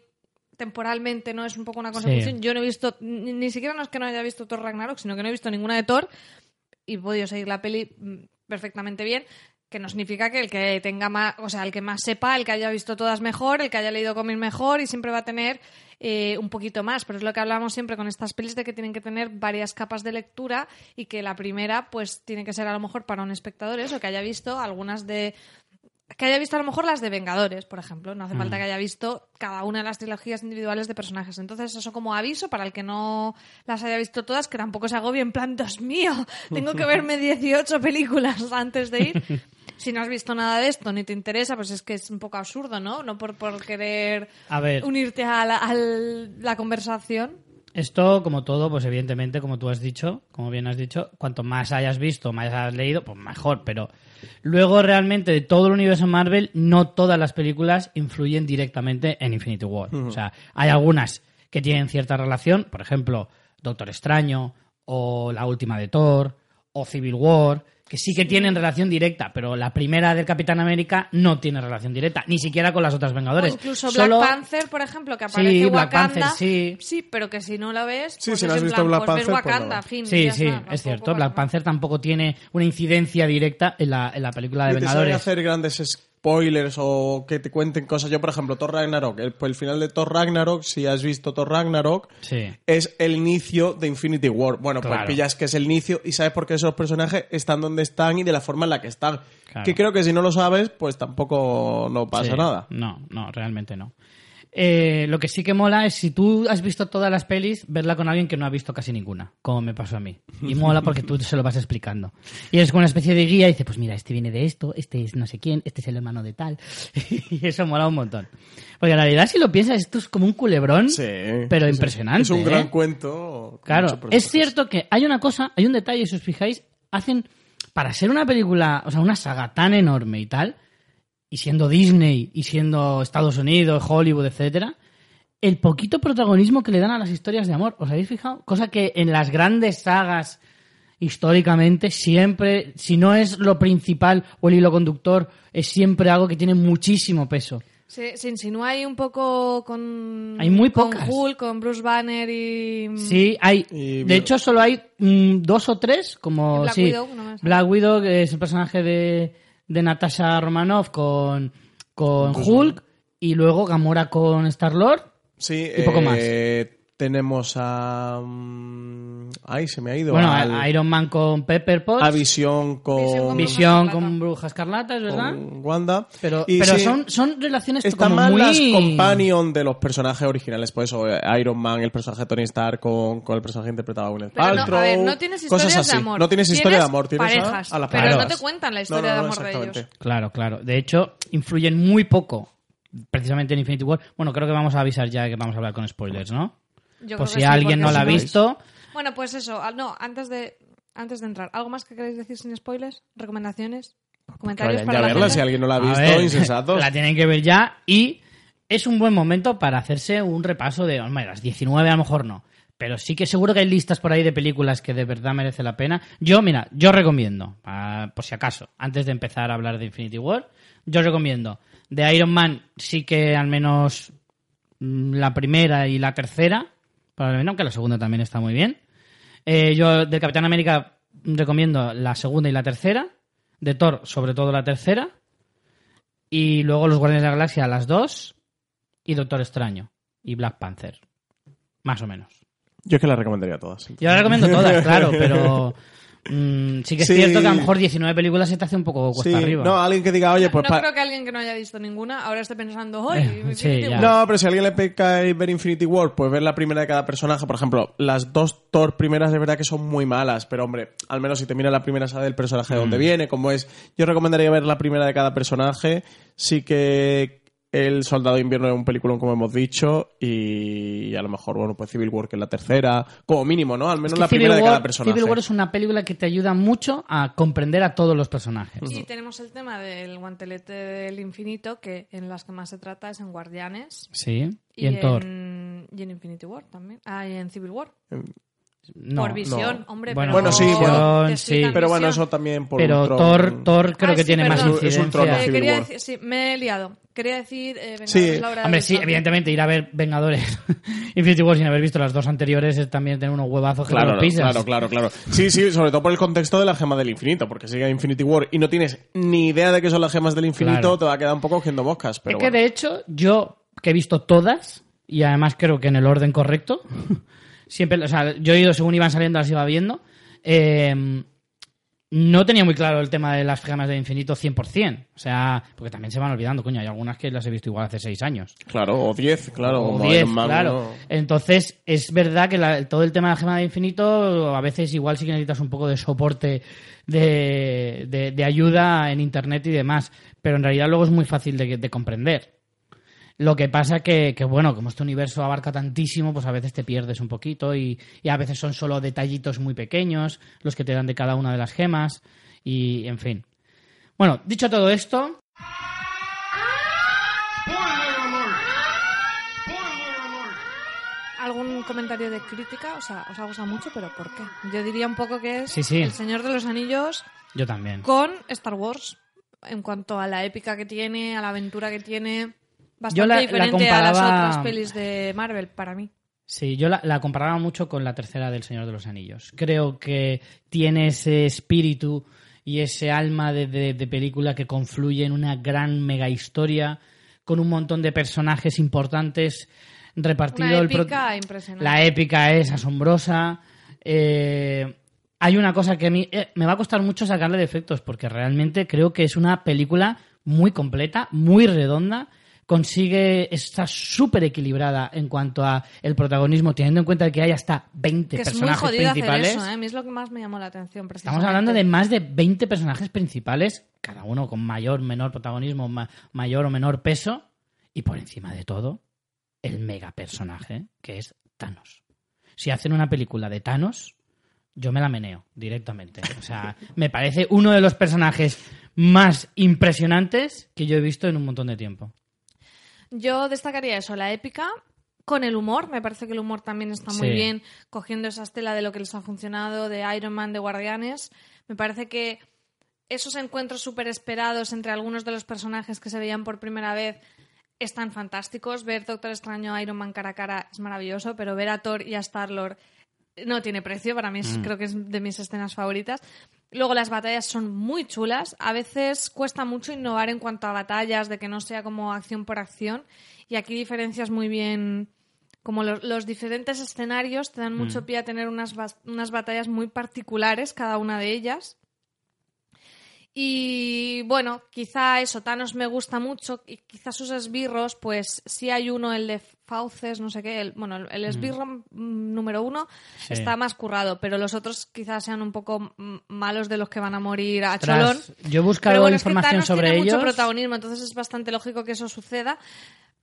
temporalmente, ¿no? Es un poco una consecución. Sí. Yo no he visto, ni, ni siquiera no es que no haya visto Thor Ragnarok, sino que no he visto ninguna de Thor y he podido seguir la peli mm, perfectamente bien. Que no significa que el que tenga más, o sea, el que más sepa, el que haya visto todas mejor, el que haya leído cómics mejor y siempre va a tener eh, un poquito más. Pero es lo que hablamos siempre con estas pelis de que tienen que tener varias capas de lectura y que la primera, pues, tiene que ser a lo mejor para un espectador eso, que haya visto algunas de, que haya visto a lo mejor las de Vengadores, por ejemplo. No hace falta que haya visto cada una de las trilogías individuales de personajes. Entonces, eso como aviso para el que no las haya visto todas, que tampoco se agobie en plan, Dios mío, tengo que verme 18 películas antes de ir. Si no has visto nada de esto ni te interesa, pues es que es un poco absurdo, ¿no? No por, por querer A ver, unirte a la, a la conversación. Esto, como todo, pues evidentemente, como tú has dicho, como bien has dicho, cuanto más hayas visto, más hayas leído, pues mejor. Pero luego realmente de todo el universo Marvel, no todas las películas influyen directamente en Infinity War. O sea, hay algunas que tienen cierta relación, por ejemplo, Doctor Extraño, o la última de Thor, o Civil War, que sí que tienen relación directa, pero la primera del Capitán América no tiene relación directa, ni siquiera con las otras O Vengadores. incluso Solo- Black Panther, por ejemplo, que aparece Black Wakanda. Panther, sí. pero que si no la ves, Sí, pues si no has visto plan, Black pues Panther, pues Wakanda, fin, Sí, sí, está, es cierto. Black. Panther tampoco tiene una incidencia directa en la, en la película de Y te Vengadores. hacer grandes spoilers o que te cuenten cosas. Yo, por ejemplo, Thor Ragnarok, el, pues el final de Thor Ragnarok, si has visto Thor Ragnarok, Sí. es el inicio de Infinity War. Bueno, Claro. pues pillas que es el inicio y sabes por qué esos personajes están donde están y de la forma en la que están. Claro. Que creo que si no lo sabes, pues tampoco no pasa Sí. nada. No, no, realmente no. Eh, lo que sí que mola es si tú has visto todas las pelis, verla con alguien que no ha visto casi ninguna, como me pasó a mí. Y mola porque tú se lo vas explicando. Y es como una especie de guía y dices, pues mira, este viene de esto, este es no sé quién, este es el hermano de tal. y eso mola un montón. Porque en realidad, si lo piensas, esto es como un culebrón, Sí. pero impresionante. Es un ¿eh? gran cuento. con Claro, es cierto que hay una cosa, hay un detalle, si os fijáis, hacen, para ser una película, o sea, una saga tan enorme y tal, y siendo Disney, y siendo Estados Unidos, Hollywood, etcétera, el poquito protagonismo que le dan a las historias de amor, ¿os habéis fijado? Cosa que en las grandes sagas, históricamente, siempre, si no es lo principal o el hilo conductor, es siempre algo que tiene muchísimo peso. Se, se insinúa ahí un poco con. Hay muy con pocas. Hulk, con Bruce Banner y. Sí, hay. Y de hecho, solo hay mm, dos o tres, como Black sí, Widow, no. Black Widow, que es el personaje de, de Natasha Romanoff con, con Hulk, y luego Gamora con Star Lord. Sí, y poco eh, Tenemos a. mm, ay, se me ha ido. Bueno, al- a Iron Man con Pepper Potts, a Visión con. Visión con Bruja con Escarlata. Bruja Escarlata, es verdad. con Wanda. Pero, Y pero sí, son, son relaciones Están como mal muy... las companion de los personajes originales, por eso eh, Iron Man, el personaje de Tony Stark con, con el personaje interpretado por Gwyneth Pero no, Paltrow, a ver, no tienes cosas historias de así. amor. No tienes historia de amor, tienes a- parejas, a, las pero parejas. no te cuentan la historia No, no, de amor de ellos. Claro, claro. De hecho, influyen muy poco precisamente en Infinity War. Bueno, creo que vamos a avisar ya que vamos a hablar con spoilers, ¿no? Yo Pues creo si que alguien no la ha visto, Bueno, pues eso. No, antes de, antes de entrar, ¿algo más que queréis decir sin spoilers? ¿Recomendaciones? ¿Comentarios para ya la verla gente? si alguien no la ha visto, ver, insensatos. la tienen que ver ya y es un buen momento para hacerse un repaso de, hombre, las 19 a lo mejor no, pero sí que seguro que hay listas por ahí de películas que de verdad merece la pena. Yo, mira, yo recomiendo, por si acaso, antes de empezar a hablar de Infinity War, yo recomiendo de Iron Man sí que al menos mm, la primera y la tercera, probablemente, aunque la segunda también está muy bien. Eh, yo de Capitán América recomiendo la segunda y la tercera. De Thor, sobre todo la tercera. Y luego los Guardianes de la Galaxia, las dos. Y Doctor Extraño. Y Black Panther. Más o menos. Yo es que la recomendaría todas. Yo las recomiendo todas, claro, pero mm, sí que es Sí. cierto que a lo mejor 19 películas se te hace un poco cuesta Sí, arriba. no, alguien que diga, oye, pues no pa- creo que alguien que no haya visto ninguna ahora esté pensando, ¡ay! Eh, Infinity sí, War". ya. No, pero si a alguien le peca y ver Infinity War, pues ver la primera de cada personaje. Por ejemplo, las dos Thor primeras de verdad que son muy malas, pero hombre, al menos si te mira la primera sabe del personaje de dónde Mm. viene, cómo es. Yo recomendaría ver la primera de cada personaje. Sí que El Soldado de Invierno es un peliculón, como hemos dicho, y a lo mejor, bueno, pues Civil War, que es la tercera, como mínimo, ¿no? Al menos Es que la Civil primera de cada personaje. Civil War es una película que te ayuda mucho a comprender a todos los personajes. Y tenemos el tema del guantelete del infinito, que en las que más se trata es en Guardianes. Sí, y, en Thor. Y en Infinity War también. Ah, y en Civil War. No, por visión, no. hombre. Bueno, pero Bueno, sí, bueno. Sí. Pero bueno, eso también por pero Thor, Thor creo que sí, tiene más perdón. Es un- es un incidencia. trono Eh, quería decir, sí, me he liado. Quería decir eh, Vengadores, Sí. la de Hombre, sí, Ultron. evidentemente ir a ver Vengadores Infinity War sin haber visto las dos anteriores es también tener unos huevazos que Claro, pisas. claro, claro, claro. Sí, sí, sobre todo por el contexto de la gema del infinito, porque si llega Infinity War y no tienes ni idea de qué son las gemas del infinito, Claro. te va a quedar un poco cogiendo moscas. Pero es que de hecho, yo que he visto todas, y además creo que en el orden correcto, siempre, o sea, yo he ido según iban saliendo, las iba viendo, eh, no tenía muy claro el tema de las gemas del infinito 100%. O sea, porque también se van olvidando, coño, hay algunas que las he visto igual hace seis años. Claro, o 10, claro. o como 10, Iron Man, claro. ¿no? Entonces, es verdad que la- todo el tema de la gema de infinito, a veces igual sí que necesitas un poco de soporte, de, de- de ayuda en internet y demás, pero en realidad luego es muy fácil de, de comprender. Lo que pasa que, que, bueno, como este universo abarca tantísimo, pues a veces te pierdes un poquito y, y a veces son solo detallitos muy pequeños los que te dan de cada una de las gemas y, en fin. Bueno, dicho todo esto, ¿Algún comentario de crítica? O sea, os ha gustado mucho, pero ¿por qué? Yo diría un poco que es Sí, sí. El Señor de los Anillos yo también. con Star Wars. En cuanto a la épica que tiene, a la aventura que tiene. Bastante Yo la- la diferente a las comparaba- otras pelis de Marvel, para mí. Sí, yo la, la comparaba mucho con la tercera del Señor de los Anillos. Creo que tiene ese espíritu y ese alma de, de- de película que confluye en una gran mega historia con un montón de personajes importantes repartido. Una el pro- épica impresionante. La épica es asombrosa. Eh, hay una cosa que a mí eh, me va a costar mucho sacarle defectos porque realmente creo que es una película muy completa, muy redonda. Consigue, está súper equilibrada en cuanto a el protagonismo, teniendo en cuenta que hay hasta 20 que es muy personajes hacer principales. eso, ¿eh? A mí es lo que más me llamó la atención, Estamos hablando de más de 20 personajes principales, cada uno con mayor, menor protagonismo, ma- mayor o menor peso, y por encima de todo, el mega personaje, que es Thanos. Si hacen una película de Thanos, yo me la meneo directamente. O sea, me parece uno de los personajes más impresionantes que yo he visto en un montón de tiempo. Yo destacaría eso, la épica con el humor. Me parece que el humor también está muy Sí. bien cogiendo esa estela de lo que les ha funcionado, de Iron Man, de Guardianes. Me parece que esos encuentros súper esperados entre algunos de los personajes que se veían por primera vez están fantásticos. Ver Doctor Extraño a Iron Man cara a cara es maravilloso, pero ver a Thor y a Star-Lord no tiene precio. Para mí es- creo que es de mis escenas favoritas. Luego las batallas son muy chulas. A veces cuesta mucho innovar en cuanto a batallas, de que no sea como acción por acción. Y aquí diferencias muy bien como los, los diferentes escenarios te dan mucho pie a tener unas, unas batallas muy particulares, cada una de ellas. Y bueno, quizá eso, Thanos me gusta mucho, y quizá sus esbirros, pues sí hay uno, el de Fauces, no sé qué, el, bueno, el esbirro mm, número uno Sí. está más currado, pero los otros quizás sean un poco mm, malos de los que van a morir a Tras- cholón. yo he buscado Pero bueno, es que información Thanos sobre tiene ellos. mucho protagonismo, entonces es bastante lógico que eso suceda.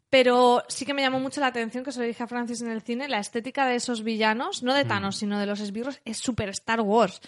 Pero sí que me llamó mucho la atención, que se lo dije a Francis en el cine, la estética de esos villanos, no de Mm. Thanos, sino de los esbirros, es super Star Wars.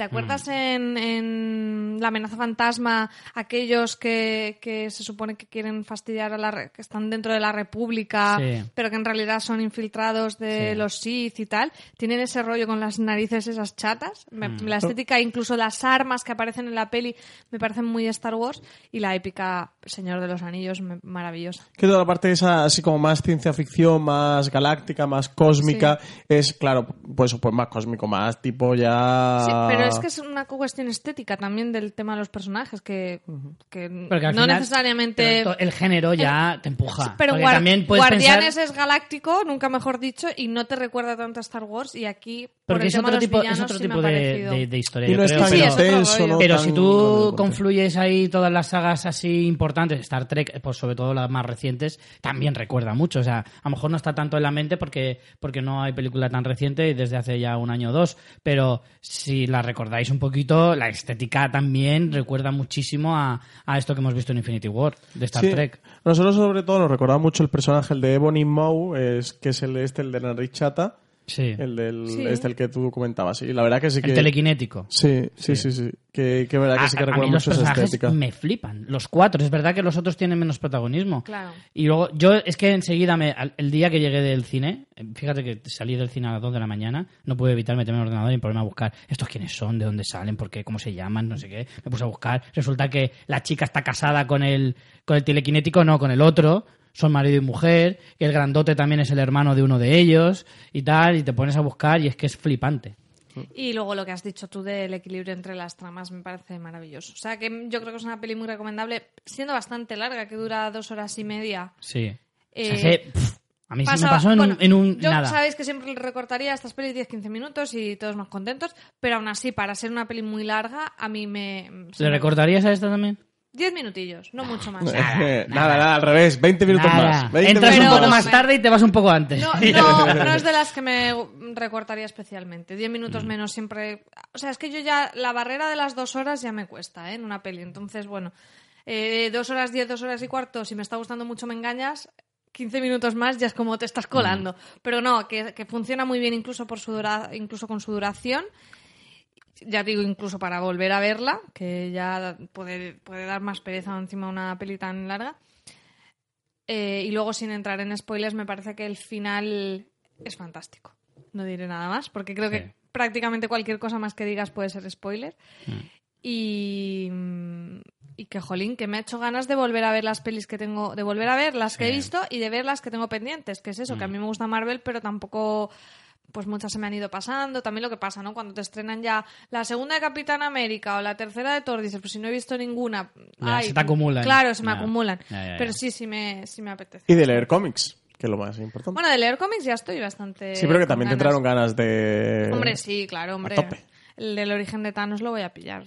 ¿Te acuerdas Mm. en, en La amenaza fantasma aquellos que, que se supone que quieren fastidiar a la... re- que están dentro de la República, Sí. pero que en realidad son infiltrados de Sí. los Sith y tal? Tienen ese rollo con las narices esas chatas. Me- Mm. La estética, incluso las armas que aparecen en la peli, me parecen muy Star Wars. Y la épica Señor de los Anillos, me- maravillosa. Que toda la parte esa, así como más ciencia ficción, más galáctica, más cósmica, es, claro, pues, pues más cósmico, más tipo ya... Sí, pero es que es una cuestión estética también del tema de los personajes, que, no final- necesariamente... el género ya te empuja. Pero Guar- también puedes Guardianes pensar- es galáctico, nunca mejor dicho, y no te recuerda tanto a Star Wars. Y aquí, por Porque el es tema otro, tipo, es villanos, otro sí me tipo ha de, parecido. de- de historia. Y es tan pero- es otro intenso, rollo. no Pero tan si tú confluyes ahí todas las sagas así importantes, Star Trek, pues sobre todo las más recientes, también recuerda mucho. O sea, a lo mejor no está tanto en la mente porque, porque no hay película tan reciente y desde hace ya un año o dos. Pero si la recordáis un poquito, la estética también recuerda muchísimo a, a esto que hemos visto en Infinity War, de Star Sí. Trek. Nosotros sobre todo nos recordaba mucho el personaje, el de Ebony Maw, es, que es el este, el de nariz chata, Sí. el del, Sí. este el que tú comentabas. Y la verdad que sí que... El telequinético. Sí, sí, sí, sí. Que, que verdad que A, sí que recuerda mucho esa personajes estética. me flipan. Los cuatro. Es verdad que los otros tienen menos protagonismo. Claro. Y luego, yo es que enseguida, me, al- el día que llegué del cine, fíjate que salí del cine a las 2 de la mañana, no pude evitar meterme en el ordenador y ponerme a buscar estos quiénes son, de dónde salen, por qué, cómo se llaman, no sé qué. Me puse a buscar. Resulta que la chica está casada con el, con el telequinético, no, con el otro. Son marido y mujer, el grandote también es el hermano de uno de ellos, y tal, y te pones a buscar, y es que es flipante. Y luego lo que has dicho tú del equilibrio entre las tramas me parece maravilloso. O sea que yo creo que es una peli muy recomendable, siendo bastante larga, que dura dos horas y media. Sí. Eh, a mí se me pasó en, bueno, un, en un yo nada. sabéis que siempre le recortaría estas pelis 10-15 minutos y todos más contentos, pero aún así, para ser una peli muy larga, a mí me... ¿Le me- recordarías a esta también? 10 minutillos, no mucho más. nada, nada, al revés, 20 minutos Nada. más. 20 Entras minutos un poco no más tarde y te vas un poco antes. No, no, no es de las que me recortaría especialmente. 10 minutos menos siempre... O sea, es que yo ya... La barrera de las dos horas ya me cuesta, ¿eh? En una peli. Entonces, bueno, eh, dos horas diez, dos horas y cuarto, si me está gustando mucho me engañas... 15 minutos más ya es como te estás colando. Pero no, que, que funciona muy bien incluso, por su dura- incluso con su duración. Ya digo, incluso para volver a verla, que ya puede, puede dar más pereza encima una peli tan larga. Eh, y luego, sin entrar en spoilers, me parece que el final es fantástico. No diré nada más, porque creo Sí. que prácticamente cualquier cosa más que digas puede ser spoiler. Mm. Y, y que, jolín, que me ha hecho ganas de volver a ver las pelis que tengo, de volver a ver las que he visto y de ver las que tengo pendientes, que es eso, que a Mm. mí me gusta Marvel, pero tampoco pues muchas se me han ido pasando. También lo que pasa, ¿no? Cuando te estrenan ya la segunda de Capitán América o la tercera de Thor, dices, pues si no he visto ninguna. Ya, ay, se te acumulan. Claro, se me Ya. acumulan. Ya, ya, Pero sí, sí me, sí me apetece. Y de leer cómics, que es lo más importante. Bueno, de leer cómics ya estoy bastante. sí, pero que también te entraron ganas de... Hombre, sí, claro, hombre. tope. El del origen de Thanos lo voy a pillar.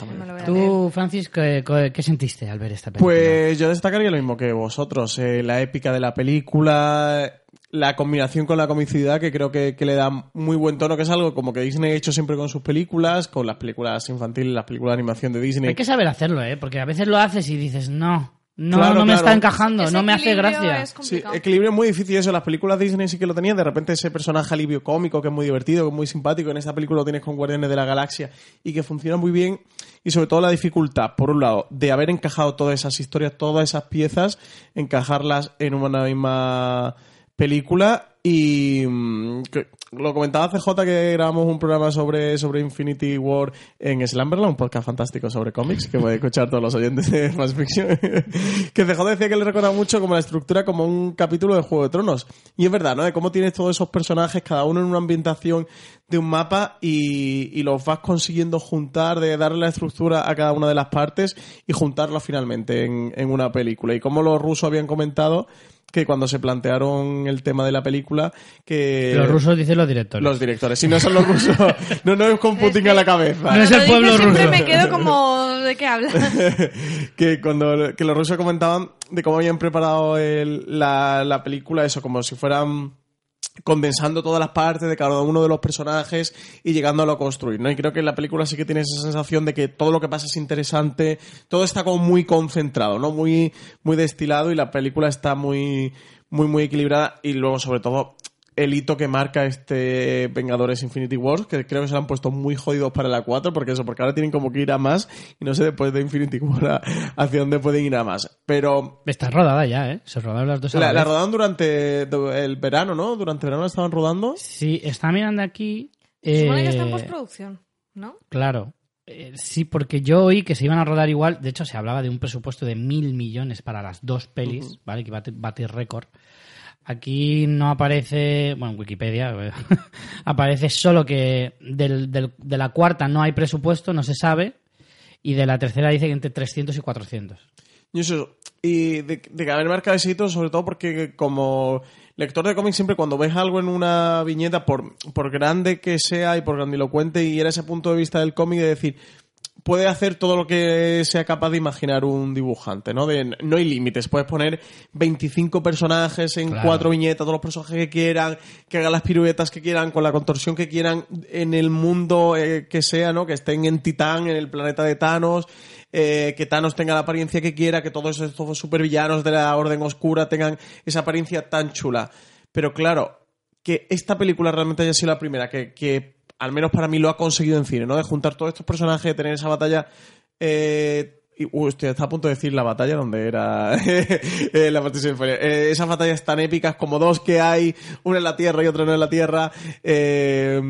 Me lo voy a leer. Tú, Francis, ¿qué, qué- qué sentiste al ver esta película? Pues yo destacaría lo mismo que vosotros. eh, la épica de la película, la combinación con la comicidad que creo que, que le da muy buen tono, que es algo como que Disney ha hecho siempre con sus películas, con las películas infantiles, las películas de animación de Disney. Hay que saber hacerlo, ¿eh? Porque a veces lo haces y dices, no, no, Claro, no me claro. está encajando, Ese no me hace gracia. es Sí, equilibrio es muy difícil eso. Las películas de Disney sí que lo tenían. De repente ese personaje alivio cómico que es muy divertido, que es muy simpático. En esta película lo tienes con Guardianes de la Galaxia y que funciona muy bien. Y sobre todo la dificultad, por un lado, de haber encajado todas esas historias, todas esas piezas, encajarlas en una misma película. Y mm, que- lo comentaba CJ que grabamos un programa sobre, sobre Infinity War en Slamberland, un podcast fantástico sobre cómics que pueden escuchar todos los oyentes de Fast Fiction. que CJ decía que le recuerda mucho como la estructura como un capítulo de Juego de Tronos. Y es verdad, ¿no? De cómo tienes todos esos personajes, cada uno en una ambientación de un mapa y, y los vas consiguiendo juntar, de darle la estructura a cada una de las partes y juntarlas finalmente en, en una película. Y como los rusos habían comentado que cuando se plantearon el tema de la película, que... Los rusos dicen los directores. Los directores, si no son los rusos, no nos con Putin a la cabeza. No es el pueblo lo dices, siempre ruso. me quedo como... ¿De qué hablas? que cuando que los rusos comentaban de cómo habían preparado el- la, la película, eso, como si fueran condensando todas las partes de cada uno de los personajes y llegándolo a construir, ¿no? Y creo que la película sí que tienes esa sensación de que todo lo que pasa es interesante, todo está como muy concentrado, ¿no? Muy, muy destilado y la película está muy, muy, muy equilibrada y luego, sobre todo, el hito que marca este Vengadores Infinity Wars, que creo que se lo han puesto muy jodidos para la 4, porque eso, porque ahora tienen como que ir a más y no sé después de Infinity War a- hacia dónde pueden ir a más. Pero Está rodada ya, ¿eh? Se rodaron las dos a la la, la vez. rodaron durante el verano, ¿no? Durante el verano la estaban rodando. Sí, está mirando aquí. Supone que está en eh, postproducción, ¿no? Claro. Eh, sí, porque yo oí que se iban a rodar igual. De hecho, se hablaba de un presupuesto de mil millones para las dos pelis, ¿vale? Que iba a batir récord. Aquí no aparece, bueno, en Wikipedia aparece solo que del- del- de la cuarta no hay presupuesto, no se sabe, y de la tercera dice que entre 300 y 400. Y eso, y de, de haber marcado ese sobre todo porque como lector de cómics siempre cuando ves algo en una viñeta, por, por grande que sea y por grandilocuente, y era ese punto de vista del cómic de decir, puede hacer todo lo que sea capaz de imaginar un dibujante, ¿no? De, no hay límites, puedes poner 25 personajes en Claro. cuatro viñetas, todos los personajes que quieran, que hagan las piruetas que quieran, con la contorsión que quieran, en el mundo eh, que sea, ¿no? Que estén en Titán, en el planeta de Thanos, eh, que Thanos tenga la apariencia que quiera, que todos estos supervillanos de la Orden Oscura tengan esa apariencia tan chula. Pero claro, que esta película realmente haya sido la primera que, que al menos para mí lo ha conseguido en cine, ¿no? De juntar todos estos personajes, de tener esa batalla. Eh, estoy está a punto de decir la batalla donde era eh, la participación inferior. Eh, esas batallas tan épicas como dos que hay, una en la tierra y otra no en la tierra. Eh,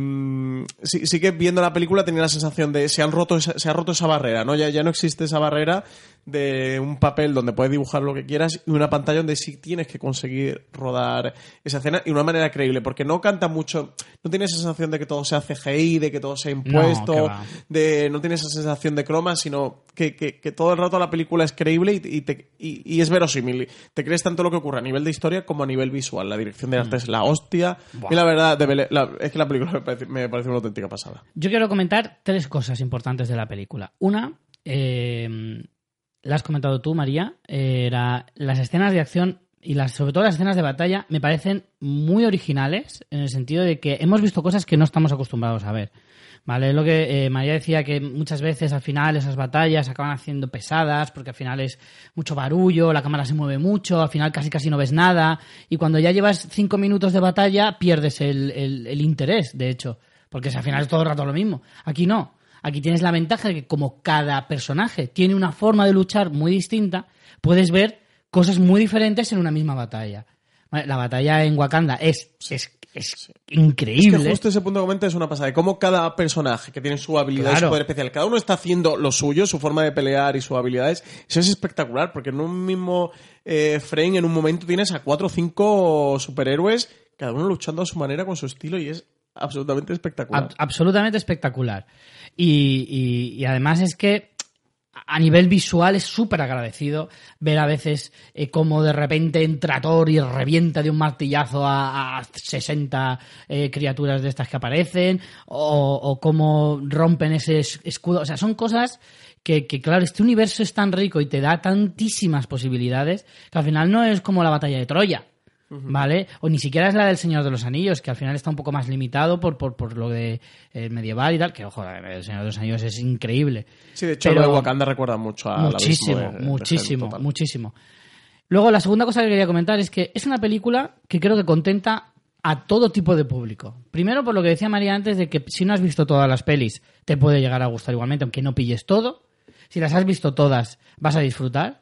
sí, sí que viendo la película tenía la sensación de se han roto esa, se ha roto esa barrera, ¿no? Ya, ya no existe esa barrera de un papel donde puedes dibujar lo que quieras y una pantalla donde sí tienes que conseguir rodar esa escena y de una manera creíble, porque no canta mucho, no tienes esa sensación de que todo sea CGI, de que todo sea impuesto, va. de no tienes esa sensación de croma, sino que, que- que todo el rato la película es creíble y, y te- y- y es verosímil. Te crees tanto lo que ocurre a nivel de historia como a nivel visual. La dirección de arte es la hostia. Y la verdad, de Belé- la- es que la película me parece, me parece una auténtica pasada. Yo quiero comentar tres cosas importantes de la película. Una, eh, la has comentado tú, María, eh, era las escenas de acción y las, sobre todo las escenas de batalla me parecen muy originales en el sentido de que hemos visto cosas que no estamos acostumbrados a ver. ¿Vale? Lo que eh, María decía que muchas veces al final esas batallas acaban haciendo pesadas porque al final es mucho barullo, la cámara se mueve mucho, al final casi casi no ves nada y cuando ya llevas cinco minutos de batalla pierdes el, el- el interés, de hecho, porque al final es todo el rato lo mismo. Aquí no. Aquí tienes la ventaja de que como cada personaje tiene una forma de luchar muy distinta, puedes ver cosas muy diferentes en una misma batalla. La batalla en Wakanda es, es, es increíble. Es que justo ese punto que comentas es una pasada. De cómo cada personaje que tiene su habilidad y Claro. su poder especial, cada uno está haciendo lo suyo, su forma de pelear y sus habilidades. Eso es espectacular, porque en un mismo eh, frame, en un momento, tienes a cuatro o cinco superhéroes, cada uno luchando a su manera, con su estilo, y es absolutamente espectacular. Ab- absolutamente espectacular. Y, y- y además es que a nivel visual es súper agradecido ver a veces eh, cómo de repente entra Thor y revienta de un martillazo a, a 60 eh, criaturas de estas que aparecen, o, cómo rompen ese es- escudo. O sea, son cosas que, que, claro, este universo es tan rico y te da tantísimas posibilidades que al final no es como la batalla de Troya. ¿Vale? O ni siquiera es la del Señor de los Anillos, que al final está un poco más limitado por, por, por lo de eh, medieval y tal, que ojo, el Señor de los Anillos es increíble. Sí, de hecho, Pero- lo de Wakanda recuerda mucho a muchísimo, de- de muchísimo, total. muchísimo. Luego, la segunda cosa que quería comentar es que es una película que creo que contenta a todo tipo de público. Primero, por lo que decía María antes, de que si no has visto todas las pelis, te puede llegar a gustar igualmente, aunque no pilles todo. Si las has visto todas, vas a disfrutar,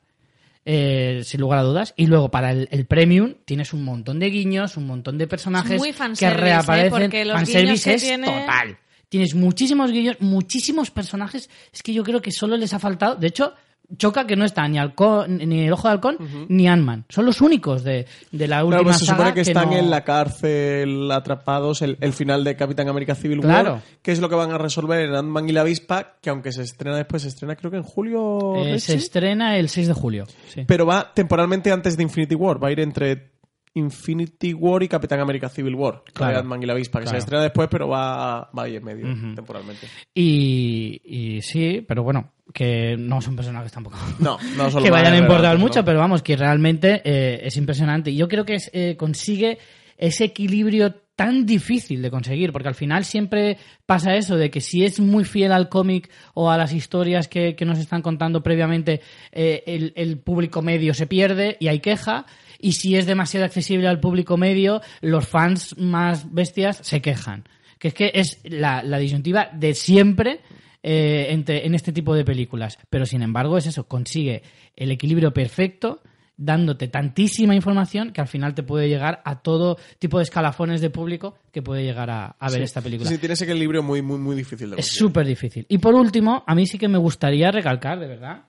eh, sin lugar a dudas. Y luego, para el, el premium, tienes un montón de guiños, un montón de personajes muy que ¿eh? reaparecen. Fanservice es tiene- total. Tienes muchísimos guiños, muchísimos personajes. Es que yo creo que solo les ha faltado. De hecho, choca que no está ni, halcón, ni el ojo de halcón ni Ant-Man. Son los únicos de, de la última Claro, pues se saga supone que, están no- en la cárcel atrapados, el, el final de Capitán América Civil Claro. War, que es lo que van a resolver en Ant-Man y la avispa, que aunque se estrena después, se estrena creo que en julio, Eh, se estrena el 6 de julio. sí. pero va temporalmente antes de Infinity War, va a ir entre Infinity War y Capitán América Civil War, la Claro. Ant-Man y la avispa, que Claro. se estrena después, pero va, va ahí en medio, temporalmente. Y, y sí, pero bueno, que no son personajes tampoco. No, no solo que vayan a importar mucho, pero vamos, que realmente eh, es impresionante. Y yo creo que es, eh, consigue ese equilibrio tan difícil de conseguir, porque al final siempre pasa eso, de que si es muy fiel al cómic o a las historias que, que nos están contando previamente, eh, el, el público medio se pierde y hay queja, y si es demasiado accesible al público medio, los fans más bestias se quejan. Que es que es la, la disyuntiva de siempre eh, entre, en este tipo de películas. Pero sin embargo, es eso, consigue el equilibrio perfecto, dándote tantísima información que al final te puede llegar a todo tipo de escalafones de público que puede llegar a, a ver Sí. esta película. Sí, tiene ese equilibrio muy, muy, muy difícil de Es súper difícil. Y por último, a mí sí que me gustaría recalcar, de verdad,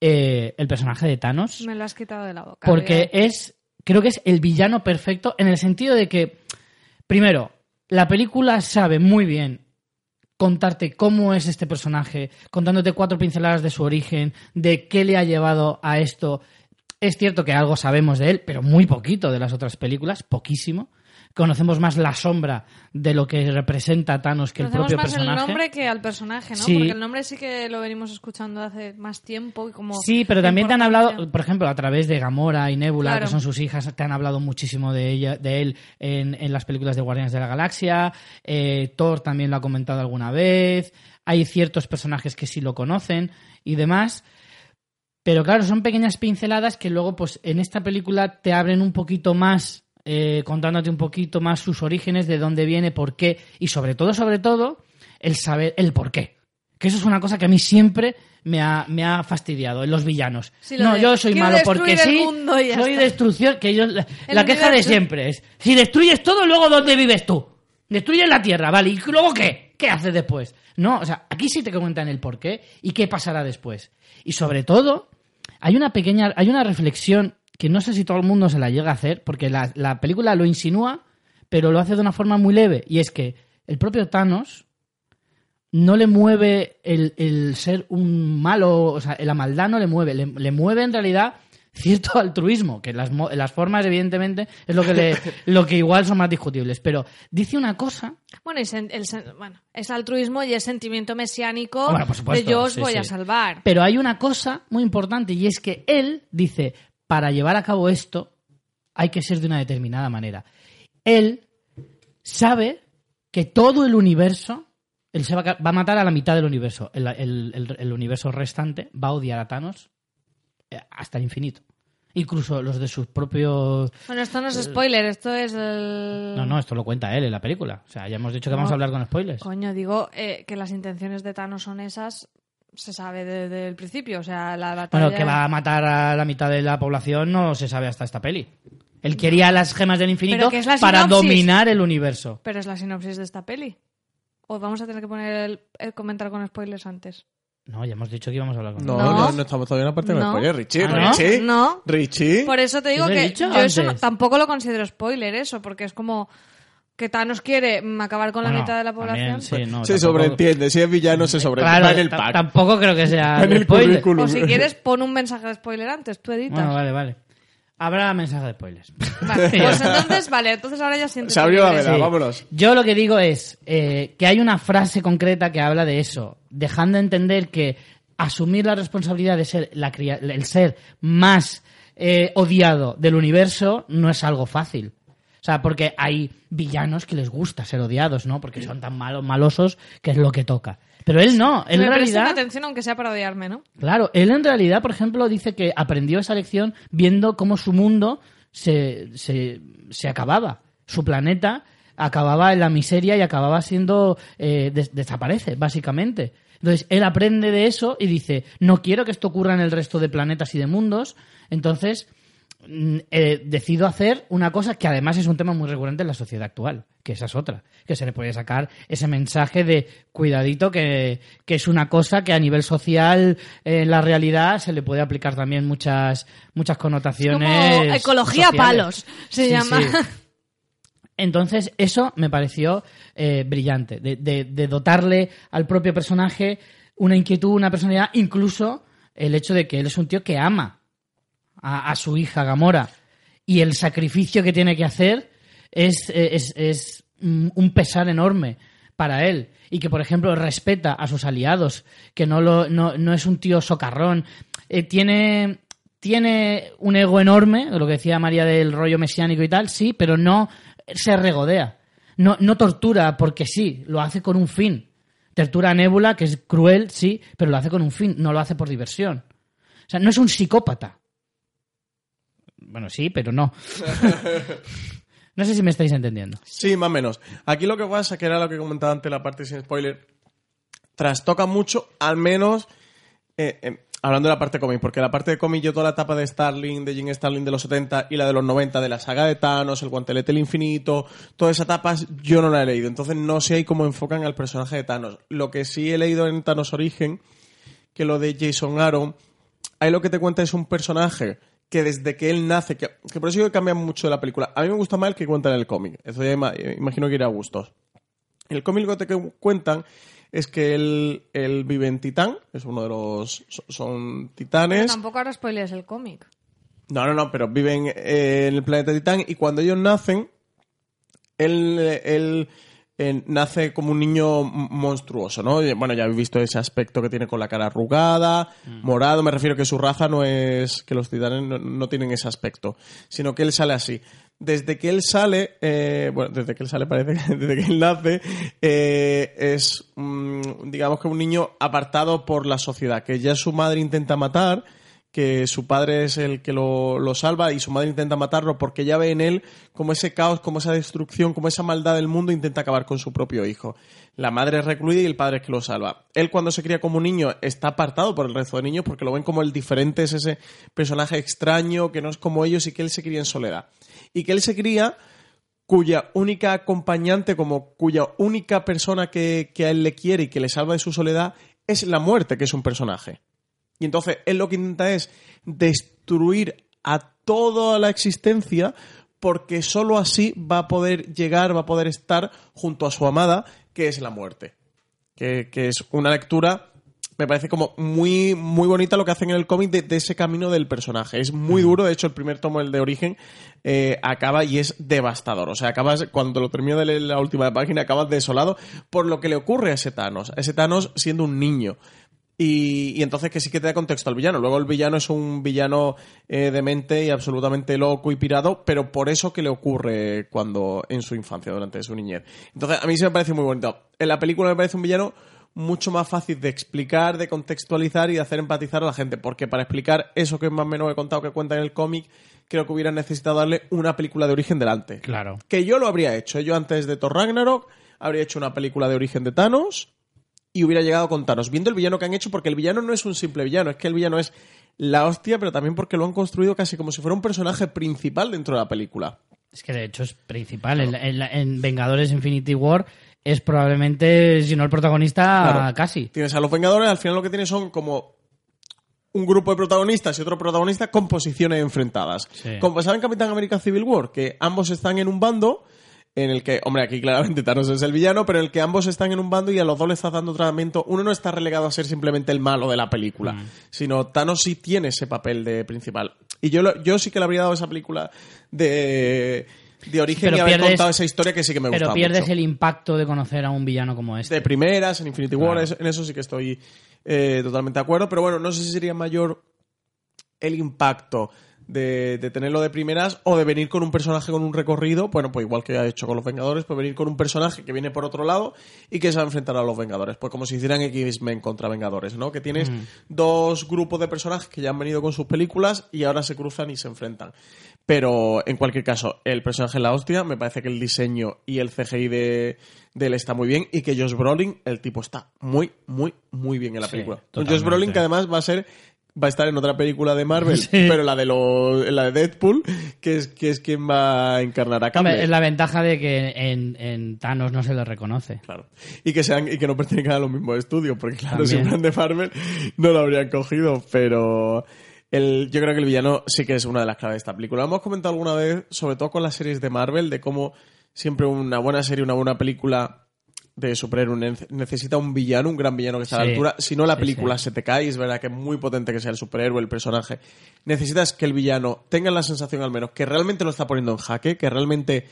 eh, el personaje de Thanos. Me lo has quitado de la boca. Porque es, creo que es el villano perfecto en el sentido de que, primero, la película sabe muy bien contarte cómo es este personaje, contándote cuatro pinceladas de su origen, de qué le ha llevado a esto. Es cierto que algo sabemos de él, pero muy poquito de las otras películas, poquísimo. Conocemos más la sombra de lo que representa Thanos que el Conocemos propio más personaje. el nombre que al personaje, ¿no? Sí. Porque el nombre sí que lo venimos escuchando hace más tiempo y como... Sí, pero también te han hablado, por ejemplo, a través de Gamora y Nebula, Claro. que son sus hijas, te han hablado muchísimo de ella, de él en, en las películas de Guardianes de la Galaxia. Eh, Thor también lo ha comentado alguna vez. Hay ciertos personajes que sí lo conocen y demás. Pero claro, son pequeñas pinceladas que luego, pues, en esta película te abren un poquito más, eh, contándote un poquito más sus orígenes, de dónde viene, por qué, y sobre todo, sobre todo, el saber el por qué. Que eso es una cosa que a mí siempre me ha, me ha fastidiado en los villanos. Sí, lo no, de, yo soy "Quiero malo porque sí, soy está". destrucción, que yo, la, queja de siempre es, si destruyes todo, luego ¿dónde vives tú? Destruyes la Tierra, ¿vale? ¿Y luego qué? ¿Qué haces después? No, o sea, aquí sí te comentan el por qué y qué pasará después. Y sobre todo, hay una pequeña, hay una reflexión que no sé si todo el mundo se la llega a hacer, porque la, la película lo insinúa, pero lo hace de una forma muy leve, y es que el propio Thanos no le mueve el, el ser un malo, o sea, la maldad no le mueve, le, le mueve en realidad cierto altruismo, que las, las formas, evidentemente, es lo que, le, lo que igual son más discutibles, pero dice una cosa Bueno, sen- el bueno, es altruismo y es sentimiento mesiánico Bueno, por supuesto, de yo os sí, voy a salvar. Pero hay una cosa muy importante y es que él dice, para llevar a cabo esto hay que ser de una determinada manera. Él sabe que todo el universo, él se va a, ca- va a matar a la mitad del universo. El, el- el- el universo restante va a odiar a Thanos eh, hasta el infinito. Incluso los de sus propios... Bueno, esto no es spoiler, esto es el... No, no, esto lo cuenta él en la película. O sea, ya hemos dicho que vamos a hablar con spoilers. Coño, digo eh, que las intenciones de Thanos son esas, se sabe desde el principio. O sea, la batalla... Bueno, que va a matar a la mitad de la población no se sabe hasta esta peli. Él quería las gemas del infinito para dominar el universo. Pero es la sinopsis de esta peli. O vamos a tener que poner el, el comentar con spoilers antes. No, ya hemos dicho que íbamos a hablar con No, no, No. no, estamos todavía en la parte de No. spoiler. Richie, Ah. Richie. No. Richie. Por eso te digo que yo eso no- tampoco lo considero spoiler eso, porque es como que Thanos quiere acabar con la mitad de la población. también, sí, no, se tampoco- sobreentiende. Si es villano, se sobreentiende. Claro, en el pack. tampoco creo que sea en el spoiler. currículum. O si quieres, pon un mensaje de spoiler antes, tú editas. Bueno, vale, vale. Habrá mensaje de spoilers. Vale, pues entonces, vale, entonces ahora ya sientes. Se abrió la Sí. vámonos. Yo lo que digo es eh, que hay una frase concreta que habla de eso, dejando entender que asumir la responsabilidad de ser la cria- el ser más eh, odiado del universo no es algo fácil. O sea, porque hay villanos que les gusta ser odiados, ¿no? Porque son tan malos, malosos que es lo que toca. Pero él no, él Me en realidad... atención aunque sea para odiarme, ¿no? Claro, él en realidad, por ejemplo, dice que aprendió esa lección viendo cómo su mundo se, se, se acababa. Su planeta acababa en la miseria y acababa siendo... eh, des- desaparece, básicamente. Entonces, él aprende de eso y dice, no quiero que esto ocurra en el resto de planetas y de mundos. Entonces, eh, decido hacer una cosa que además es un tema muy recurrente en la sociedad actual, que esa es otra, que se le puede sacar ese mensaje de cuidadito, que, que es una cosa que a nivel social, eh, en la realidad, se le puede aplicar también muchas, muchas connotaciones. Como ecología sociales. palos, se Sí, llama. sí. Entonces, eso me pareció eh, brillante, de, de- de dotarle al propio personaje una inquietud, una personalidad, incluso el hecho de que él es un tío que ama a, su hija Gamora. Y el sacrificio que tiene que hacer es, eh, es, es mm, un pesar enorme para él. Y que por ejemplo respeta a sus aliados que no lo no, no es un tío socarrón. Eh, tiene tiene un ego enorme lo que decía María del rollo mesiánico y tal sí pero no se regodea. No, no tortura porque sí lo hace con un fin. Tortura a Nebula que es cruel sí pero lo hace con un fin no lo hace por diversión. O sea no es un psicópata bueno sí pero no no sé si me estáis entendiendo Sí, más o menos. Aquí lo que pasa, que era lo que comentaba antes la parte sin spoiler, trastoca mucho, al menos eh, eh, hablando de la parte cómic, porque la parte de cómic yo toda la etapa de Starling, de Jim Starling de los 70 y la de los 90 de la saga de Thanos, el guantelete del infinito, todas esas etapas yo no la he leído, entonces no sé ahí cómo enfocan al personaje de Thanos. Lo que sí he leído en Thanos Origen, que lo de Jason Aaron, ahí lo que te cuenta es un personaje que desde que él nace, que, que por eso que cambia mucho la película. A mí me gusta más el que cuentan en el cómic. Eso ya ima- imagino que irá a gustos. El cómic lo que te cuentan es que él, él vive en Titán, es uno de los... so- Son titanes. Tampoco ahora spoilers el cómic. No, no, no, pero viven eh, en el planeta Titán y cuando ellos nacen, él, él, eh, nace como un niño monstruoso, ¿no? Bueno, ya habéis visto ese aspecto que tiene con la cara arrugada, morado, me refiero que su raza no es, que los titanes no, no tienen ese aspecto, sino que él sale así. Desde que él sale, eh, bueno, desde que él sale parece que desde que él nace, eh, es, mm, digamos que un niño apartado por la sociedad, que ya su madre intenta matar, que su padre es el que lo, lo salva y su madre intenta matarlo porque ya ve en él como ese caos, como esa destrucción, como esa maldad del mundo intenta acabar con su propio hijo. La madre es recluida y el padre es que lo salva. Él cuando se cría como un niño está apartado por el resto de niños porque lo ven como el diferente, es ese personaje extraño que no es como ellos y que él se cría en soledad. Y que él se cría cuya única acompañante, como cuya única persona que, que a él le quiere y que le salva de su soledad es la muerte, que es un personaje. Y entonces él lo que intenta es destruir a toda la existencia porque sólo así va a poder llegar, va a poder estar junto a su amada, que es la muerte. Que, que es una lectura, me parece como muy, muy bonita lo que hacen en el cómic de, de ese camino del personaje. Es muy duro, de hecho el primer tomo, el de origen, eh, acaba y es devastador. O sea, acabas, cuando lo termino de leer la última página, acabas desolado por lo que le ocurre a ese Thanos. A ese Thanos siendo un niño. Y, y entonces que sí que te da contexto al villano. Luego el villano es un villano eh, demente y absolutamente loco y pirado, pero por eso que le ocurre cuando en su infancia, durante su niñez. Entonces a mí sí me parece muy bonito. En la película me parece un villano mucho más fácil de explicar, de contextualizar y de hacer empatizar a la gente, porque para explicar eso que más o menos he contado que cuenta en el cómic, creo que hubiera necesitado darle una película de origen delante. Claro. Que yo lo habría hecho. Yo antes de Thor Ragnarok habría hecho una película de origen de Thanos y hubiera llegado con Thanos, viendo el villano que han hecho, porque el villano no es un simple villano, es que el villano es la hostia, pero también porque lo han construido casi como si fuera un personaje principal dentro de la película. Es que de hecho es principal. En, en- en Vengadores Infinity War es probablemente, si no el protagonista, Claro. casi. Tienes a los Vengadores, al final lo que tienes son como un grupo de protagonistas y otro protagonista con posiciones enfrentadas. Sí. Como pasaba en Capitán América Civil War, que ambos están en un bando en el que, hombre, aquí claramente Thanos es el villano, pero en el que ambos están en un bando y a los dos le estás dando tratamiento. Uno no está relegado a ser simplemente el malo de la película, Mm. sino Thanos sí tiene ese papel de principal. Y yo, lo- yo sí que le habría dado esa película de, de origen Pero y haber pierdes- contado esa historia que sí que me gusta Pero pierdes mucho el impacto de conocer a un villano como este. de primeras, en Infinity War, Claro. es- en eso sí que estoy eh, totalmente de acuerdo, pero bueno, no sé si sería mayor el impacto de, de tenerlo de primeras o de venir con un personaje con un recorrido, bueno, pues igual que ha hecho con los Vengadores, pues venir con un personaje que viene por otro lado y que se va a enfrentar a los Vengadores, pues como si hicieran X-Men contra Vengadores, ¿no? Que tienes dos grupos de personajes que ya han venido con sus películas y ahora se cruzan y se enfrentan. Pero en cualquier caso, el personaje es la hostia, me parece que el diseño y el CGI de, de él está muy bien y que Josh Brolin, el tipo está muy, muy, muy bien en la película. Josh Brolin que además va a ser va a estar en otra película de Marvel, Sí. pero la de lo, la de Deadpool, que es, que es quien va a encarnar a Cable. Es la ventaja de que en, en Thanos no se le reconoce. Claro. Y que sean, y que no pertenezcan a los mismos estudios, porque claro, si También. fueran de Marvel no lo habrían cogido, pero el, yo creo que el villano sí que es una de las claves de esta película. Lo hemos comentado alguna vez, sobre todo con las series de Marvel, de cómo siempre una buena serie, una buena película de superhéroe ne- necesita un villano, un gran villano que esté a la altura. Si no, la Sí, película sí. se te cae. Es verdad que es muy potente que sea el superhéroe, el personaje. Necesitas que el villano tenga la sensación, al menos, que realmente lo está poniendo en jaque, que realmente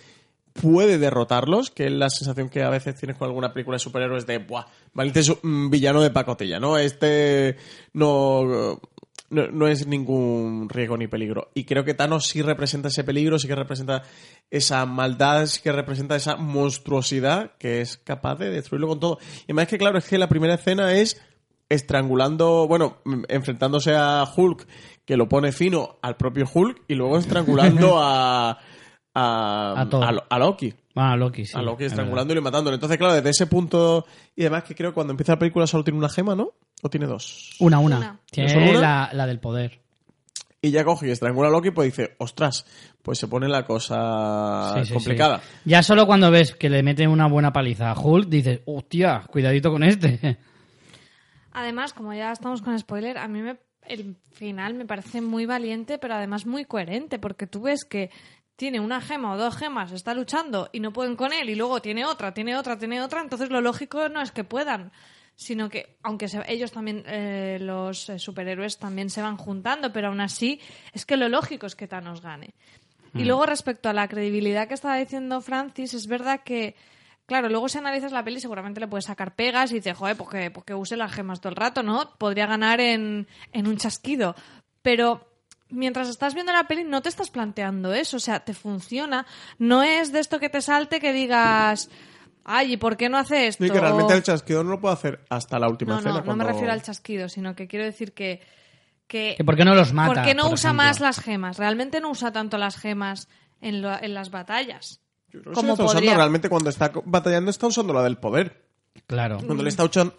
puede derrotarlos, que es la sensación que a veces tienes con alguna película de superhéroes de, ¡buah! Valiente es un villano de pacotilla, ¿no? Este no, no, no es ningún riesgo ni peligro. Y creo que Thanos sí representa ese peligro, sí que representa esa maldad, sí que representa esa monstruosidad que es capaz de destruirlo con todo. Y además que, claro, es que la primera escena es estrangulando, bueno, enfrentándose a Hulk, que lo pone fino al propio Hulk, y luego estrangulando a, a, A a Lo- a Loki. Bueno, a Loki, sí. a Loki es estrangulándolo y matándolo. Entonces, claro, desde ese punto. Y además que creo que cuando empieza la película solo tiene una gema, ¿no? ¿O tiene dos? Una, una. Una. Tiene ¿Solo una? La, la del poder. Y ya coge y estrangula a Loki, pues dice, ostras, pues se pone la cosa Sí, sí, complicada. sí. Ya solo cuando ves que le meten una buena paliza a Hulk, dices, hostia, cuidadito con este. Además, como ya estamos con spoiler, a mí me, el final me parece muy valiente, pero además muy coherente, porque tú ves que tiene una gema o dos gemas, está luchando y no pueden con él, y luego tiene otra, tiene otra, tiene otra, entonces lo lógico no es que puedan, sino que, aunque se- ellos también, eh, los eh, superhéroes también se van juntando, pero aún así es que lo lógico es que Thanos gane. Y luego respecto a la credibilidad que estaba diciendo Francis, es verdad que, claro, luego si analizas la peli seguramente le puedes sacar pegas y dices, joder, pues que, pues que use las gemas todo el rato, ¿no? Podría ganar en, en un chasquido. Pero mientras estás viendo la peli no te estás planteando eso, o sea, te funciona. No es de esto que te salte que digas, ay, ¿y por qué no hace esto? Y que realmente el chasquido no lo puede hacer hasta la última No, escena. no, no me refiero al chasquido, sino que quiero decir que... que ¿Que ¿Por qué no los mata? ¿Por qué no por usa ejemplo? más las gemas? Realmente no usa tanto las gemas en, lo- en las batallas. Yo creo que como está usando podría. realmente cuando está batallando, está usando la del poder. Claro. Cuando le está usando.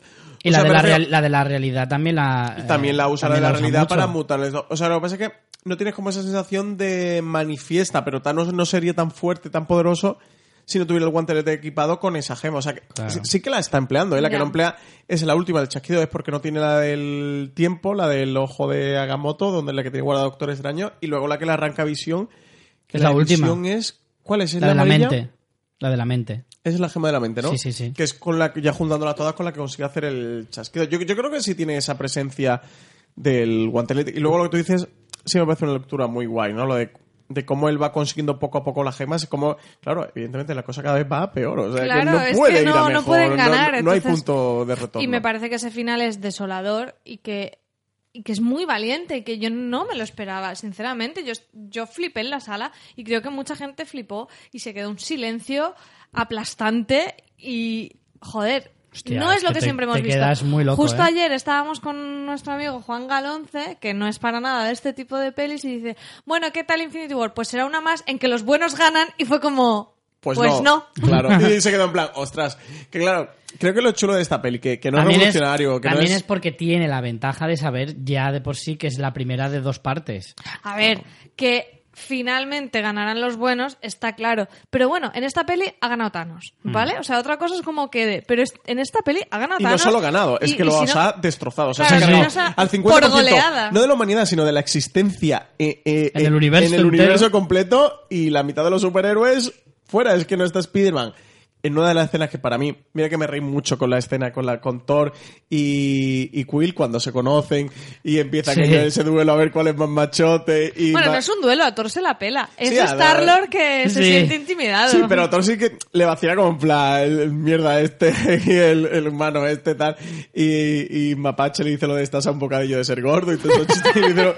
Y o la, sea, de la, refiero- real- la de la realidad también la... eh, También la usa la de la realidad mucho. para mutarles. O sea, lo que pasa es que no tienes como esa sensación de manifiesta, pero Thanos no sería tan fuerte, tan poderoso si no tuviera el guantelete equipado con esa gema. O sea, que Claro. sí, sí que la está empleando. ¿eh? La que no emplea es la última del chasquido, es porque no tiene la del tiempo, la del ojo de Agamotto, donde es la que tiene guardado Doctor Extraño, y luego la que le arranca visión. Que Es la última. visión es. ¿Cuál es? ¿Es La de la amarilla? mente. La de la mente. Es la gema de la mente, ¿no? Sí, sí, sí. Que es con la que, ya juntándola todas, con la que consigue hacer el chasquido. Yo, yo creo que sí tiene esa presencia del guantelete. Y luego lo que tú dices, sí me parece una lectura muy guay, ¿no? Lo de, de cómo él va consiguiendo poco a poco las gemas. Y cómo, claro, evidentemente la cosa cada vez va a peor. O sea, Claro, que no es puede que ir a no- no mejor. pueden ganar, no hay entonces- punto de retorno. Y me parece que ese final es desolador y que, y que es muy valiente y que yo no me lo esperaba, sinceramente. Yo, yo flipé en la sala y creo que mucha gente flipó y se quedó un silencio aplastante y, joder, Hostia, no es, es lo que que te- siempre hemos te visto. quedas muy loco, Justo ¿eh? ayer estábamos con nuestro amigo Juan Galonce, que no es para nada de este tipo de pelis, y dice, bueno, ¿qué tal Infinity War? Pues será una más en que los buenos ganan y fue como... Pues, Pues no. Claro. Y se quedó en plan, ostras. Que claro, creo que lo chulo de esta peli, que, que no es También, es, revolucionario, que no también es... es porque tiene la ventaja de saber ya de por sí que es la primera de dos partes. A ver, que finalmente ganarán los buenos, está claro. Pero bueno, en esta peli ha ganado Thanos, ¿vale? O sea, otra cosa es como quede. Pero es- en esta peli ha ganado Y no Thanos. solo ganado, es y- que y lo si os no- ha destrozado. O sea, Claro, se ha no, al 50%, por goleada. no de la humanidad, sino de la existencia eh, eh, En el eh, universo en el universo completo y la mitad de los superhéroes fuera. Es que no está Spider-Man. En una de las escenas que para mí, mira que me reí mucho con la escena con la con Thor y, y Quill cuando se conocen y empiezan Sí. ese duelo a ver cuál es más machote. Y Bueno, ma- no es un duelo, a Thor se la pela. Es Sí, a Star-Lord que se siente intimidado. Sí, pero Thor sí que le vacía como en plan, el, el mierda este y el, el humano este tal. Y, y Mapache le dice lo de estás a un bocadillo de ser gordo y todo eso chiste, y dice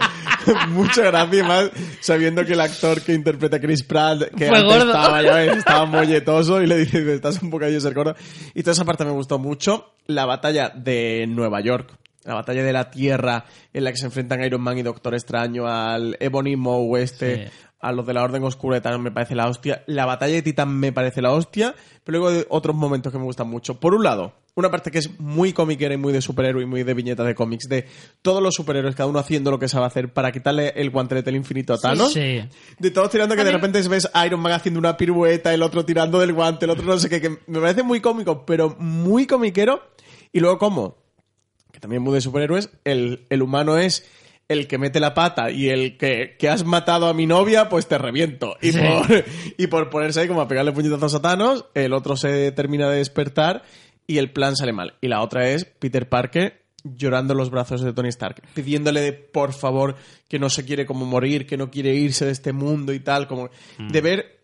mucha gracia más sabiendo que el actor que interpreta a Chris Pratt que antes estaba ya ves, estaba molletoso y le dice estás un bocadillo de ser gordo. Y toda esa parte me gustó mucho. La batalla de Nueva York. La batalla de la Tierra en la que se enfrentan Iron Man y Doctor Extraño al Ebony Moe este, Sí. A los de la Orden Oscura de Thanos me parece la hostia. La batalla de Titán me parece la hostia. Pero luego hay otros momentos que me gustan mucho. Por un lado, una parte que es muy comiquera y muy de superhéroe y muy de viñetas de cómics, de todos los superhéroes, cada uno haciendo lo que sabe hacer para quitarle el guantelete del infinito a Thanos. Sí. De todos tirando que de mí- repente ves a Iron Man haciendo una pirueta, el otro tirando del guante, el otro no sé qué, que me parece muy cómico, pero muy comiquero. Y luego, ¿cómo? Que también muy de superhéroes, el, el humano es el que mete la pata y el que, que has matado a mi novia, pues te reviento. Y, Sí. por, y por ponerse ahí como a pegarle puñetazos a Thanos, el otro se termina de despertar y el plan sale mal. Y la otra es Peter Parker llorando en los brazos de Tony Stark, pidiéndole de, por favor que no se quiere como morir, que no quiere irse de este mundo y tal, como Mm. de ver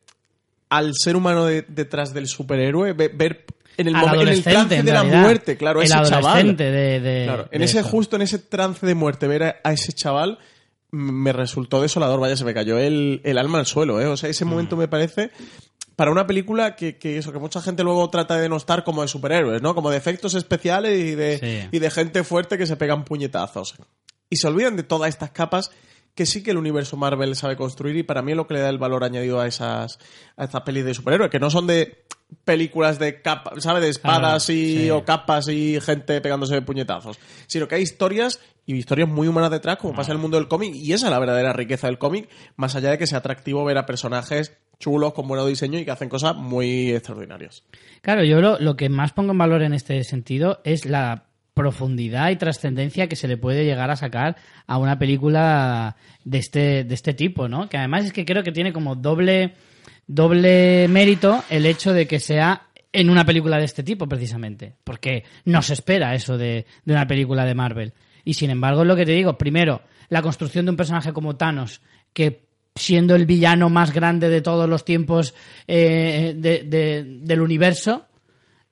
al ser humano de- detrás del superhéroe, ve- ver en el, en el trance en de la muerte, claro, el ese chaval. de, de- Claro, en de ese eso. justo en ese trance de muerte, ver a, a ese chaval me resultó desolador, vaya, se me cayó el, el alma al suelo, ¿eh? O sea, ese Mm. momento me parece para una película que, que eso, que mucha gente luego trata de denostar como de superhéroes, ¿no? Como de efectos especiales y de, Sí. y de gente fuerte que se pegan puñetazos. Y se olvidan de todas estas capas que sí que el universo Marvel sabe construir y para mí es lo que le da el valor añadido a esas a estas pelis de superhéroes, que no son de películas de capas, ¿sabes? De espadas Claro, y sí. o capas y gente pegándose puñetazos, sino que hay historias y historias muy humanas detrás, como pasa en el mundo del cómic, y esa es la verdadera riqueza del cómic, más allá de que sea atractivo ver a personajes chulos, con buen diseño y que hacen cosas muy extraordinarias. Claro, yo lo, lo que más pongo en valor en este sentido es la profundidad y trascendencia que se le puede llegar a sacar a una película de este, de este tipo, ¿no? Que además es que creo que tiene como doble, doble mérito el hecho de que sea en una película de este tipo, precisamente. Porque no se espera eso de, de una película de Marvel. Y sin embargo, es lo que te digo, primero, la construcción de un personaje como Thanos, que siendo el villano más grande de todos los tiempos eh, de- de- del universo,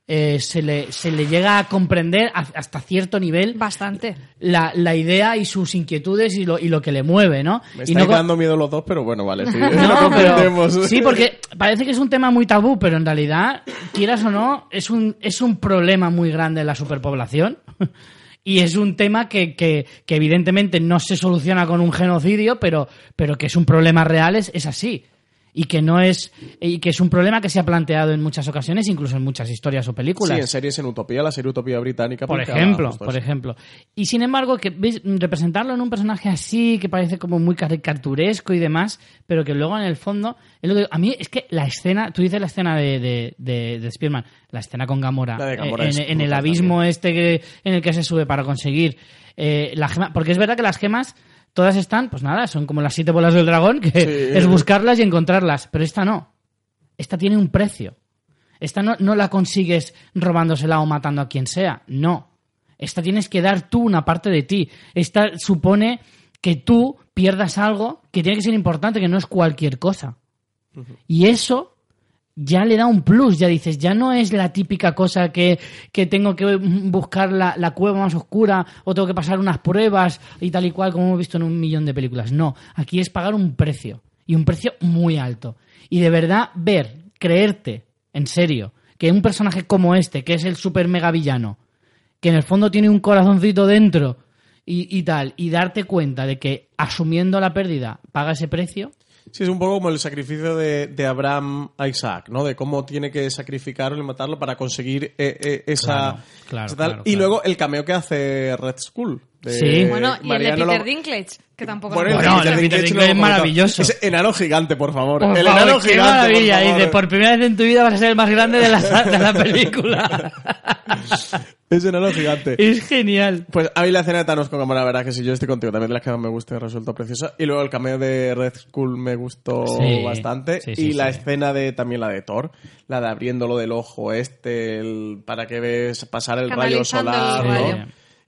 eh, se, le, se le llega a comprender a- hasta cierto nivel Bastante. la, la idea y sus inquietudes y lo, y lo que le mueve, ¿no? Me y estáis co- dando miedo los dos, pero bueno, vale, sí, lo no, pero, comprendemos. sí, porque parece que es un tema muy tabú, pero en realidad, quieras o no, es un, es un problema muy grande en la superpoblación. Y es un tema que, que, que evidentemente no se soluciona con un genocidio, pero, pero que es un problema real, es, es así. Y que no es, y que es un problema que se ha planteado en muchas ocasiones, incluso en muchas historias o películas. Sí, en series en Utopía, la serie Utopía británica. Por ejemplo, por ejemplo. Y sin embargo, que ¿ves? representarlo en un personaje así, que parece como muy caricaturesco y demás, pero que luego en el fondo. es lo que- a mí es que la escena, tú dices la escena de, de, de, de Spearman, la escena con Gamora, Gamora eh, en, en el abismo este que, en el que se sube para conseguir eh, la gema. Porque es verdad que las gemas. Todas están, pues nada, son como las siete bolas del dragón, que Sí. es buscarlas y encontrarlas. Pero esta no. Esta tiene un precio. Esta no, no la consigues robándosela o matando a quien sea. No. Esta tienes que dar tú una parte de ti. Esta supone que tú pierdas algo que tiene que ser importante, que no es cualquier cosa. Y eso ya le da un plus, ya dices, ya no es la típica cosa que, que tengo que buscar la, la cueva más oscura o tengo que pasar unas pruebas y tal y cual como hemos visto en un millón de películas. No, aquí es pagar un precio y un precio muy alto. Y de verdad ver, creerte, en serio, que un personaje como este, que es el super mega villano, que en el fondo tiene un corazoncito dentro y, y tal, y darte cuenta de que asumiendo la pérdida paga ese precio, Sí, es un poco como el sacrificio de, de Abraham a Isaac, ¿no? De cómo tiene que sacrificarlo y matarlo para conseguir eh, eh, esa, Claro, claro, esa tal. claro, y luego el cameo que hace Red Skull. De Sí. Bueno, y el de Peter Lo- Dinklage, que tampoco Bueno, me el Bueno, el de Peter Dinklage Dinklage es maravilloso. Ese enano gigante, por favor. Por el favor, enano qué gigante, maravilla. por de por primera vez en tu vida vas a ser el más grande de la, de la película. Ese enano gigante. es genial. Pues a mí la escena de Thanos con cámara, la verdad que si yo estoy contigo, también de las que más me gusta y resultó preciosa. Y luego el cameo de Red Skull me gustó Sí, bastante. sí, sí, y la sí. escena de también la de Thor, la de abriéndolo del ojo este, el- para que ves pasar el rayo el solar, ¿no?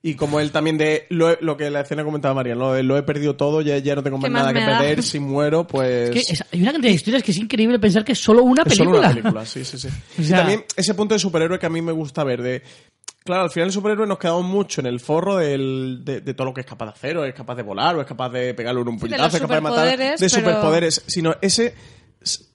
Y como él también de lo, he- lo que la escena comentaba María. De lo he perdido todo, ya, ya no tengo más ¿Qué más nada que da? perder, si muero, pues... Es que es- hay una cantidad de historias que es increíble pensar que es solo una Es solo película. una película, sí, sí, sí. O y también ese punto de superhéroe que a mí me gusta ver, de... Claro, al final el superhéroe nos quedamos mucho en el forro del- de, de todo lo que es capaz de hacer, o es capaz de volar, o es capaz de pegarle un puñetazo, es capaz de matar, superpoderes, de pero- superpoderes, sino ese,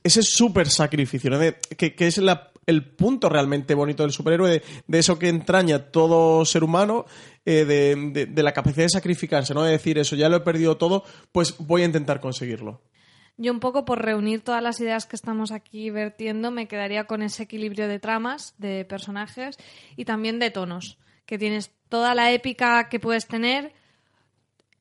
ese super sacrificio, ¿no? De- que, que es la- el punto realmente bonito del superhéroe, de, eso que entraña todo ser humano, eh, de, de- de la capacidad de sacrificarse, ¿no? De decir eso, ya lo he perdido todo, pues voy a intentar conseguirlo. Yo un poco por reunir todas las ideas que estamos aquí vertiendo me quedaría con ese equilibrio de tramas, de personajes y también de tonos, que tienes toda la épica que puedes tener,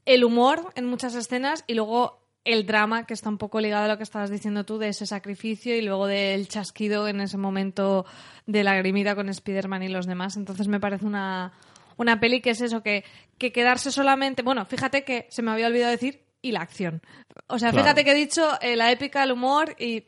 el humor en muchas escenas y luego el drama que está un poco ligado a lo que estabas diciendo tú de ese sacrificio y luego del chasquido en ese momento de la grimita con Spider-Man y los demás. Entonces me parece una, una peli que es eso, que, que quedarse solamente... Bueno, fíjate que se me había olvidado decir y la acción. O sea, Claro. fíjate que he dicho eh, la épica, el humor y...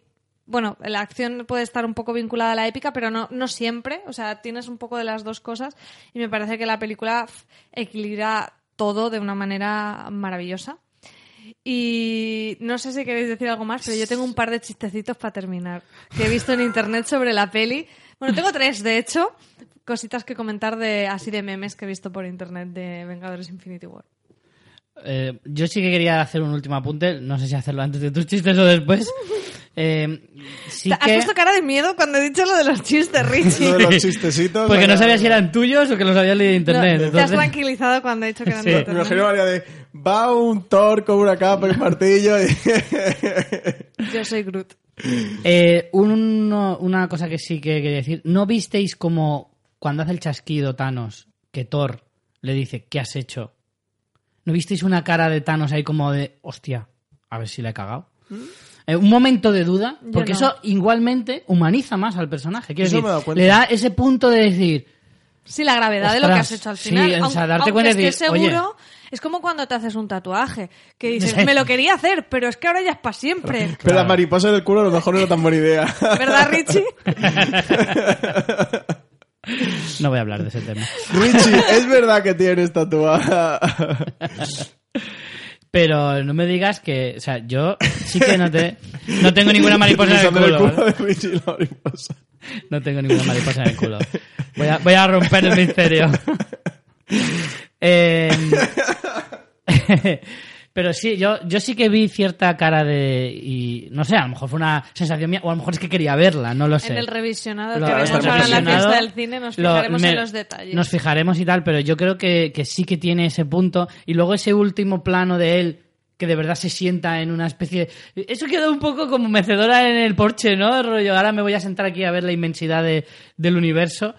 Bueno, la acción puede estar un poco vinculada a la épica, pero no, no siempre. O sea, tienes un poco de las dos cosas y me parece que la película equilibra todo de una manera maravillosa. Y no sé si queréis decir algo más, pero yo tengo un par de chistecitos para terminar que he visto en internet sobre la peli. Bueno, tengo tres, de hecho, cositas que comentar de así de memes que he visto por internet de Vengadores Infinity War. Eh, yo sí que quería hacer un último apunte, no sé si hacerlo antes de tus chistes o después. Eh, sí ¿Has que... puesto cara de miedo cuando he dicho lo de los chistes, Richie? Lo de los chistecitos. Porque no sabía si eran tuyos o que los habías leído de internet. No, Te has tranquilizado cuando he dicho que eran Sí. de Me imagino de va un Thor con una capa y un martillo y... Yo soy Groot. Eh, uno- una cosa que sí que quería decir. ¿No visteis como cuando hace el chasquido Thanos, que Thor le dice, ¿qué has hecho? ¿No visteis una cara de Thanos ahí como de, hostia, a ver si le he cagado? Eh, un momento de duda, porque no. eso igualmente humaniza más al personaje. Quiero Eso decir, le da ese punto de decir, Sí, la gravedad de lo que has hecho al sí, final. o sea, Aunque- darte aunque estés seguro, es como cuando te haces un tatuaje, que dices, Sí. me lo quería hacer, pero es que ahora ya es para siempre. Pero la mariposa en el culo a lo mejor no era tan buena idea. ¿Verdad, Richie? no voy a hablar de ese tema. Richie, es verdad que tienes tatuada. Pero no me digas que, o sea, yo sí que no te, no tengo ninguna mariposa en el culo. ¿vale? de Richie la mariposa. No tengo ninguna mariposa en el culo. Voy a, voy a romper el misterio. Eh, pero sí, yo, yo sí que vi cierta cara de. Y no sé, a lo mejor fue una sensación mía, o a lo mejor es que quería verla, no lo sé. En el revisionado Lo- que está ahora en la fiesta del cine nos lo- fijaremos me- en los detalles. Nos fijaremos y tal, pero yo creo que, que sí que tiene ese punto. Y luego ese último plano de él, que de verdad se sienta en una especie de... Eso quedó un poco como mecedora en el porche, ¿no? Rollo, ahora me voy a sentar aquí a ver la inmensidad de- del universo.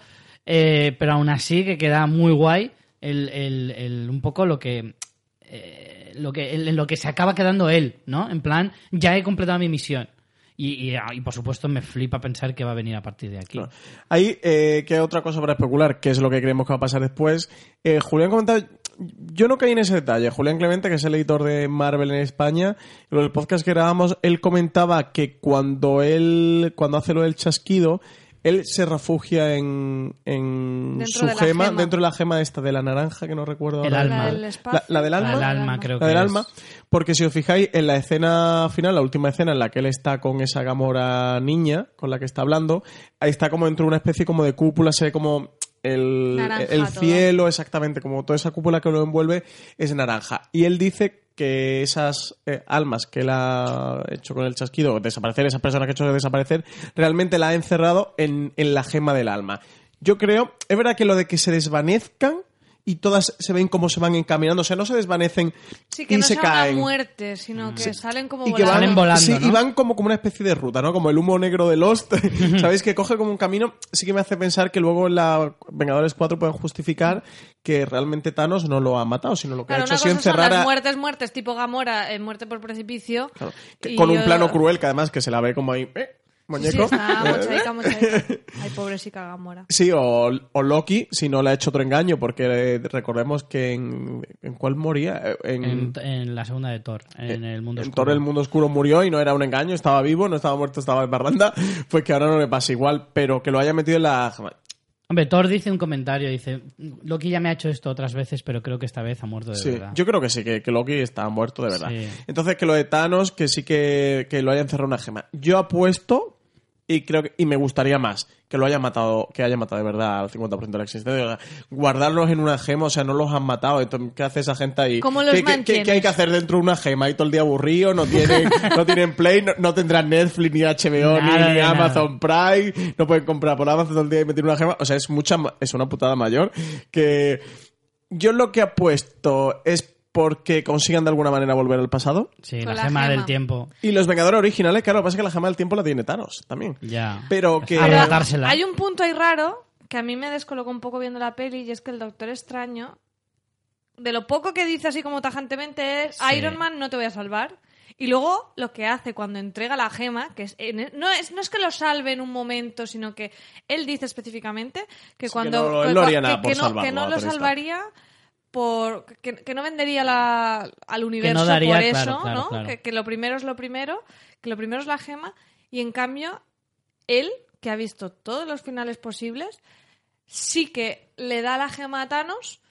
Eh, pero aún así que queda muy guay el, el- un poco lo que... eh, lo que lo que se acaba quedando él, ¿no? En plan, ya he completado mi misión. Y, y- y, por supuesto me flipa pensar que va a venir a partir de aquí. Claro. Ahí, eh, otra cosa para especular, que es lo que creemos que va a pasar después. Eh, Julián comentaba, yo no caí en ese detalle. Julián Clemente, que es el editor de Marvel en España, en el podcast que grabamos, él comentaba que cuando él, cuando hace lo del chasquido, él se refugia en, en su de gema, gema. dentro de la gema esta de la naranja, que no recuerdo El ahora. alma. La del espacio. La- la del alma. La del alma, creo La que del es. alma. Porque si os fijáis, en la escena final, la última escena en la que él está con esa Gamora niña con la que está hablando, ahí está como dentro de una especie como de cúpula, se ve como el, el cielo, exactamente, como toda esa cúpula que lo envuelve es naranja. Y él dice que esas eh, almas que él ha hecho con el chasquido desaparecer, esas personas que ha hecho desaparecer, realmente la ha encerrado en, en la gema del alma. Yo creo, es verdad que lo de que se desvanezcan y todas se ven como se van encaminando, o sea, no se desvanecen Sí, que y no se caen. una muerte, sino que salen como Y que volando. van, volando, sí, ¿no? y van como, como una especie de ruta, ¿no? Como el humo negro de Lost. ¿Sabéis? Que coge como un camino. Sí que me hace pensar que luego en la Vengadores 4 pueden justificar que realmente Thanos no lo ha matado, sino lo que Claro, ha hecho ha sido encerrar las a... muertes, muertes, tipo Gamora, eh, muerte por precipicio. Claro, que con un plano cruel, que además que se la ve como ahí... ¿eh? Sí, Muñeco. está Eh, mochaica, mochaica. Ay, pobrecita Gamora. Sí, o, o Loki, si no le ha hecho otro engaño, porque eh, recordemos que en, ¿en cuál moría? Eh, En, En, en la segunda de Thor, en el mundo en oscuro. Thor el mundo oscuro murió y no era un engaño, estaba vivo, no estaba muerto, estaba en barranda, pues que ahora no le pasa igual, pero que lo haya metido en la... Hombre, Thor dice un comentario, dice, Loki ya me ha hecho esto otras veces, pero creo que esta vez ha muerto de Sí, verdad. yo creo que sí, que, que Loki está muerto de verdad. Sí. Entonces, que lo de Thanos, que sí que, que lo haya encerrado en una gema. Yo apuesto, y creo que, y me gustaría más, que lo haya matado, que haya matado de verdad al 50% de la existencia. O sea, guardarlos en una gema, o sea, no los han matado. Entonces, ¿qué hace esa gente ahí? ¿Cómo los ¿Qué, qué- qué- hay que hacer dentro de una gema? Y todo el día aburrido, no tienen, no tienen Play, no, no tendrán Netflix, ni HBO, ni- Nada ni, de nada. Amazon Prime, no pueden comprar por Amazon todo el día y meter una gema. O sea, es mucha, es una putada mayor que yo lo que apuesto es porque consigan de alguna manera volver al pasado. Sí, la, la gema, gema. del tiempo. Y los Vengadores originales, claro, lo que pasa es que la gema del tiempo la tiene Thanos también. Ya. Pero que... Pero-. Hay un punto ahí raro que a mí me descolocó un poco viendo la peli y es que el Doctor Extraño, de lo poco que dice así como tajantemente es Sí. Iron Man no te voy a salvar. Y luego lo que hace cuando entrega la gema, que es, en- no, es, no es que lo salve en un momento, sino que él dice específicamente que cuando que no- que- que que lo Stark. Por que, que no vendería la- al universo daría, por claro, eso, claro, ¿no? claro. Que, que lo primero es lo primero, que lo primero es la gema y en cambio él, que ha visto todos los finales posibles, sí que le da la gema a Thanos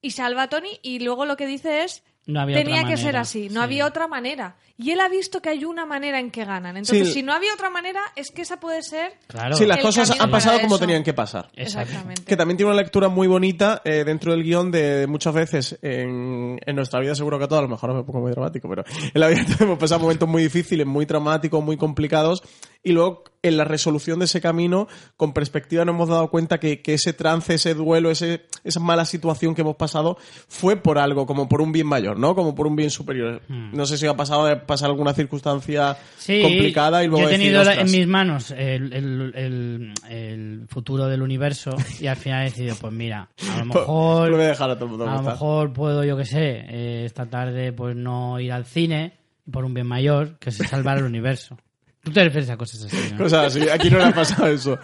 y salva a Tony y luego lo que dice es No había tenía otra que ser manera, así, no sí. había otra manera. Y él ha visto que hay una manera en que ganan. Entonces, Sí. si no había otra manera, es que esa puede ser Claro. Sí, las el cosas han pasado como tenían que pasar. Exactamente. Que también tiene una lectura muy bonita eh, dentro del guion de muchas veces en, en nuestra vida, seguro que a todos, a lo mejor me pongo muy dramático, pero en la vida hemos pasado momentos muy difíciles, muy traumáticos, muy complicados, y luego en la resolución de ese camino, con perspectiva nos hemos dado cuenta que, que ese trance, ese duelo, ese, esa mala situación que hemos pasado fue por algo, como por un bien mayor, ¿no? Como por un bien superior. No sé si ha pasado de pasar alguna circunstancia Sí, complicada y luego yo he tenido en mis manos el, el- el- el futuro del universo y al final he decidido, pues mira, a lo mejor, lo voy a dejar a todo el mundo a lo como está. mejor puedo, yo que sé, eh, esta tarde pues no ir al cine por un bien mayor, que es salvar el universo. Tú te refieres a cosas así, ¿no? Cosas así. Aquí no le ha pasado eso.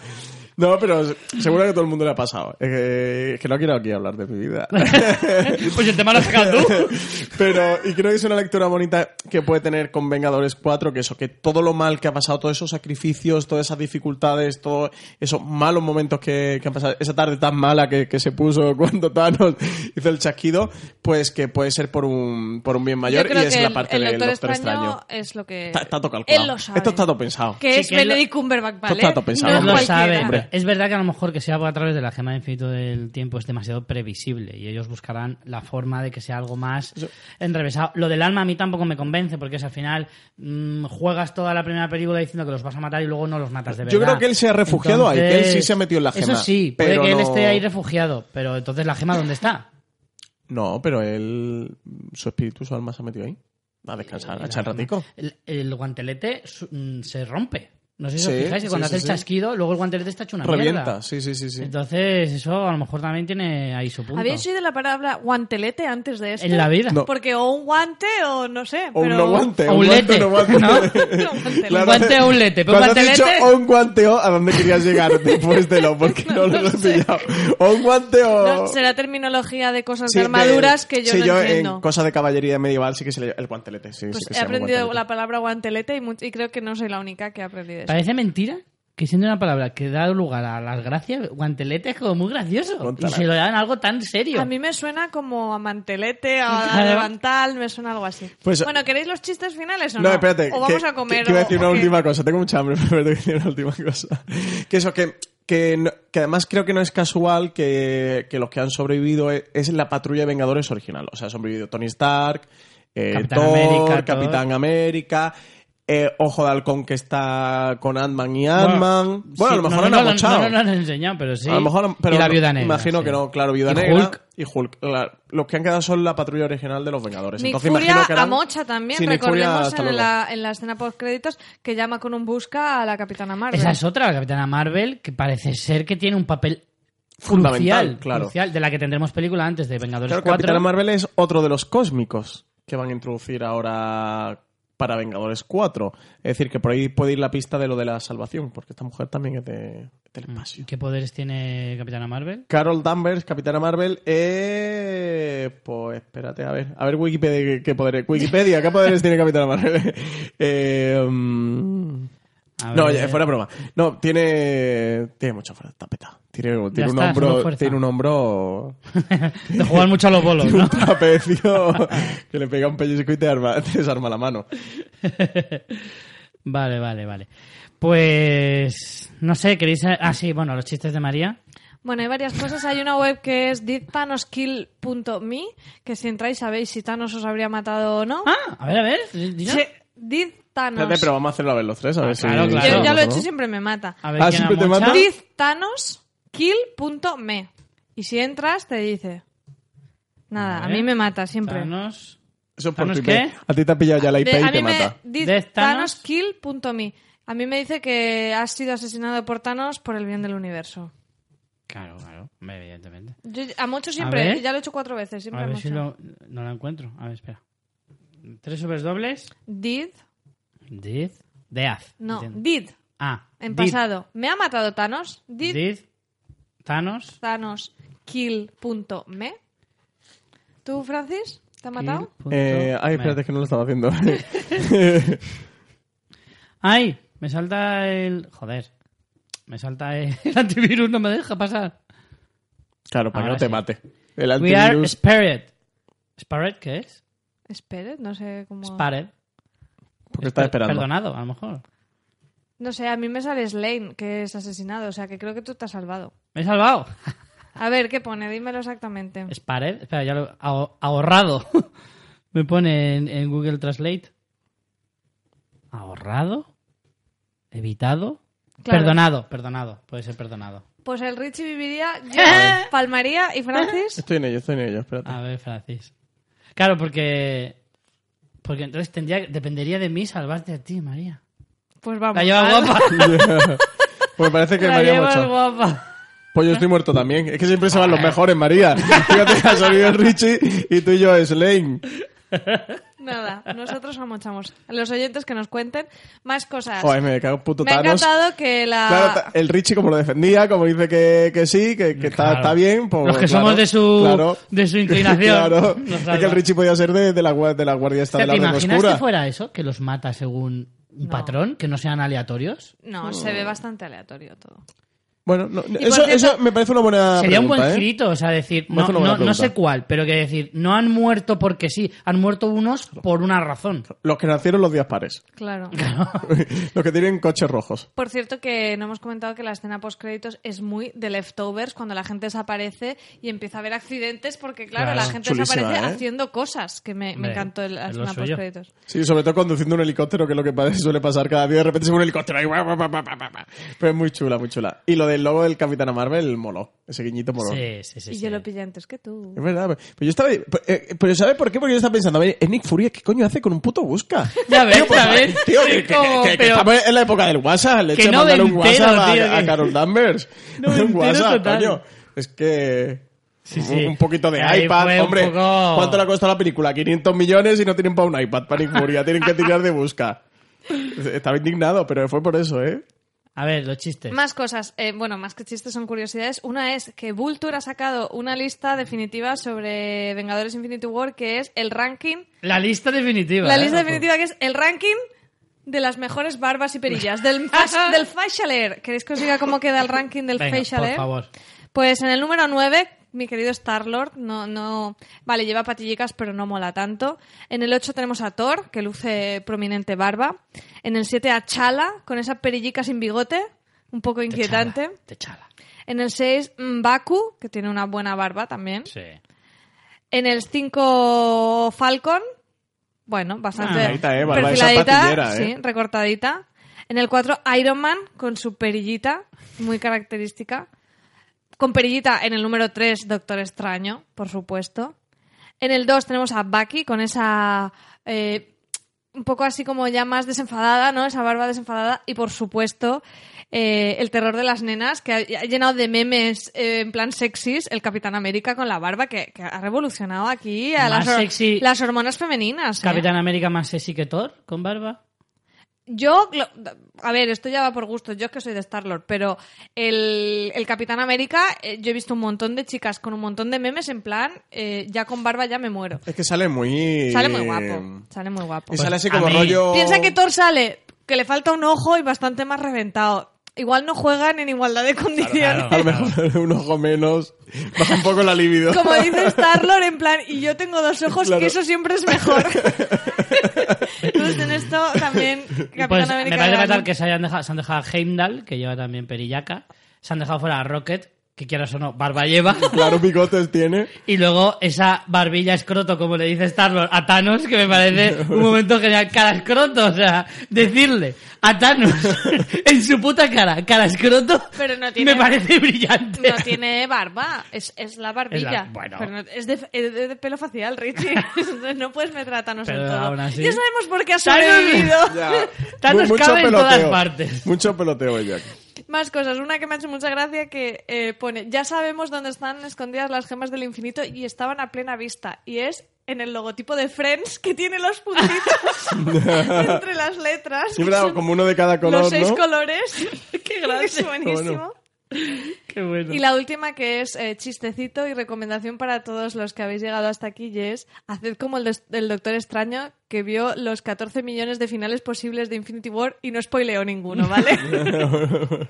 No, pero seguro que a todo el mundo le ha pasado. Es que, es que no quiero aquí hablar de mi vida. pues el tema lo has sacado tú. Pero, y creo que es una lectura bonita que puede tener con Vengadores 4, que eso, que todo lo mal que ha pasado, todos esos sacrificios, todas esas dificultades, todos esos malos momentos que, que han pasado, esa tarde tan mala que, que se puso cuando Thanos hizo el chasquido, pues que puede ser por un, por un bien mayor Yo creo y es que la parte el del Doctor, Doctor Extraño, Extraño. es lo que Está, está todo calculado. él lo sabe. Esto está todo pensado. que Sí, es lo- Benedict Cumberbatch, ¿vale? está todo pensado. No Él es lo cualquiera. sabe. Hombre. Es verdad que a lo mejor que sea a través de la gema de infinito del tiempo es demasiado previsible y ellos buscarán la forma de que sea algo más enrevesado. Lo del alma a mí tampoco me convence porque es al final mm, juegas toda la primera película diciendo que los vas a matar y luego no los matas de verdad. Yo creo que él se ha refugiado ahí, que él sí se ha metido en la gema, Eso sí, puede pero que él no- esté ahí refugiado, pero entonces la gema ¿dónde está? No, pero él, su espíritu, su alma se ha metido ahí. A descansar, a echar ratico. El, el guantelete su- mm, se rompe. No sé si Sí, os fijáis que cuando sí, hace el sí. chasquido, luego el guantelete está hecho una Revienta, mierda. sí, sí, sí, sí. Entonces, eso a lo mejor también tiene ahí su punto. ¿Habéis oído la palabra guantelete antes de esto? En la vida. No. Porque o un guante o no sé. O pero... un no guante, o un un guante, lete, no guante. ¿no? Un guantelete. Guante o un lete, pero Cuando has dicho o un guante o, ¿a dónde querías llegar después de lo? Porque no, lo he pillado. O un guante o... No, será terminología de cosas Sí, de armaduras que yo sí, no yo entiendo. en cosas de caballería medieval sí que se le el guantelete, sí, Pues he llama aprendido guantelete. la palabra guantelete y, mu- y creo que no soy la única que ha aprendido Parece mentira que siendo una palabra que da lugar a las gracias, guantelete es como muy gracioso. Y se lo dan algo tan serio. A mí me suena como a mantelete, a, a levantal, me suena algo así. Pues- bueno, ¿queréis los chistes finales o no? No, espérate. O vamos que, a comer que, que iba a o- decir una última cosa. Tengo mucha hambre, pero tengo que decir una última cosa. Que eso, que, que, no- que además creo que no es casual que, que los que han sobrevivido es, es la patrulla de Vengadores original. O sea, han sobrevivido Tony Stark, eh, Capitán Thor, América, Thor. Capitán América, eh, Ojo de Halcón que está con Ant-Man y Ant-Man. Bueno, sí, a lo mejor no, han no, no, abochado. no, no, han enseñado, pero sí. A lo mejor, pero y la viuda negra. Imagino sí. que no, claro, Viuda Y Negra Hulk. y Hulk. Claro, los que han quedado son la patrulla original de los Vengadores. Nick Entonces Furia imagino que eran... a Mocha también, Sí, recordemos en la, en la escena post créditos que llama con un busca a la Capitana Marvel. Esa es otra, la Capitana Marvel, que parece ser que tiene un papel Fundamental, crucial, claro. crucial, de la que tendremos película antes de Vengadores Claro, 4. Capitana Marvel es otro de los cósmicos que van a introducir ahora para Vengadores 4. Es decir, que por ahí puede ir la pista de lo de la salvación, porque esta mujer también es de, del espacio. ¿Qué poderes tiene Capitana Marvel? Carol Danvers, Capitana Marvel, eh... Pues espérate, a ver. A ver Wikipedia qué, poderes... Wikipedia, ¿qué poderes tiene Capitana Marvel? eh, mm, No, ya, fuera broma. No, tiene... Tiene mucha fuerza, está petado. Tiene, tiene un está, hombro... Tiene un hombro... De jugar mucho a los bolos, ¿no? un trapecio que le pega un pellizco y te, arma, te desarma la mano. Vale, vale, vale. Pues no sé, queréis ah sí, bueno, los chistes de María. Bueno, hay varias cosas. Hay una web que es didthanoskill.me, que si entráis sabéis si Thanos os habría matado o no. Ah, a ver, a ver, Did Thanos. Espérate, pero vamos a hacerlo a ver los tres, a ver Ah, si... claro, claro. Yo ya lo he hecho y siempre me mata. A ver Ah, ¿siempre te mata? Didthanoskill.me. Y si entras te dice... Nada, A mí me mata siempre. Thanos. Eso es por ¿Thanos ti. qué? A ti te ha pillado ya la IP De- y a te mí me mata. dice Death Thanos. ThanosKill.me. A mí me dice que has sido asesinado por Thanos por el bien del universo. Claro, claro, evidentemente. Yo a mucho ver. siempre, ya lo he hecho cuatro veces, siempre A a ver mucho. si lo, no lo encuentro. A ver, espera. Tres sobres dobles. Did, Did. Death. no, Entiendo. did, Ah. en did. pasado. ¿Me ha matado Thanos? Did, Did. Thanos. ThanosKill.me. ¿Tú, Francis? ¿Te ha matado? Eh, ay, espérate que no lo estaba haciendo. ¡Ay! Me salta el. Joder. Me salta el antivirus, no me deja pasar. claro, para que no te mate. El We are antivirus. spared. ¿Spared qué es? Espere, no sé cómo... Spared. Porque está Per- esperando. Perdonado, a lo mejor. No sé, a mí me sale Slane, que es asesinado, o sea que creo que tú te has salvado. Me he salvado. A ver, ¿qué pone? Dímelo exactamente. Spared. Espera, ya lo he aho- ahorrado. me pone en, en Google Translate. ¿Ahorrado? ¿Evitado? Claro. Perdonado, perdonado. Puede ser perdonado. Pues el Richie viviría, yo palmaría y Francis... Estoy en ello, estoy en ello, espérate. A ver, Francis. Claro, porque. Porque entonces tendría, dependería de mí salvarte a ti, María. Pues vamos. La lleva guapa. Pues parece que La María lleva mucho. guapa. Pues yo estoy muerto también. Es que siempre se van los mejores, María. Fíjate que ha salido el Richie y tú y yo es Lane. Nada, nosotros amochamos. Los oyentes que nos cuenten más cosas. Joder, me cago en puto me ha Thanos. encantado que la... Claro, el Richie como lo defendía, como dice que, que sí, que, que está, Claro. está bien. Pues, Los que claro, somos de su, claro. de su inclinación. Claro, nos es que el Richie podía ser de, de la, gua- de la guardia esta de ¿Te la Orden imaginas Oscura. que fuera eso? Que los mata según No. patrón, que no sean aleatorios. No, se ve bastante aleatorio todo. Bueno, no, eso, cierto- eso me parece una buena Sería un buen ¿eh? girito, o sea, decir, no, sé cuál, pero que decir, no han muerto porque sí, han muerto unos por una razón. Los que nacieron los días pares. Claro. los que tienen coches rojos. Por cierto, que no hemos comentado que la escena post créditos es muy de leftovers cuando la gente desaparece y empieza a haber accidentes porque, claro, Claro. la gente Chulísima, desaparece ¿eh? haciendo cosas, que me, encantó la es lo escena post suyo. créditos. Sí, sobre todo conduciendo un helicóptero, que es lo que suele pasar cada día. De repente se ve un helicóptero ahí. Pero es muy chula, muy chula. Y lo del logo del Capitán Marvel moló. Ese guiñito moló. Sí, sí, sí. y sí. yo lo pillé antes que tú. Es verdad. Pero yo estaba. eh, Pero ¿sabes por qué? Porque yo estaba pensando, a ver, es Nick Fury, ¿qué coño hace con un puto busca? Ya ves, Tío, pues, ya ves. Tío, que, que- Como- que- que pero- estamos en la época del WhatsApp. Le Que eché no mandarle un WhatsApp a, tío, a que- Carol Danvers. Un WhatsApp, total. coño. Es que. Sí, un- sí. Un poquito de Ahí iPad, un hombre. poco- ¿Cuánto le ha costado la película? 500 millones y no tienen para un iPad, para Nick Fury. Ya tienen que tirar de busca. Estaba indignado, pero fue por eso, ¿eh? A ver, los chistes. Más cosas, eh, bueno, más que chistes son curiosidades. Una es que Vulture ha sacado una lista definitiva sobre Vengadores Infinity War que es el ranking, La lista definitiva. la ¿eh? lista definitiva que es el ranking de las mejores barbas y perillas del, del facial hair. ¿Queréis que os diga cómo queda el ranking del Venga, facial por hair? favor. Pues en el número 9, mi querido Star-Lord, no, no, vale, lleva patillicas, pero no mola tanto. En el 8 tenemos a Thor, que luce prominente barba. En el 7 a Chala, con esa perillica sin bigote, un poco inquietante. Te chala. En el 6, Baku, que tiene una buena barba también. Sí. En el 5, Falcon. Bueno, bastante Ah, eh, perfiladita, patillera, eh. sí, recortadita. En el 4, Iron Man, con su perillita, muy característica. Con perillita en el número 3, Doctor Extraño, por supuesto. En el 2 tenemos a Bucky con esa... eh, un poco así como ya más desenfadada, ¿no? Esa barba desenfadada. Y por supuesto, eh, el terror de las nenas, que ha ha llenado de memes eh, en plan sexys, el Capitán América con la barba, que, que ha revolucionado aquí a las, las hormonas femeninas. ¿eh? Capitán América más sexy que Thor, con barba. Yo, lo- a ver, esto ya va por gusto, yo es que soy de Star-Lord, pero el, el Capitán América, eh, yo he visto un montón de chicas con un montón de memes en plan, eh, ya con barba ya me muero. Es que sale muy. Sale muy guapo, sale muy guapo. Y sale así como mí- rollo. Piensa que Thor sale, que le falta un ojo y bastante más reventado. Igual no juegan en igualdad de condiciones. A lo mejor un ojo menos. Baja un poco la libido. Como dice Star-Lord, en plan, y yo tengo dos ojos, Claro. que eso siempre es mejor. Entonces, en esto también, Capitán Pues América. me parece fatal que se, hayan dejado, se han dejado a Heimdall, que lleva también perillaca. Se han dejado fuera a Rocket, que quieras o no, barba lleva. Claro, bigotes tiene. Y luego esa barbilla escroto, como le dice Star a Thanos, que me parece un momento genial. Cara escroto, o sea, decirle a Thanos en su puta cara, cara escroto, Pero no tiene- me parece brillante. No tiene barba, es, es la barbilla. Es la- bueno. Pero no- es, de, es de- de pelo facial, Richie. no puedes meter a Thanos en todo. así- Ya sabemos por qué ha sobrevivido. Thanos cabe en todas partes. Mucho peloteo ella. Más cosas. Una que me ha hecho mucha gracia que eh, pone, ya sabemos dónde están escondidas las gemas del infinito y estaban a plena vista. Y es en el logotipo de Friends que tiene los puntitos entre las letras. Son Como uno de cada color, los seis ¿no? colores. Qué grande. Es buenísimo. Bueno. Qué bueno. Y la última que es eh, chistecito y recomendación para todos los que habéis llegado hasta aquí y es haced como el, Doctor Extraño que vio los 14 millones de finales posibles de Infinity War y no spoileó ninguno, ¿vale?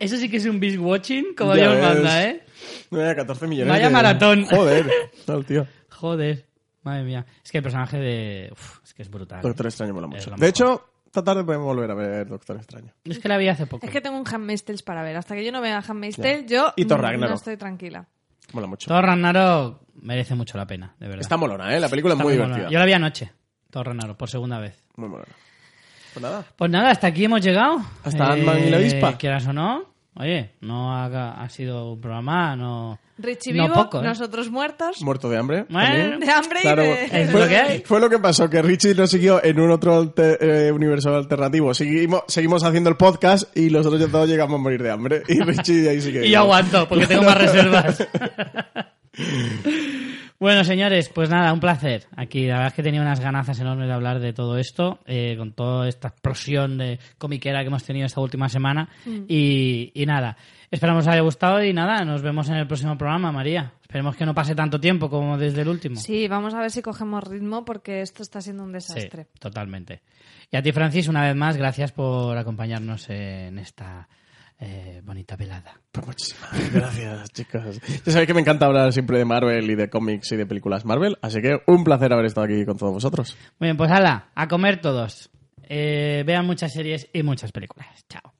Eso sí que es un binge watching, como Dios manda, ¿eh? Vaya, 14 millones. Vaya de- maratón. Joder. Tal, tío. Joder. Madre mía. Es que el personaje de... Uf, es que es brutal. Doctor Extraño mola mucho. De hecho, esta tarde podemos volver a ver Doctor Extraño. Es que la vi hace poco. es que tengo un Handmaid's Tale para ver. Hasta que yo no vea Handmaid's Tale, yo Y Thor Ragnarok. no estoy tranquila. Mola mucho. Thor Ragnarok merece mucho la pena, de verdad. Está molona, ¿eh? La película es muy molona. divertida. Yo la vi anoche. Thor Ragnarok, por segunda vez. Muy molona. Pues nada. Pues nada, hasta aquí hemos llegado. Eh, Hasta Ant-Man y la avispa. Quieras o no. Oye, no ha, ha sido un programa, no... Richie No vivo, poco, ¿eh? nosotros muertos. Muerto de hambre. Bueno. De hambre y Claro, de- Es fue, lo que hay. fue lo que pasó, que Richie nos siguió en un otro alter- eh, universo alternativo. Seguimos, seguimos haciendo el podcast y los otros ya todos llegamos a morir de hambre. Y Richie ahí sigue. Y yo aguanto, porque tengo más reservas. bueno, señores, pues nada, un placer. Aquí, la verdad es que tenía unas ganazas enormes de hablar de todo esto, eh, con toda esta explosión de comiquera que hemos tenido esta última semana. Y, y nada, esperamos os haya gustado y nada, nos vemos en el próximo programa, María. Esperemos que no pase tanto tiempo como desde el último. Sí, vamos a ver si cogemos ritmo porque esto está siendo un Sí, desastre. totalmente. Y a ti, Francis, una vez más, gracias por acompañarnos en esta eh, bonita velada. Pues muchísimas gracias, chicos. Ya sabéis que me encanta hablar siempre de Marvel y de cómics y de películas Marvel, así que un placer haber estado aquí con todos vosotros. Muy bien, pues hala, a comer todos. Eh, vean muchas series y muchas películas. Chao.